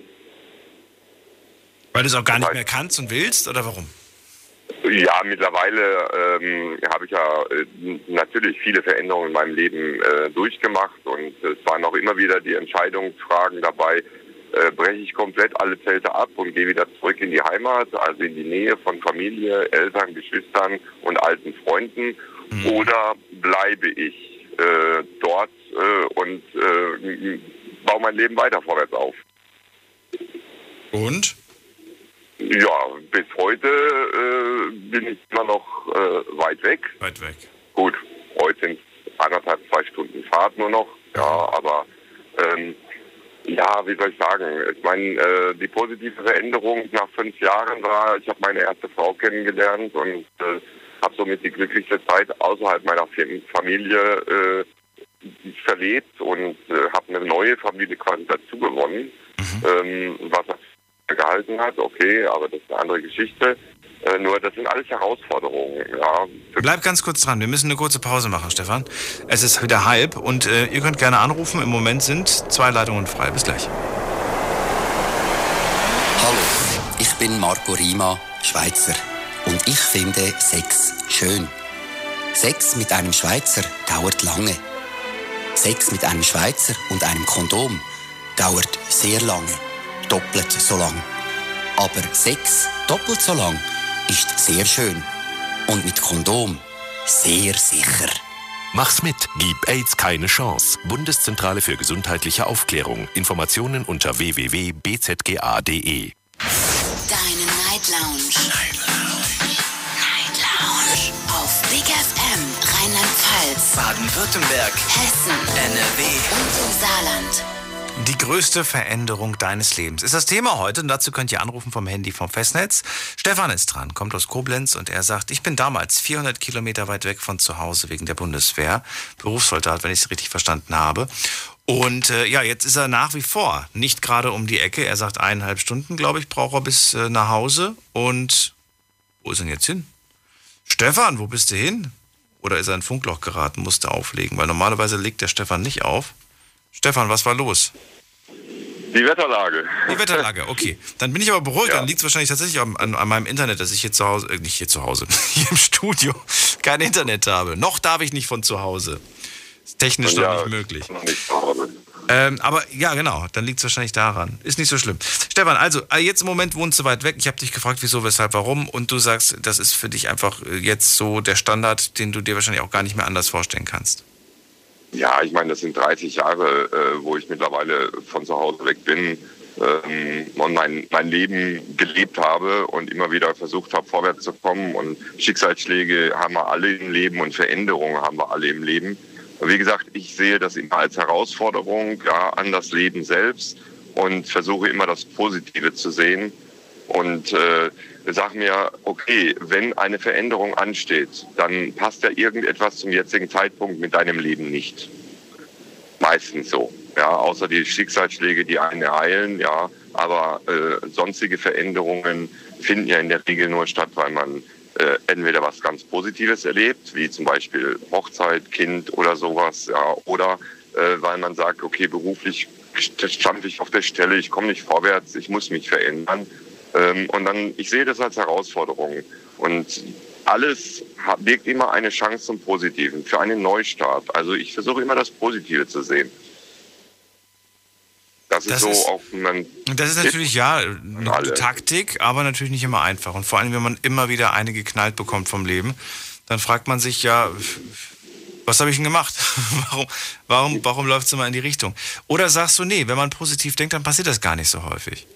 Weil du es auch gar nicht mehr kannst und willst oder warum?
Ja, mittlerweile ähm, habe ich ja äh, natürlich viele Veränderungen in meinem Leben äh, durchgemacht und es waren auch immer wieder die Entscheidungsfragen dabei, äh, breche ich komplett alle Zelte ab und gehe wieder zurück in die Heimat, also in die Nähe von Familie, Eltern, Geschwistern und alten Freunden, mhm. oder bleibe ich äh, dort äh, und äh, baue mein Leben weiter vorwärts auf.
Und?
Ja, bis heute äh, bin ich immer noch äh, weit weg.
Weit weg.
Gut, heute sind es anderthalb, zwei Stunden Fahrt nur noch. Ja, aber ähm, ja, wie soll ich sagen? Ich meine, äh, die positive Veränderung nach fünf Jahren war, ich habe meine erste Frau kennengelernt und äh, habe somit die glücklichste Zeit außerhalb meiner Familie äh, verlebt und äh, habe eine neue Familie quasi dazu gewonnen, mhm. ähm, was gehalten hat, okay, aber das ist eine andere Geschichte. Äh, nur das sind alles Herausforderungen. Ja.
Bleib ganz kurz dran. Wir müssen eine kurze Pause machen, Stefan. Es ist wieder halb und äh, ihr könnt gerne anrufen. Im Moment sind zwei Leitungen frei. Bis gleich.
Hallo, ich bin Marco Rima, Schweizer. Und ich finde Sex schön. Sex mit einem Schweizer dauert lange. Sex mit einem Schweizer und einem Kondom dauert sehr lange doppelt so lang. Aber Sex doppelt so lang ist sehr schön. Und mit Kondom sehr sicher.
Mach's mit. Gib AIDS keine Chance. Bundeszentrale für gesundheitliche Aufklärung. Informationen unter www.bzga.de.
Deine Night Lounge. Night Lounge. Night Lounge. Auf Big FM Rheinland-Pfalz,
Baden-Württemberg,
Hessen,
NRW
und im Saarland.
Die größte Veränderung deines Lebens ist das Thema heute und dazu könnt ihr anrufen vom Handy vom Festnetz. Stefan ist dran, kommt aus Koblenz und er sagt, ich bin damals 400 Kilometer weit weg von zu Hause wegen der Bundeswehr, Berufssoldat, wenn ich es richtig verstanden habe. Und äh, ja, jetzt ist er nach wie vor nicht gerade um die Ecke. Er sagt, eineinhalb Stunden, glaube ich, braucht er bis äh, nach Hause. Und wo ist er denn jetzt hin? Stefan, wo bist du hin? Oder ist er in ein Funkloch geraten, musste auflegen? Weil normalerweise legt der Stefan nicht auf. Stefan, was war los?
Die Wetterlage.
Die Wetterlage, okay. Dann bin ich aber beruhigt. Ja. Dann liegt es wahrscheinlich tatsächlich an, an, an, meinem Internet, dass ich hier zu Hause, äh, nicht hier zu Hause, [LAUGHS] hier im Studio kein Internet habe. Noch darf ich nicht von zu Hause. Ist technisch ja, noch nicht möglich. Noch nicht ähm, aber ja, genau, dann liegt es wahrscheinlich daran. Ist nicht so schlimm. Stefan, also äh, jetzt im Moment wohnst du weit weg. Ich habe dich gefragt, wieso, weshalb, warum. Und du sagst, das ist für dich einfach äh, jetzt so der Standard, den du dir wahrscheinlich auch gar nicht mehr anders vorstellen kannst.
Ja, ich meine, das sind 30 Jahre, äh, wo ich mittlerweile von zu Hause weg bin ähm, und mein, mein Leben gelebt habe und immer wieder versucht habe, vorwärts zu kommen. Und Schicksalsschläge haben wir alle im Leben und Veränderungen haben wir alle im Leben. Wie gesagt, ich sehe das immer als Herausforderung ja, an das Leben selbst und versuche immer das Positive zu sehen und äh, sag mir, okay, wenn eine Veränderung ansteht, dann passt ja irgendetwas zum jetzigen Zeitpunkt mit deinem Leben nicht. Meistens so. Ja, außer die Schicksalsschläge, die einen ereilen, ja. Aber äh, sonstige Veränderungen finden ja in der Regel nur statt, weil man äh, entweder was ganz Positives erlebt, wie zum Beispiel Hochzeit, Kind oder sowas, ja, oder äh, weil man sagt, okay, beruflich stand ich auf der Stelle, ich komme nicht vorwärts, ich muss mich verändern. Ähm, und dann, ich sehe das als Herausforderung. Und alles birgt immer eine Chance zum Positiven, für einen Neustart. Also ich versuche immer das Positive zu sehen. Das, das ist so ist, auch
man. Das ist natürlich ja eine alle. Taktik, aber natürlich nicht immer einfach. Und vor allem, wenn man immer wieder eine geknallt bekommt vom Leben, dann fragt man sich ja, was habe ich denn gemacht? [LAUGHS] warum warum, warum läuft es immer in die Richtung? Oder sagst du, nee, wenn man positiv denkt, dann passiert das gar nicht so häufig?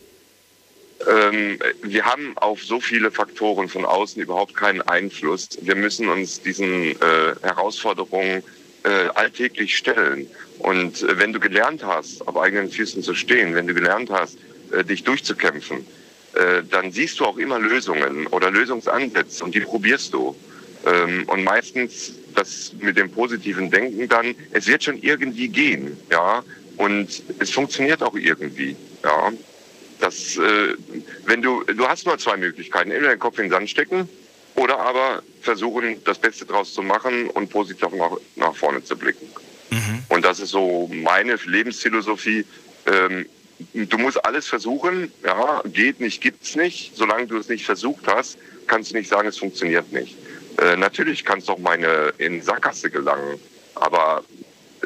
Ähm, wir haben auf so viele Faktoren von außen überhaupt keinen Einfluss. Wir müssen uns diesen äh, Herausforderungen äh, alltäglich stellen. Und äh, wenn du gelernt hast, auf eigenen Füßen zu stehen, wenn du gelernt hast, äh, dich durchzukämpfen, äh, dann siehst du auch immer Lösungen oder Lösungsansätze und die probierst du. Ähm, und meistens das mit dem positiven Denken dann, es wird schon irgendwie gehen, ja, und es funktioniert auch irgendwie, ja. Das, äh, wenn du, du hast nur zwei Möglichkeiten, entweder den Kopf in den Sand stecken oder aber versuchen, das Beste draus zu machen und positiv nach, nach vorne zu blicken. Mhm. Und das ist so meine Lebensphilosophie. Ähm, du musst alles versuchen, ja, geht nicht, gibt's nicht. Solange du es nicht versucht hast, kannst du nicht sagen, es funktioniert nicht. Äh, natürlich kann es doch meine in Sackgasse gelangen. Aber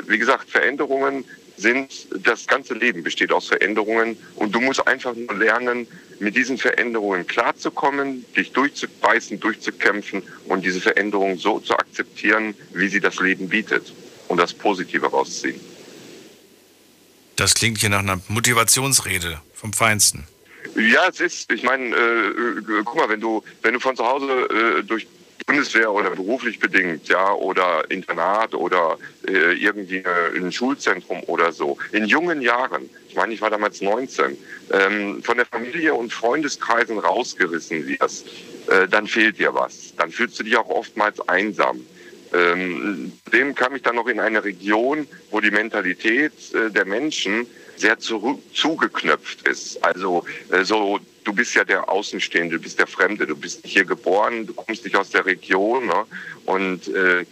wie gesagt, Veränderungen sind, das ganze Leben besteht aus Veränderungen und du musst einfach nur lernen, mit diesen Veränderungen klarzukommen, dich durchzubeißen, durchzukämpfen und diese Veränderungen so zu akzeptieren, wie sie das Leben bietet und das Positive rausziehen.
Das klingt hier nach einer Motivationsrede vom Feinsten.
Ja, es ist, ich meine, äh, äh, guck mal, wenn du, wenn du von zu Hause äh, durch Bundeswehr oder beruflich bedingt, ja, oder Internat oder äh, irgendwie ein Schulzentrum oder so. In jungen Jahren, ich meine, ich war damals 19, ähm, von der Familie und Freundeskreisen rausgerissen wirst, äh, dann fehlt dir was. Dann fühlst du dich auch oftmals einsam. Ähm, dem kam ich dann noch in eine Region, wo die Mentalität äh, der Menschen sehr zurück, zugeknöpft ist. Also äh, so du bist ja der Außenstehende, du bist der Fremde, du bist hier geboren, du kommst nicht aus der Region. Ne? Und äh, äh,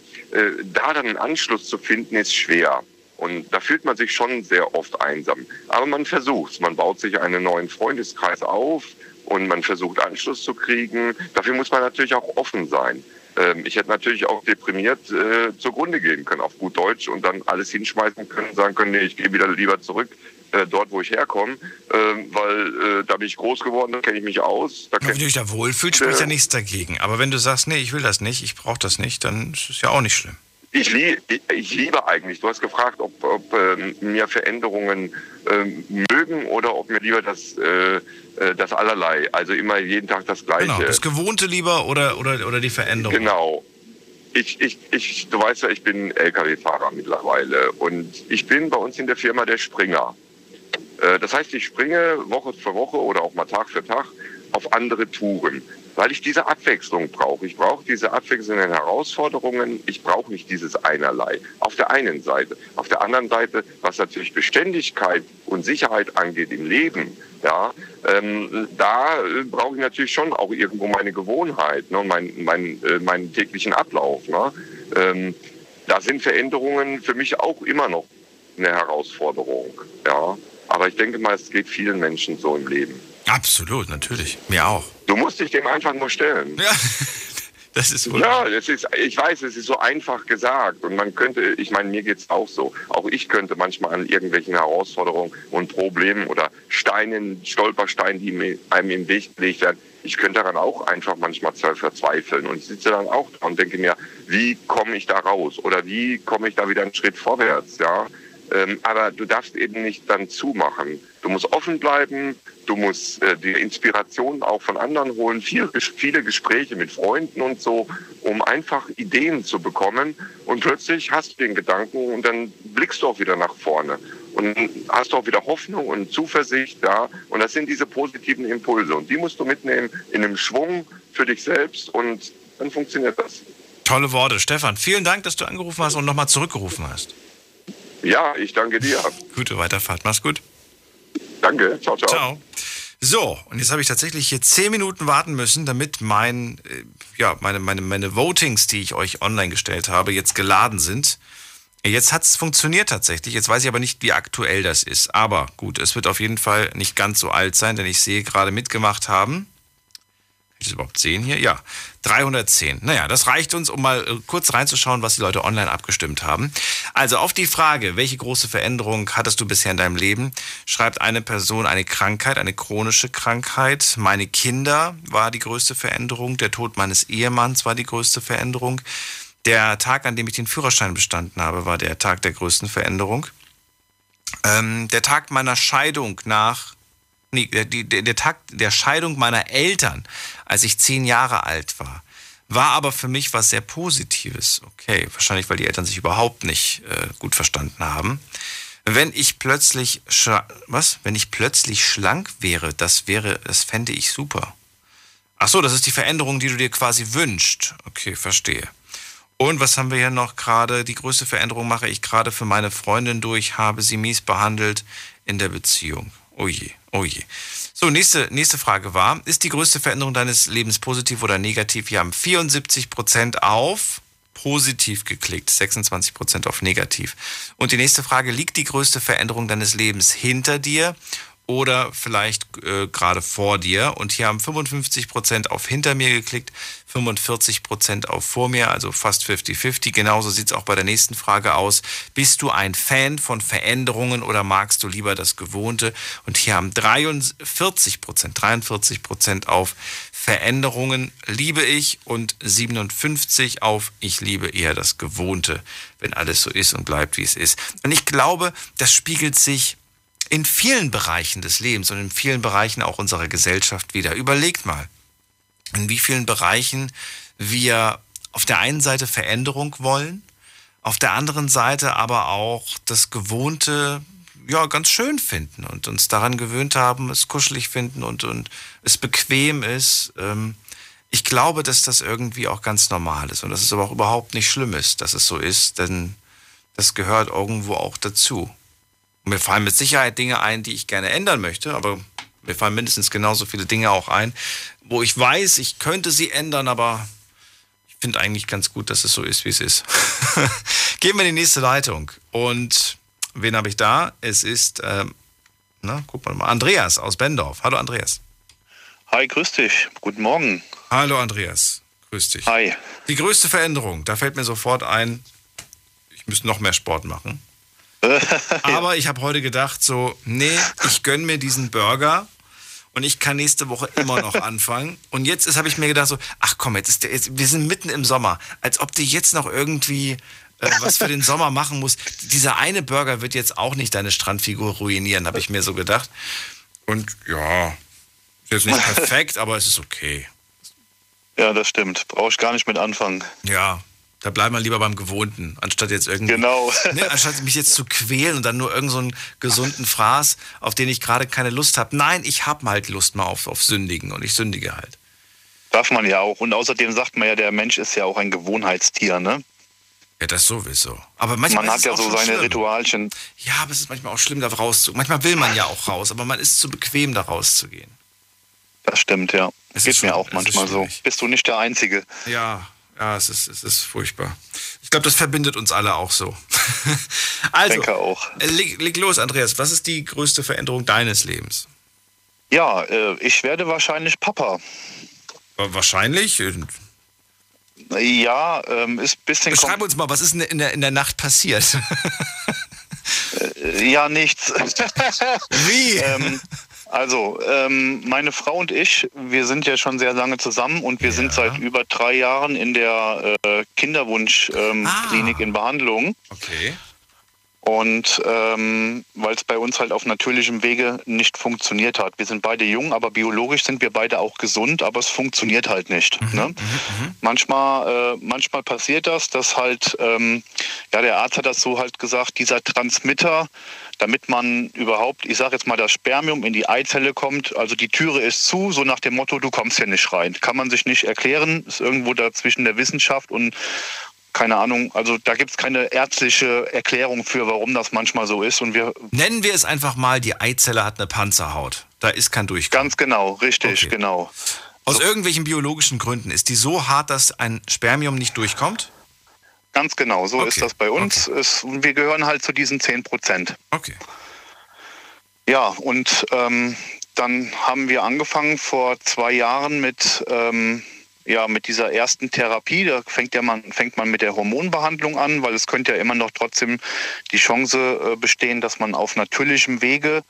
da dann einen Anschluss zu finden, ist schwer. Und da fühlt man sich schon sehr oft einsam. Aber man versucht man baut sich einen neuen Freundeskreis auf und man versucht Anschluss zu kriegen. Dafür muss man natürlich auch offen sein. Ähm, ich hätte natürlich auch deprimiert äh, zugrunde gehen können, auf gut Deutsch, und dann alles hinschmeißen können, sagen können, nee, ich gehe wieder lieber zurück äh, dort, wo ich herkomme, äh, weil äh, da bin ich groß geworden, da kenne ich mich aus.
Da wenn du dich da wohlfühlst, spricht ja nichts dagegen. Aber wenn du sagst, nee, ich will das nicht, ich brauche das nicht, dann ist es ja auch nicht schlimm.
Ich, lieb, ich, ich, liebe eigentlich, du hast gefragt, ob, ob ähm, mir Veränderungen ähm, mögen oder ob mir lieber das, äh, äh, das allerlei, also immer jeden Tag das Gleiche. Genau,
das Gewohnte lieber oder, oder, oder die Veränderung.
Genau. Ich, ich, ich, du weißt ja, ich bin LKW-Fahrer mittlerweile und ich bin bei uns in der Firma der Springer. Äh, das heißt, ich springe Woche für Woche oder auch mal Tag für Tag auf andere Touren, weil ich diese Abwechslung brauche. Ich brauche diese abwechselnden Herausforderungen. Ich brauche nicht dieses Einerlei. Auf der einen Seite. Auf der anderen Seite, was natürlich Beständigkeit und Sicherheit angeht im Leben, ja, ähm, da äh, brauche ich natürlich schon auch irgendwo meine Gewohnheit, ne, mein, mein, äh, meinen täglichen Ablauf. Ne. Ähm, da sind Veränderungen für mich auch immer noch eine Herausforderung. Ja. Aber ich denke mal, es geht vielen Menschen so im Leben.
Absolut, natürlich. Mir auch.
Du musst dich dem einfach nur stellen.
Ja. [LAUGHS] Das ist wohl.
Ja, das ist, ich weiß, es ist so einfach gesagt. Und man könnte, ich meine, mir geht es auch so. Auch ich könnte manchmal an irgendwelchen Herausforderungen und Problemen oder Steinen, Stolpersteinen, die einem im Weg gelegt werden, ich könnte daran auch einfach manchmal verzweifeln. Und ich sitze dann auch da und denke mir, wie komme ich da raus? Oder wie komme ich da wieder einen Schritt vorwärts? Ja. Ähm, aber du darfst eben nicht dann zumachen. Du musst offen bleiben, du musst äh, die Inspiration auch von anderen holen, viel, viele Gespräche mit Freunden und so, um einfach Ideen zu bekommen. Und plötzlich hast du den Gedanken und dann blickst du auch wieder nach vorne. und hast auch wieder Hoffnung und Zuversicht da. Und das sind diese positiven Impulse. Und die musst du mitnehmen in einem Schwung für dich selbst und dann funktioniert das.
Tolle Worte. Stefan, vielen Dank, dass du angerufen hast und nochmal zurückgerufen hast.
Ja, ich danke dir.
Gute Weiterfahrt. Mach's gut.
Danke. Ciao, ciao.
Ciao. So, und jetzt habe ich tatsächlich hier zehn Minuten warten müssen, damit mein, äh, ja, meine, meine, meine Votings, die ich euch online gestellt habe, jetzt geladen sind. Jetzt hat es funktioniert tatsächlich. Jetzt weiß ich aber nicht, wie aktuell das ist. Aber gut, es wird auf jeden Fall nicht ganz so alt sein, denn ich sehe gerade mitgemacht haben. Das überhaupt sehen hier? Ja, 310. Naja, das reicht uns, um mal äh, kurz reinzuschauen, was die Leute online abgestimmt haben. Also auf die Frage, welche große Veränderung hattest du bisher in deinem Leben, schreibt eine Person eine Krankheit, eine chronische Krankheit. Meine Kinder war die größte Veränderung. Der Tod meines Ehemanns war die größte Veränderung. Der Tag, an dem ich den Führerschein bestanden habe, war der Tag der größten Veränderung. Ähm, der Tag meiner Scheidung nach, nee, der, der, der Tag der Scheidung meiner Eltern, als ich zehn Jahre alt war, war aber für mich was sehr Positives. Okay, wahrscheinlich, weil die Eltern sich überhaupt nicht äh, gut verstanden haben. Wenn ich plötzlich, was? Wenn ich plötzlich schlank wäre, das wäre, das fände ich super. Ach so, das ist die Veränderung, die du dir quasi wünschst. Okay, verstehe. Und was haben wir hier noch gerade? Die größte Veränderung mache ich gerade für meine Freundin durch, habe sie mies behandelt in der Beziehung. Oh je, oh je. So, nächste, nächste Frage war, ist die größte Veränderung deines Lebens positiv oder negativ? Wir haben 74 Prozent auf positiv geklickt, 26 Prozent auf negativ. Und die nächste Frage, liegt die größte Veränderung deines Lebens hinter dir oder vielleicht äh, gerade vor dir. Und hier haben 55 Prozent auf hinter mir geklickt, 45 Prozent auf vor mir, also fast 50-50. Genauso sieht es auch bei der nächsten Frage aus. Bist du ein Fan von Veränderungen oder magst du lieber das Gewohnte? Und hier haben 43 Prozent, 43 Prozent auf Veränderungen liebe ich und 57 auf ich liebe eher das Gewohnte, wenn alles so ist und bleibt, wie es ist. Und ich glaube, das spiegelt sich in vielen Bereichen des Lebens und in vielen Bereichen auch unserer Gesellschaft wieder. Überlegt mal, in wie vielen Bereichen wir auf der einen Seite Veränderung wollen, auf der anderen Seite aber auch das Gewohnte ja ganz schön finden und uns daran gewöhnt haben, es kuschelig finden und, und es bequem ist. Ähm, ich glaube, dass das irgendwie auch ganz normal ist und dass es aber auch überhaupt nicht schlimm ist, dass es so ist, denn das gehört irgendwo auch dazu. Und mir fallen mit Sicherheit Dinge ein, die ich gerne ändern möchte, aber mir fallen mindestens genauso viele Dinge auch ein, wo ich weiß, ich könnte sie ändern, aber ich finde eigentlich ganz gut, dass es so ist, wie es ist. [LAUGHS] Gehen wir in die nächste Leitung. Und wen habe ich da? Es ist, ähm, na, guck mal, Andreas aus Bendorf. Hallo Andreas.
Hi, grüß dich. Guten Morgen.
Hallo Andreas. Grüß dich.
Hi.
Die größte Veränderung, da fällt mir sofort ein, ich müsste noch mehr Sport machen. [LAUGHS] Aber ich habe heute gedacht, so, nee, ich gönne mir diesen Burger und ich kann nächste Woche immer noch [LAUGHS] anfangen. Und jetzt habe ich mir gedacht, so, ach komm, jetzt ist der, jetzt, wir sind mitten im Sommer, als ob du jetzt noch irgendwie äh, was für den Sommer machen musst. Dieser eine Burger wird jetzt auch nicht deine Strandfigur ruinieren, habe ich mir so gedacht. Und ja, ist jetzt nicht [LAUGHS] perfekt, aber es ist okay.
Ja, das stimmt. Brauche ich gar nicht mit anfangen.
Ja, da bleiben wir lieber beim Gewohnten, anstatt jetzt irgendwie.
Genau. [LAUGHS]
ne, anstatt mich jetzt zu quälen und dann nur irgendeinen so gesunden Fraß, auf den ich gerade keine Lust habe. Nein, ich habe halt Lust mal auf, auf Sündigen und ich sündige halt.
Darf man ja auch. Und außerdem sagt man ja, der Mensch ist ja auch ein Gewohnheitstier, ne?
Ja, das sowieso. Aber manchmal
man hat ja so seine
schlimm.
Ritualchen.
Ja, aber es ist manchmal auch schlimm, da rauszugehen. Manchmal will man ja auch raus, aber man ist zu bequem, da rauszugehen.
Das stimmt, ja. Es Geht mir auch manchmal so. Bist du nicht der Einzige?
Ja, ja, es ist, es ist furchtbar. Ich glaube, das verbindet uns alle auch so. [LAUGHS] also,
denke auch.
Äh, leg, leg, los, Andreas. Was ist die größte Veränderung deines Lebens?
Ja, äh, ich werde wahrscheinlich Papa.
Wahrscheinlich?
Ja, ähm, ist ein bisschen.
Beschreib uns mal, was ist in der, in der Nacht passiert? [LAUGHS]
Äh, ja, nichts.
Wie? [LAUGHS]
ähm, also, ähm, meine Frau und ich, wir sind ja schon sehr lange zusammen und wir ja. sind seit über drei Jahren in der äh, Kinderwunschklinik ähm, ah. in Behandlung.
Okay.
Und ähm, weil es bei uns halt auf natürlichem Wege nicht funktioniert hat. Wir sind beide jung, aber biologisch sind wir beide auch gesund, aber es funktioniert halt nicht.
Mhm,
Ne? Manchmal, äh, manchmal passiert das, dass halt, ähm, ja, der Arzt hat das so halt gesagt, dieser Transmitter, damit man überhaupt, ich sage jetzt mal, das Spermium in die Eizelle kommt, also die Türe ist zu, so nach dem Motto, du kommst hier nicht rein. Kann man sich nicht erklären, ist irgendwo dazwischen der Wissenschaft und keine Ahnung, also da gibt es keine ärztliche Erklärung für, warum das manchmal so ist. Und wir
Nennen wir es einfach mal, die Eizelle hat eine Panzerhaut. Da ist kein Durchgang.
Ganz genau, richtig, genau.
Aus irgendwelchen biologischen Gründen ist die so hart, dass ein Spermium nicht durchkommt?
Ganz genau, so ist das bei uns. Es, wir gehören halt zu diesen 10 Prozent.
Okay.
Ja, und ähm, dann haben wir angefangen vor zwei Jahren mit, ähm, ja, mit dieser ersten Therapie. Da fängt, ja man, fängt man mit der Hormonbehandlung an, weil es könnte ja immer noch trotzdem die Chance äh, bestehen, dass man auf natürlichem Wege,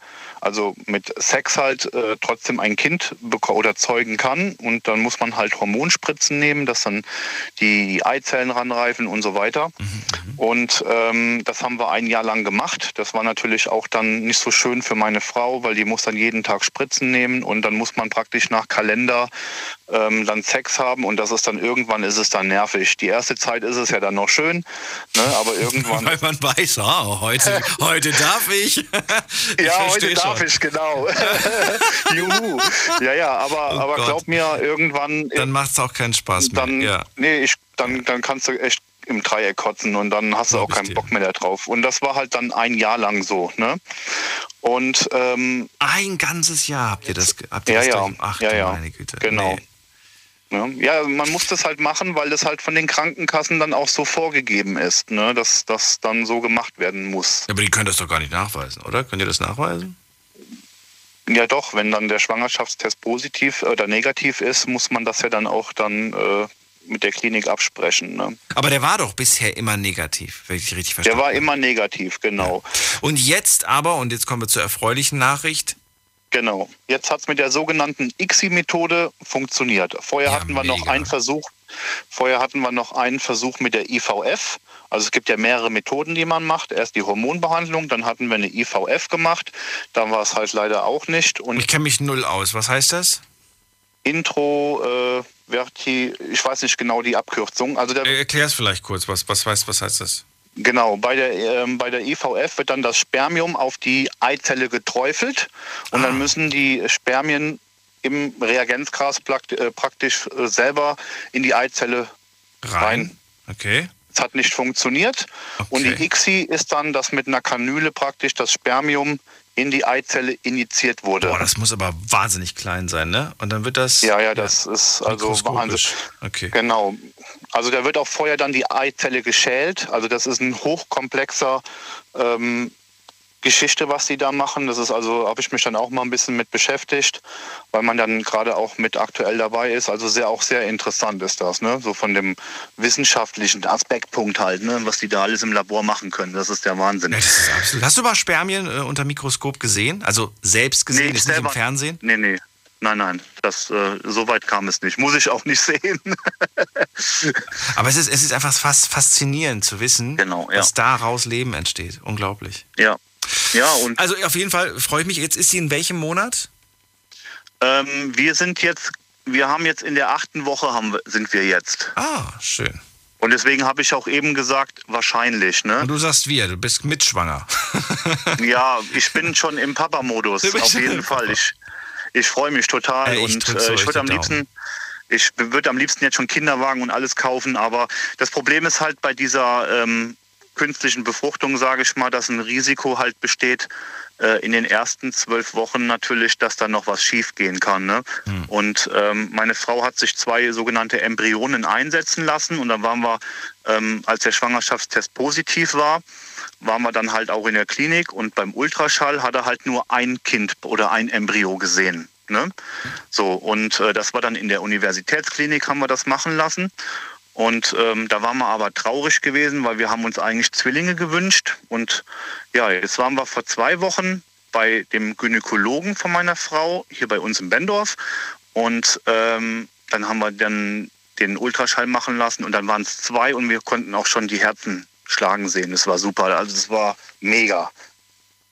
also mit Sex halt, äh, trotzdem ein Kind oder zeugen kann. Und dann muss man halt Hormonspritzen nehmen, dass dann die Eizellen ranreifen und so weiter. Und ähm, das haben wir ein Jahr lang gemacht. Das war natürlich auch dann nicht so schön für meine Frau, weil die muss dann jeden Tag Spritzen nehmen und dann muss man praktisch nach Kalender ähm, dann Sex haben und das ist dann irgendwann ist es dann nervig. Die erste Zeit ist es ja dann noch schön, ne, aber [LAUGHS] irgendwann.
Weil man weiß, ah, heute, [LAUGHS] heute darf ich. [LAUGHS] ich
ja, heute darf
schon.
ich, genau. [LAUGHS] Juhu. Ja, ja, aber, aber
Oh Gott.
glaub mir, irgendwann.
Dann macht es auch keinen Spaß mehr.
Dann,
ja.
nee, ich, dann, dann kannst du echt im Dreieck kotzen und dann hast du auch keinen Bock mehr da drauf. Und das war halt dann ein Jahr lang so, ne? Und ähm,
ein ganzes Jahr habt ihr das, habt ihr
ja,
das
ja?
Ach,
ja, ja,
meine Güte.
genau.
Nee.
Ne? Ja, man muss das halt machen, weil das halt von den Krankenkassen dann auch so vorgegeben ist, ne? dass das dann so gemacht werden muss.
Aber die können das doch gar nicht nachweisen, oder? Könnt ihr das nachweisen?
Ja doch, wenn dann der Schwangerschaftstest positiv oder negativ ist, muss man das ja dann auch dann äh, mit der Klinik absprechen. Ne?
Aber der war doch bisher immer negativ, wenn ich richtig
Der
verstanden
war immer negativ, genau.
Und jetzt aber, und jetzt kommen wir zur erfreulichen Nachricht.
Genau. Jetzt hat es mit der sogenannten ICSI-Methode funktioniert. Vorher hatten wir noch einen Versuch. Vorher hatten wir noch einen Versuch mit der IVF. Also es gibt ja mehrere Methoden, die man macht. Erst die Hormonbehandlung, dann hatten wir eine IVF gemacht. Da war es halt leider auch nicht. Und
Ich kenne mich null aus. Was heißt das?
Intro, äh, Verti, ich weiß nicht genau die Abkürzung. Also der,
Erklär es vielleicht kurz. Was, was, heißt, was heißt das?
Genau, bei der, ähm, bei der IVF wird dann das Spermium auf die Eizelle geträufelt und dann müssen die Spermien im Reagenzgras äh, praktisch äh, selber in die Eizelle rein.
Okay.
Es hat nicht funktioniert und die ICSI ist dann, dass mit einer Kanüle praktisch das Spermium in die Eizelle injiziert wurde.
Boah, das muss aber wahnsinnig klein sein, ne? Und dann wird das.
Ja, ja, das ist also
mikroskopisch.
Wahnsinn.
Okay.
Genau. Also da wird auch vorher dann die Eizelle geschält. Also das ist ein hochkomplexer ähm, Geschichte, was die da machen. Das ist also, habe ich mich dann auch mal ein bisschen mit beschäftigt, weil man dann gerade auch mit aktuell dabei ist. Also sehr auch sehr interessant ist das, ne? So von dem wissenschaftlichen Aspektpunkt halt, ne? Was die da alles im Labor machen können. Das ist der Wahnsinn.
Ja, ist absolut. Hast du mal Spermien äh, unter Mikroskop gesehen? Also selbst gesehen,
Nee,
jetzt nicht im
selber-
Fernsehen?
Nee, nee. Nein, nein, das, äh, so weit kam es nicht. Muss ich auch nicht [LAUGHS] sehen.
Aber es ist, es ist einfach fast faszinierend zu wissen,
Genau, ja.
dass daraus Leben entsteht. Unglaublich.
ja. Ja, und
Also auf jeden Fall freue ich mich. Jetzt ist sie in welchem Monat?
Ähm, wir sind jetzt, wir haben jetzt in der achten Woche haben, sind wir jetzt.
Ah, schön.
Und deswegen habe ich auch eben gesagt, wahrscheinlich, ne?
Und du sagst wir, du bist mitschwanger. [LAUGHS]
Ja, ich bin schon im Papa-Modus, auf jeden Fall. Ich, ich freue mich total
Ey, ich
und äh, ich würde am
Daumen.
liebsten, ich würde am liebsten jetzt schon Kinderwagen und alles kaufen, aber das Problem ist halt bei dieser ähm, künstlichen Befruchtung, sage ich mal, dass ein Risiko halt besteht, äh, in den ersten zwölf Wochen natürlich, dass da noch was schief gehen kann. Ne?
Hm.
Und ähm, meine Frau hat sich zwei sogenannte Embryonen einsetzen lassen und dann waren wir, ähm, als der Schwangerschaftstest positiv war, waren wir dann halt auch in der Klinik und beim Ultraschall hat er halt nur ein Kind oder ein Embryo gesehen. Ne? So, und äh, das war dann in der Universitätsklinik, haben wir das machen lassen. Und ähm, da waren wir aber traurig gewesen, weil wir haben uns eigentlich Zwillinge gewünscht. Und ja, jetzt waren wir vor zwei Wochen bei dem Gynäkologen von meiner Frau, hier bei uns in Bendorf. Und ähm, dann haben wir dann den Ultraschall machen lassen und dann waren es zwei und wir konnten auch schon die Herzen schlagen sehen. Es war super. Also es war mega.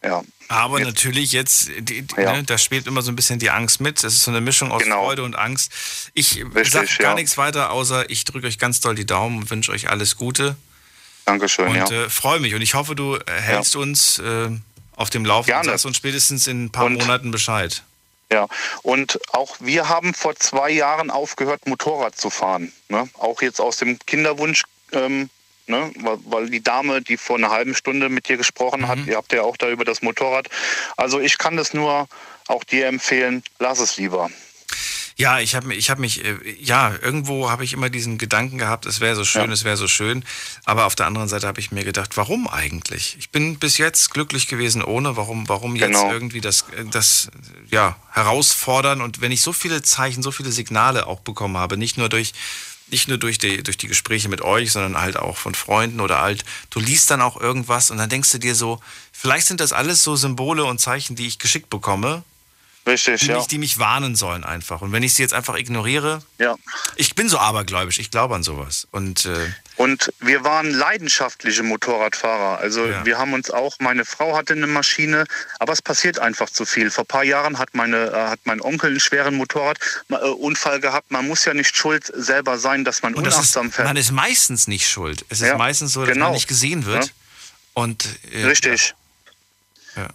Ja.
Aber jetzt, natürlich jetzt, die, die, ja. ne, da spielt immer so ein bisschen die Angst mit. Es ist so eine Mischung aus genau. Freude und Angst. Ich sage gar ja. nichts weiter, außer ich drücke euch ganz doll die Daumen und wünsche euch alles Gute.
Dankeschön.
Und
ja.
äh, freue mich. Und ich hoffe, du hältst uns äh, auf dem Laufenden und sagst uns spätestens in ein paar und, Monaten Bescheid.
Ja, und auch wir haben vor zwei Jahren aufgehört, Motorrad zu fahren. Ne? Auch jetzt aus dem Kinderwunsch, ähm, ne? weil, die Dame, die vor einer halben Stunde mit dir gesprochen mhm. hat, ihr habt ja auch da über das Motorrad. Also ich kann das nur auch dir empfehlen, lass es lieber.
Ja, ich habe ich hab mich, äh, ja, irgendwo habe ich immer diesen Gedanken gehabt, es wäre so schön, ja. es wäre so schön. Aber auf der anderen Seite habe ich mir gedacht, warum eigentlich? Ich bin bis jetzt glücklich gewesen ohne. Warum, warum jetzt genau. irgendwie das, äh, das ja, herausfordern? Und wenn ich so viele Zeichen, so viele Signale auch bekommen habe, nicht nur durch nicht nur durch die, durch die Gespräche mit euch, sondern halt auch von Freunden oder alt. Du liest dann auch irgendwas und dann denkst du dir so, vielleicht sind das alles so Symbole und Zeichen, die ich geschickt bekomme,
Richtig,
die,
ja.
mich, die mich warnen sollen einfach. Und wenn ich sie jetzt einfach ignoriere,
ja.
ich bin so abergläubisch, ich glaube an sowas. Und, äh,
und wir waren leidenschaftliche Motorradfahrer. Also ja. wir haben uns auch, meine Frau hatte eine Maschine, aber es passiert einfach zu viel. Vor ein paar Jahren hat, meine, äh, hat mein Onkel einen schweren Motorradunfall äh, gehabt. Man muss ja nicht schuld selber sein, dass man und unachtsam
ist,
fährt.
Man ist meistens nicht schuld. Es ist ja, meistens so, dass genau. man nicht gesehen wird. Und,
äh, Richtig.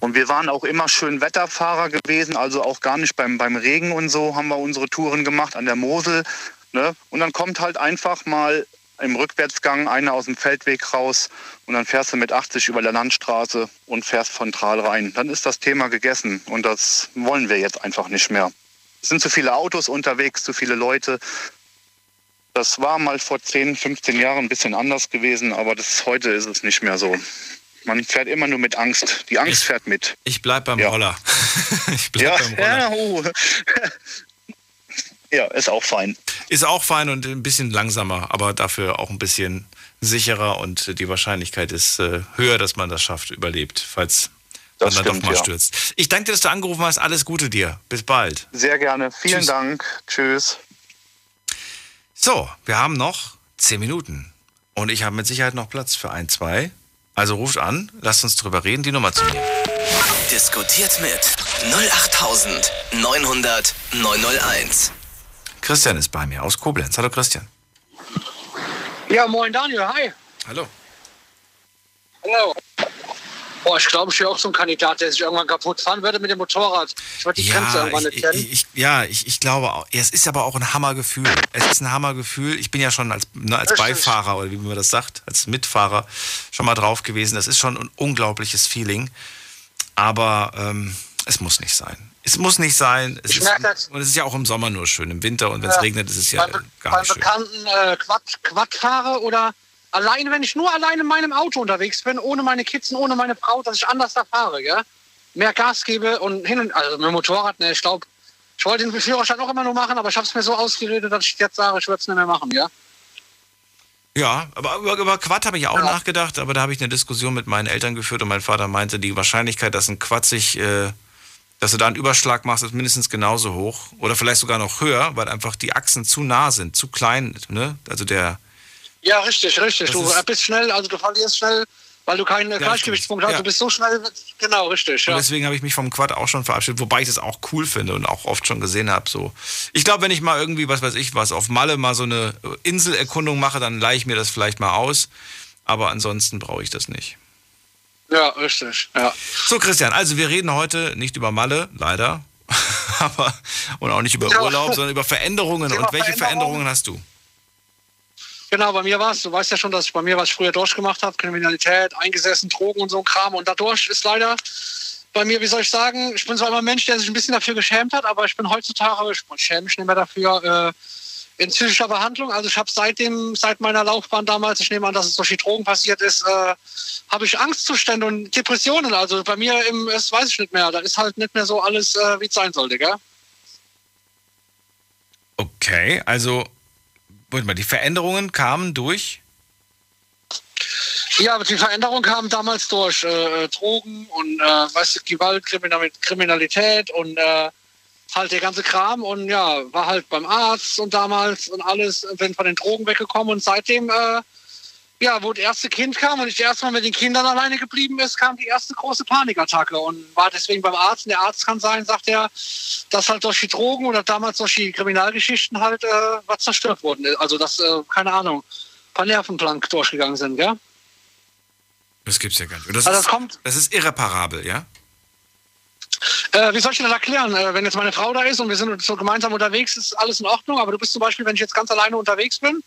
Und wir waren auch immer schön Wetterfahrer gewesen, also auch gar nicht beim, beim Regen und so haben wir unsere Touren gemacht an der Mosel. Ne? Und dann kommt halt einfach mal im Rückwärtsgang einer aus dem Feldweg raus und dann fährst du mit 80 über der Landstraße und fährst frontal rein. Dann ist das Thema gegessen und das wollen wir jetzt einfach nicht mehr. Es sind zu viele Autos unterwegs, zu viele Leute. Das war mal vor 10, 15 Jahren ein bisschen anders gewesen, aber das, heute ist es nicht mehr so. Man fährt immer nur mit Angst. Die Angst
ich,
fährt mit.
Ich bleib beim
ja.
Roller. [LAUGHS]
ich bleib ja, beim Roller. Ja, oh. [LAUGHS] ja, ist auch fein.
Ist auch fein und ein bisschen langsamer, aber dafür auch ein bisschen sicherer und die Wahrscheinlichkeit ist äh, höher, dass man das schafft, überlebt, falls das man dann stimmt, doch mal ja. stürzt. Ich danke dir, dass du angerufen hast. Alles Gute dir. Bis bald.
Sehr gerne. Vielen Tschüss. Dank. Tschüss.
So, wir haben noch zehn Minuten. Und ich habe mit Sicherheit noch Platz für ein, zwei. Also ruft an, lasst uns drüber reden, die Nummer zu mir.
Diskutiert mit 08900 901.
Christian ist bei mir aus Koblenz. Hallo Christian.
Ja, moin Daniel, hi.
Hallo.
Hallo. Boah, ich glaube, ich wäre auch so ein Kandidat, der sich irgendwann kaputt fahren würde mit dem Motorrad. Ich würde die ja, Grenze irgendwann nicht kennen.
Ich, ja, ich, ich glaube auch. Es ist aber auch ein Hammergefühl. Es ist ein Hammergefühl. Ich bin ja schon als, ne, als Beifahrer oder wie man das sagt, als Mitfahrer schon mal drauf gewesen. Das ist schon ein unglaubliches Feeling. Aber ähm, es muss nicht sein. Es muss nicht sein. Es
ich merke das.
Und es ist ja auch im Sommer nur schön. Im Winter und wenn es ja, regnet, ist es ja
bei,
gar nicht
schön. Bei bekannten äh, Quad, Quadfahrer oder Alleine, wenn ich nur alleine in meinem Auto unterwegs bin, ohne meine Kids und ohne meine Frau, dass ich anders da fahre, gell? mehr Gas gebe und hin und also mit dem Motorrad, ne, ich glaube, ich wollte den Führerschein auch immer nur machen, aber ich habe es mir so ausgeredet, dass ich jetzt sage, ich würde es nicht mehr machen, ja.
Ja, aber über, über Quad habe ich auch ja. nachgedacht, aber da habe ich eine Diskussion mit meinen Eltern geführt und mein Vater meinte, die Wahrscheinlichkeit, dass ein Quad sich, äh, dass du da einen Überschlag machst, ist mindestens genauso hoch oder vielleicht sogar noch höher, weil einfach die Achsen zu nah sind, zu klein, ne? Also der,
ja, richtig, richtig. Das du bist schnell, also du verlierst schnell, weil du keinen ja, Gleichgewichtspunkt hast. Ja. Du bist so schnell, genau, richtig.
Ja. Und deswegen habe ich mich vom Quad auch schon verabschiedet, wobei ich das auch cool finde und auch oft schon gesehen habe. So. Ich glaube, wenn ich mal irgendwie, was weiß ich, was auf Malle mal so eine Inselerkundung mache, dann leihe ich mir das vielleicht mal aus. Aber ansonsten brauche ich das nicht.
Ja, richtig. Ja.
So, Christian, also wir reden heute nicht über Malle, leider. [LAUGHS] aber, und auch nicht über Urlaub, sondern über Veränderungen. [LAUGHS] Und welche Veränderungen hast du?
Genau, bei mir war es, du weißt ja schon, dass ich bei mir was ich früher durchgemacht habe, Kriminalität, eingesessen, Drogen und so ein Kram. Und dadurch ist leider bei mir, wie soll ich sagen, ich bin zwar ein Mensch, der sich ein bisschen dafür geschämt hat, aber ich bin heutzutage, ich schäme mich nicht mehr dafür, äh, in psychischer Behandlung. Also ich habe seitdem, seit meiner Laufbahn damals, ich nehme an, dass es durch die Drogen passiert ist, äh, habe ich Angstzustände und Depressionen. Also bei mir, im, das weiß ich nicht mehr. Da ist halt nicht mehr so alles, äh, wie es sein sollte, gell?
Okay, also Moment mal, die Veränderungen kamen durch?
Ja, aber die Veränderungen kamen damals durch äh, Drogen und äh, weißt du, Gewalt, Kriminalität und äh, halt der ganze Kram und ja, war halt beim Arzt und damals und alles, bin von den Drogen weggekommen und seitdem äh, ja, wo das erste Kind kam und ich erst mal mit den Kindern alleine geblieben ist, kam die erste große Panikattacke und war deswegen beim Arzt. Und der Arzt kann sein, sagt er, dass halt durch die Drogen oder damals durch die Kriminalgeschichten halt äh, was zerstört worden ist. Also dass, äh, keine Ahnung, ein paar Nervenplank durchgegangen sind, gell?
Das gibt's ja gar nicht. Das,
Also
ist,
das kommt-
das ist irreparabel, ja?
Äh, wie soll ich das erklären? Äh, wenn jetzt meine Frau da ist und wir sind so gemeinsam unterwegs, ist alles in Ordnung. Aber du bist zum Beispiel, wenn ich jetzt ganz alleine unterwegs bin,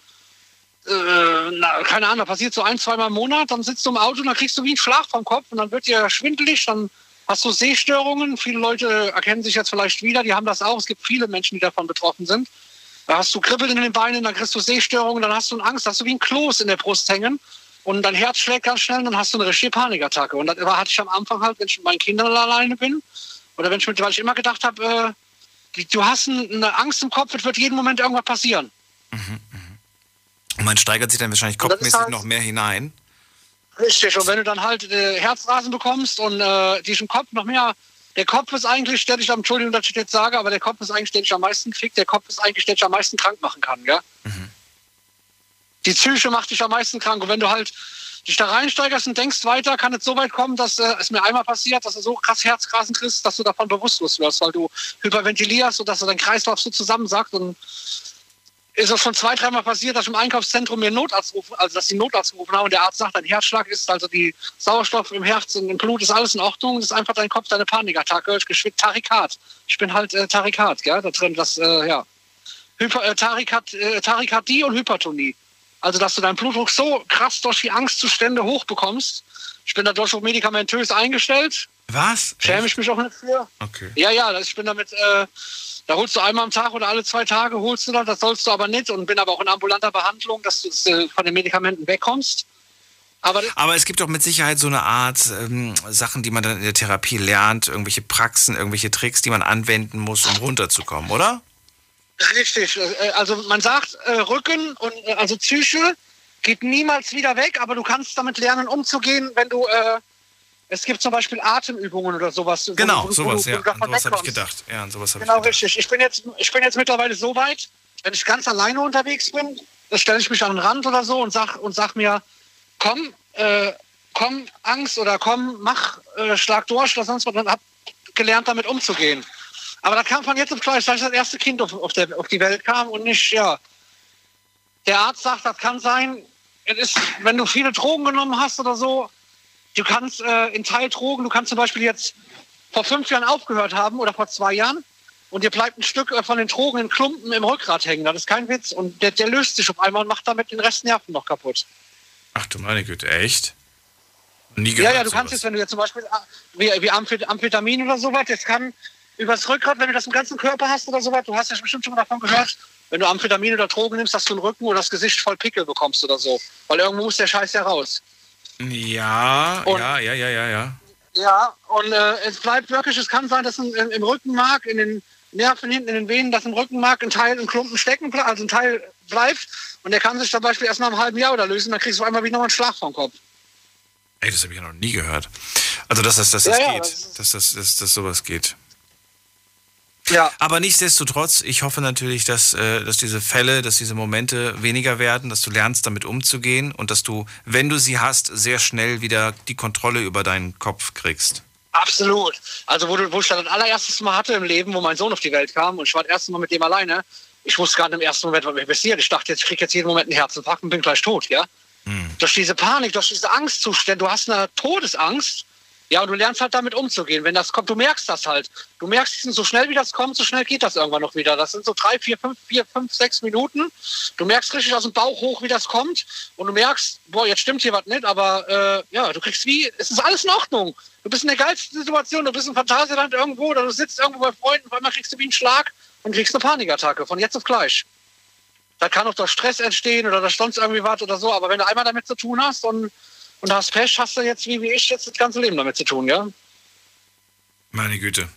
äh, na, keine Ahnung, passiert so ein, zweimal im Monat, dann sitzt du im Auto und dann kriegst du wie einen Schlag vom Kopf und dann wird dir schwindelig, dann hast du Sehstörungen. Viele Leute erkennen sich jetzt vielleicht wieder, die haben das auch. Es gibt viele Menschen, die davon betroffen sind. Da hast du Kribbeln in den Beinen, dann kriegst du Sehstörungen, dann hast du Angst, hast du wie ein Kloß in der Brust hängen und dein Herz schlägt ganz schnell, dann hast du eine richtige Panikattacke. Und das hatte ich am Anfang halt, wenn ich mit meinen Kindern alleine bin oder wenn ich mit, weil ich immer gedacht habe, äh, du hast ein- eine Angst im Kopf, es wird jeden Moment irgendwas passieren.
Und man steigert sich dann wahrscheinlich kopfmäßig
halt-
noch mehr hinein.
Richtig, und wenn du dann halt äh, Herzrasen bekommst und äh, dich im Kopf noch mehr, der Kopf ist eigentlich, der dich am, Entschuldigung, dass ich jetzt sage, aber der Kopf ist eigentlich, der dich am meisten fickt, der Kopf ist eigentlich, der dich am meisten krank machen kann, gell? Die Psyche macht dich am meisten krank und wenn du halt dich da reinsteigerst und denkst weiter, kann es so weit kommen, dass äh, es mir einmal passiert, dass du so krass Herzrasen kriegst, dass du davon bewusstlos wirst, weil du hyperventilierst und dass du dein Kreislauf so zusammensackt und ist es schon zwei, dreimal passiert, dass ich im Einkaufszentrum mir Notarzt rufen, also dass die Notarzt gerufen haben und der Arzt sagt, dein Herzschlag ist, also die Sauerstoff im Herz und im Blut ist alles in Ordnung, das ist einfach dein Kopf, deine Panikattacke, geschwind Tarikat. Ich bin halt äh, Tarikat, gell? Da drin das, äh, ja. Hyper, äh, Tarikat, äh, Tarikardie und Hypertonie. Also, dass du deinen Blutdruck so krass durch die Angstzustände hochbekommst. Ich bin dadurch auch medikamentös eingestellt.
Was?
Schäme ich mich auch nicht für.
Okay.
Ja, ja, das- ich bin damit, äh, da holst du einmal am Tag oder alle zwei Tage holst du das, das sollst du aber nicht und bin aber auch in ambulanter Behandlung, dass du äh, von den Medikamenten wegkommst. Aber
Aber es gibt doch mit Sicherheit so eine Art ähm, Sachen, die man dann in der Therapie lernt, irgendwelche Praxen, irgendwelche Tricks, die man anwenden muss, um runterzukommen, oder?
richtig, äh, also man sagt, äh, Rücken und also Psyche geht niemals wieder weg, aber du kannst damit lernen, umzugehen, wenn du, äh, es gibt zum Beispiel Atemübungen oder sowas. wo-
Genau,
wo, wo,
sowas,
wo
ja.
du davon
An sowas habe ich gedacht. Ja, an sowas habe
Genau,
ich gedacht.
richtig. Ich bin, jetzt, ich bin jetzt mittlerweile so weit, wenn ich ganz alleine unterwegs bin, dann stelle ich mich an den Rand oder so und sag, und sag mir, komm, äh, komm, Angst oder komm, mach, äh, schlag durch oder sonst was. Dann hab gelernt, damit umzugehen. Aber das kam von jetzt auf gleich, als das erste Kind auf, auf, der, auf die Welt kam und nicht, ja. Der Arzt sagt, das kann sein, es ist, wenn du viele Drogen genommen hast oder so, du kannst äh, in Teildrogen, du kannst zum Beispiel jetzt vor fünf Jahren aufgehört haben oder vor zwei Jahren und dir bleibt ein Stück äh, von den Drogen in Klumpen im Rückgrat hängen. Das ist kein Witz. Und der, der löst sich auf einmal und macht damit den Rest Nerven noch kaputt.
Ach du meine Güte, echt? Nie
Ja,
gehört
ja, du
sowas.
kannst jetzt, wenn du jetzt zum Beispiel ah, wie, wie Amphet- Amphetamin oder sowas, das kann übers Rückgrat, wenn du das im ganzen Körper hast oder sowas, du hast ja bestimmt schon mal davon gehört, wenn du Amphetamin oder Drogen nimmst, dass du den Rücken oder das Gesicht voll Pickel bekommst oder so. Weil irgendwo muss der Scheiß ja raus.
Ja,
Und-
ja, ja, ja, ja, ja.
Ja, und äh, es bleibt wirklich, es kann sein, dass im, im Rückenmark, in den Nerven hinten, in den Venen, dass im Rückenmark ein Teil, ein Klumpen stecken bleibt, also ein Teil bleibt. Und der kann sich zum Beispiel erst nach einem halben Jahr oder lösen, dann kriegst du einmal wieder noch einen Schlag vom Kopf.
Ey, das habe ich ja noch nie gehört. Also, dass das, dass
Ja,
das
ja,
geht.
das
dass, das, dass, dass sowas geht.
Ja.
Aber nichtsdestotrotz, ich hoffe natürlich, dass, äh, dass diese Fälle, dass diese Momente weniger werden, dass du lernst, damit umzugehen und dass du, wenn du sie hast, sehr schnell wieder die Kontrolle über deinen Kopf kriegst.
Absolut. Also wo, du, wo ich das allererstes Mal hatte im Leben, wo mein Sohn auf die Welt kam und ich war das erste Mal mit dem alleine, ich wusste gar nicht im ersten Moment, was mir passiert. Ich dachte, jetzt, ich kriege jetzt jeden Moment einen Herzinfarkt und bin gleich tot, ja. Durch diese Panik, durch diese Angstzustände, du hast eine Todesangst, ja, und du lernst halt damit umzugehen. Wenn das kommt, du merkst das halt. Du merkst, so schnell wie das kommt, so schnell geht das irgendwann noch wieder. Das sind so drei, vier, fünf, vier, fünf, sechs Minuten. Du merkst richtig aus dem Bauch hoch, wie das kommt. Und du merkst, boah, jetzt stimmt hier was nicht, aber äh, ja, du kriegst wie, es ist alles in Ordnung. Du bist in der geilsten Situation, du bist im Phantasialand irgendwo oder du sitzt irgendwo bei Freunden, auf einmal kriegst du wie einen Schlag und kriegst eine Panikattacke von jetzt auf gleich. Da kann auch durch Stress entstehen oder durch sonst irgendwie was oder so, aber wenn du einmal damit zu tun hast und, und hast Pech, hast du jetzt, wie, wie ich, jetzt das ganze Leben damit zu tun, ja?
Meine Güte.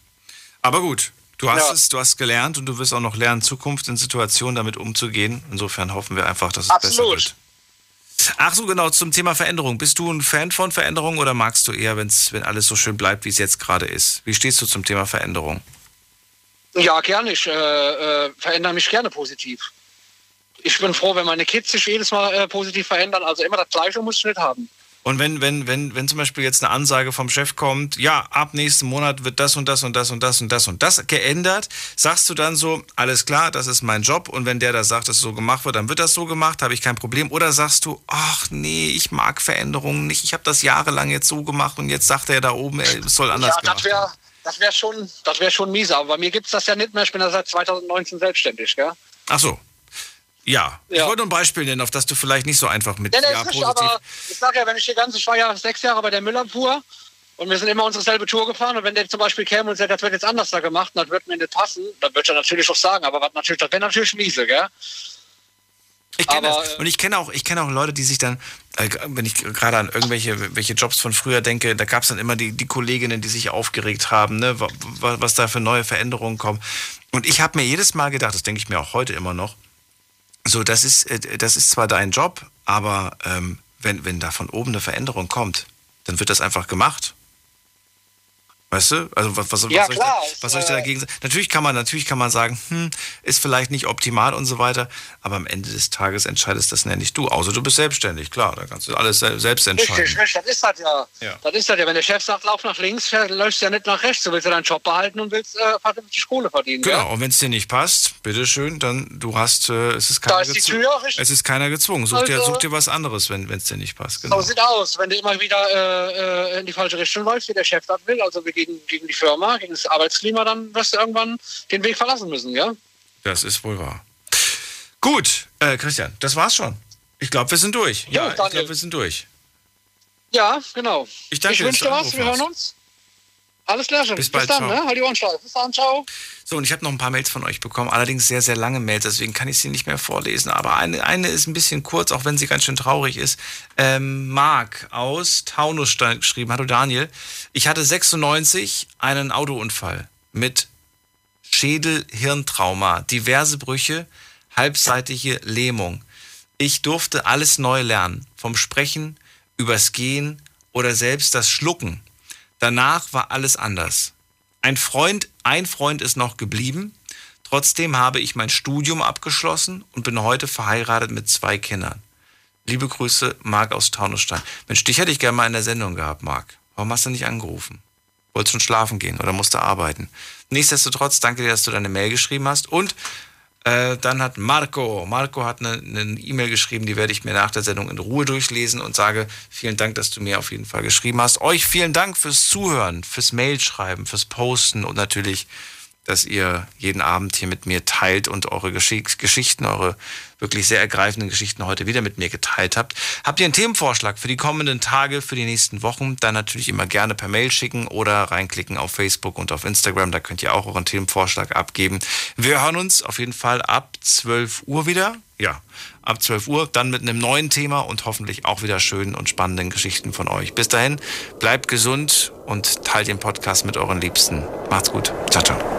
Aber gut, du hast
Ja.
es, du hast gelernt und du wirst auch noch lernen, Zukunft in Situationen damit umzugehen. Insofern hoffen wir einfach, dass es besser
Absolut.
wird. Ach so, genau, zum Thema Veränderung. Bist du ein Fan von Veränderung oder magst du eher, wenn's, wenn alles so schön bleibt, wie es jetzt gerade ist? Wie stehst du zum Thema Veränderung?
Ja, gerne. Ich äh, äh, verändere mich gerne positiv. ich bin froh, wenn meine Kids sich jedes Mal äh, positiv verändern. Also immer das Gleiche muss ich nicht haben.
Und wenn, wenn, wenn, wenn zum Beispiel jetzt eine Ansage vom Chef kommt, ja, ab nächsten Monat wird das und das und das und das und das und das geändert, sagst du dann so, alles klar, das ist mein Job und wenn der da sagt, dass es so gemacht wird, dann wird das so gemacht, habe ich kein Problem. Oder sagst du, ach nee, ich mag Veränderungen nicht, ich habe das jahrelang jetzt so gemacht und jetzt sagt er da oben, es soll anders ja,
das wär, Das wäre schon, das wär schon mies, aber bei mir gibt es das ja nicht mehr, ich bin ja seit 2019 selbstständig, gell?
Ach so, ja. ja. ich wollte ein Beispiel nennen, auf das du vielleicht nicht so einfach mit
ja, ja, positiv. Aber ich sage ja, wenn ich hier ganz, ich war ja sechs Jahre bei der Müllabfuhr und wir sind immer unsere selbe Tour gefahren und wenn der zum Beispiel käme und sagt, das wird jetzt anders da gemacht und das wird mir nicht passen, dann würde er natürlich auch sagen, aber was natürlich, das wäre natürlich miese, gell?
Ich kenne das. Und ich kenne auch, ich auch Leute, die sich dann, äh, wenn ich gerade an irgendwelche welche Jobs von früher denke, da gab es dann immer die, die Kolleginnen, die sich aufgeregt haben, ne, was, was da für neue Veränderungen kommen. Und ich habe mir jedes Mal gedacht, das denke ich mir auch heute immer noch, so, das ist, äh, das ist zwar dein Job, aber ähm, wenn, wenn da von oben eine Veränderung kommt, dann wird das einfach gemacht. Weißt du? Also was, was, ja, was, soll, klar, ich da, was soll ich da dagegen sagen? Natürlich kann man, natürlich kann man sagen, hm, ist vielleicht nicht optimal und so weiter, aber am Ende des Tages entscheidest das ja nicht du. Außer du bist selbstständig, klar, da kannst du alles selbst entscheiden.
Richtig, richtig, das ist das ja. ja. Das ist das ja. Wenn der Chef sagt, lauf nach links, läufst du ja nicht nach rechts. Du willst ja deinen Job behalten und willst äh, vernünftig Kohle verdienen.
Genau,
ja?
und wenn es dir nicht passt, bitteschön, dann du hast, äh, es ist keiner gezwungen. Es ist keiner gezwungen. Such, also, dir, such dir was anderes, wenn es dir nicht passt.
Genau. So sieht aus, wenn du immer wieder äh, äh, in die falsche Richtung läufst, wie der Chef das will, also gegen, gegen die Firma gegen das Arbeitsklima, dann wirst du irgendwann den Weg verlassen müssen, ja?
Das ist wohl wahr. Gut, äh, Christian, das war's schon. Ich glaube, wir sind durch. Ja, ja ich glaube, wir sind durch.
Ja, genau.
Ich danke
Ich wünsche dir was, wir hören uns. Alles klar schon.
Bis, bald,
Bis dann, ciao. ne? Halt die Ohren steif. Bis dann, ciao.
So, und ich habe noch ein paar Mails von euch bekommen, allerdings sehr, sehr lange Mails, deswegen kann ich sie nicht mehr vorlesen. Aber eine, eine ist ein bisschen kurz, auch wenn sie ganz schön traurig ist. Ähm, Marc aus Taunus geschrieben, hallo Daniel. Ich hatte 96 einen Autounfall mit Schädel-Hirntrauma, diverse Brüche, halbseitige Lähmung. Ich durfte alles neu lernen, vom Sprechen übers Gehen oder selbst das Schlucken. Danach war alles anders. Ein Freund, ein Freund ist noch geblieben. Trotzdem habe ich mein Studium abgeschlossen und bin heute verheiratet mit zwei Kindern. Liebe Grüße, Marc aus Taunusstein. Mensch, dich hätte ich gerne mal in der Sendung gehabt, Marc. Warum hast du nicht angerufen? Wolltest schon schlafen gehen oder musst du arbeiten? Nichtsdestotrotz, danke dir, dass du deine Mail geschrieben hast. Und äh, dann hat Marco, Marco hat eine E-Mail e geschrieben, die werde ich mir nach der Sendung in Ruhe durchlesen und sage vielen Dank, dass du mir auf jeden Fall geschrieben hast. Euch vielen Dank fürs Zuhören, fürs Mailschreiben, fürs Posten und natürlich dass ihr jeden Abend hier mit mir teilt und eure Geschichten, eure wirklich sehr ergreifenden Geschichten heute wieder mit mir geteilt habt. Habt ihr einen Themenvorschlag für die kommenden Tage, für die nächsten Wochen? Dann natürlich immer gerne per Mail schicken oder reinklicken auf Facebook und auf Instagram. Da könnt ihr auch euren Themenvorschlag abgeben. Wir hören uns auf jeden Fall ab 12 Uhr wieder. Ja, ab 12 Uhr, dann mit einem neuen Thema und hoffentlich auch wieder schönen und spannenden Geschichten von euch. Bis dahin, bleibt gesund und teilt den Podcast mit euren Liebsten. Macht's gut. Ciao, ciao.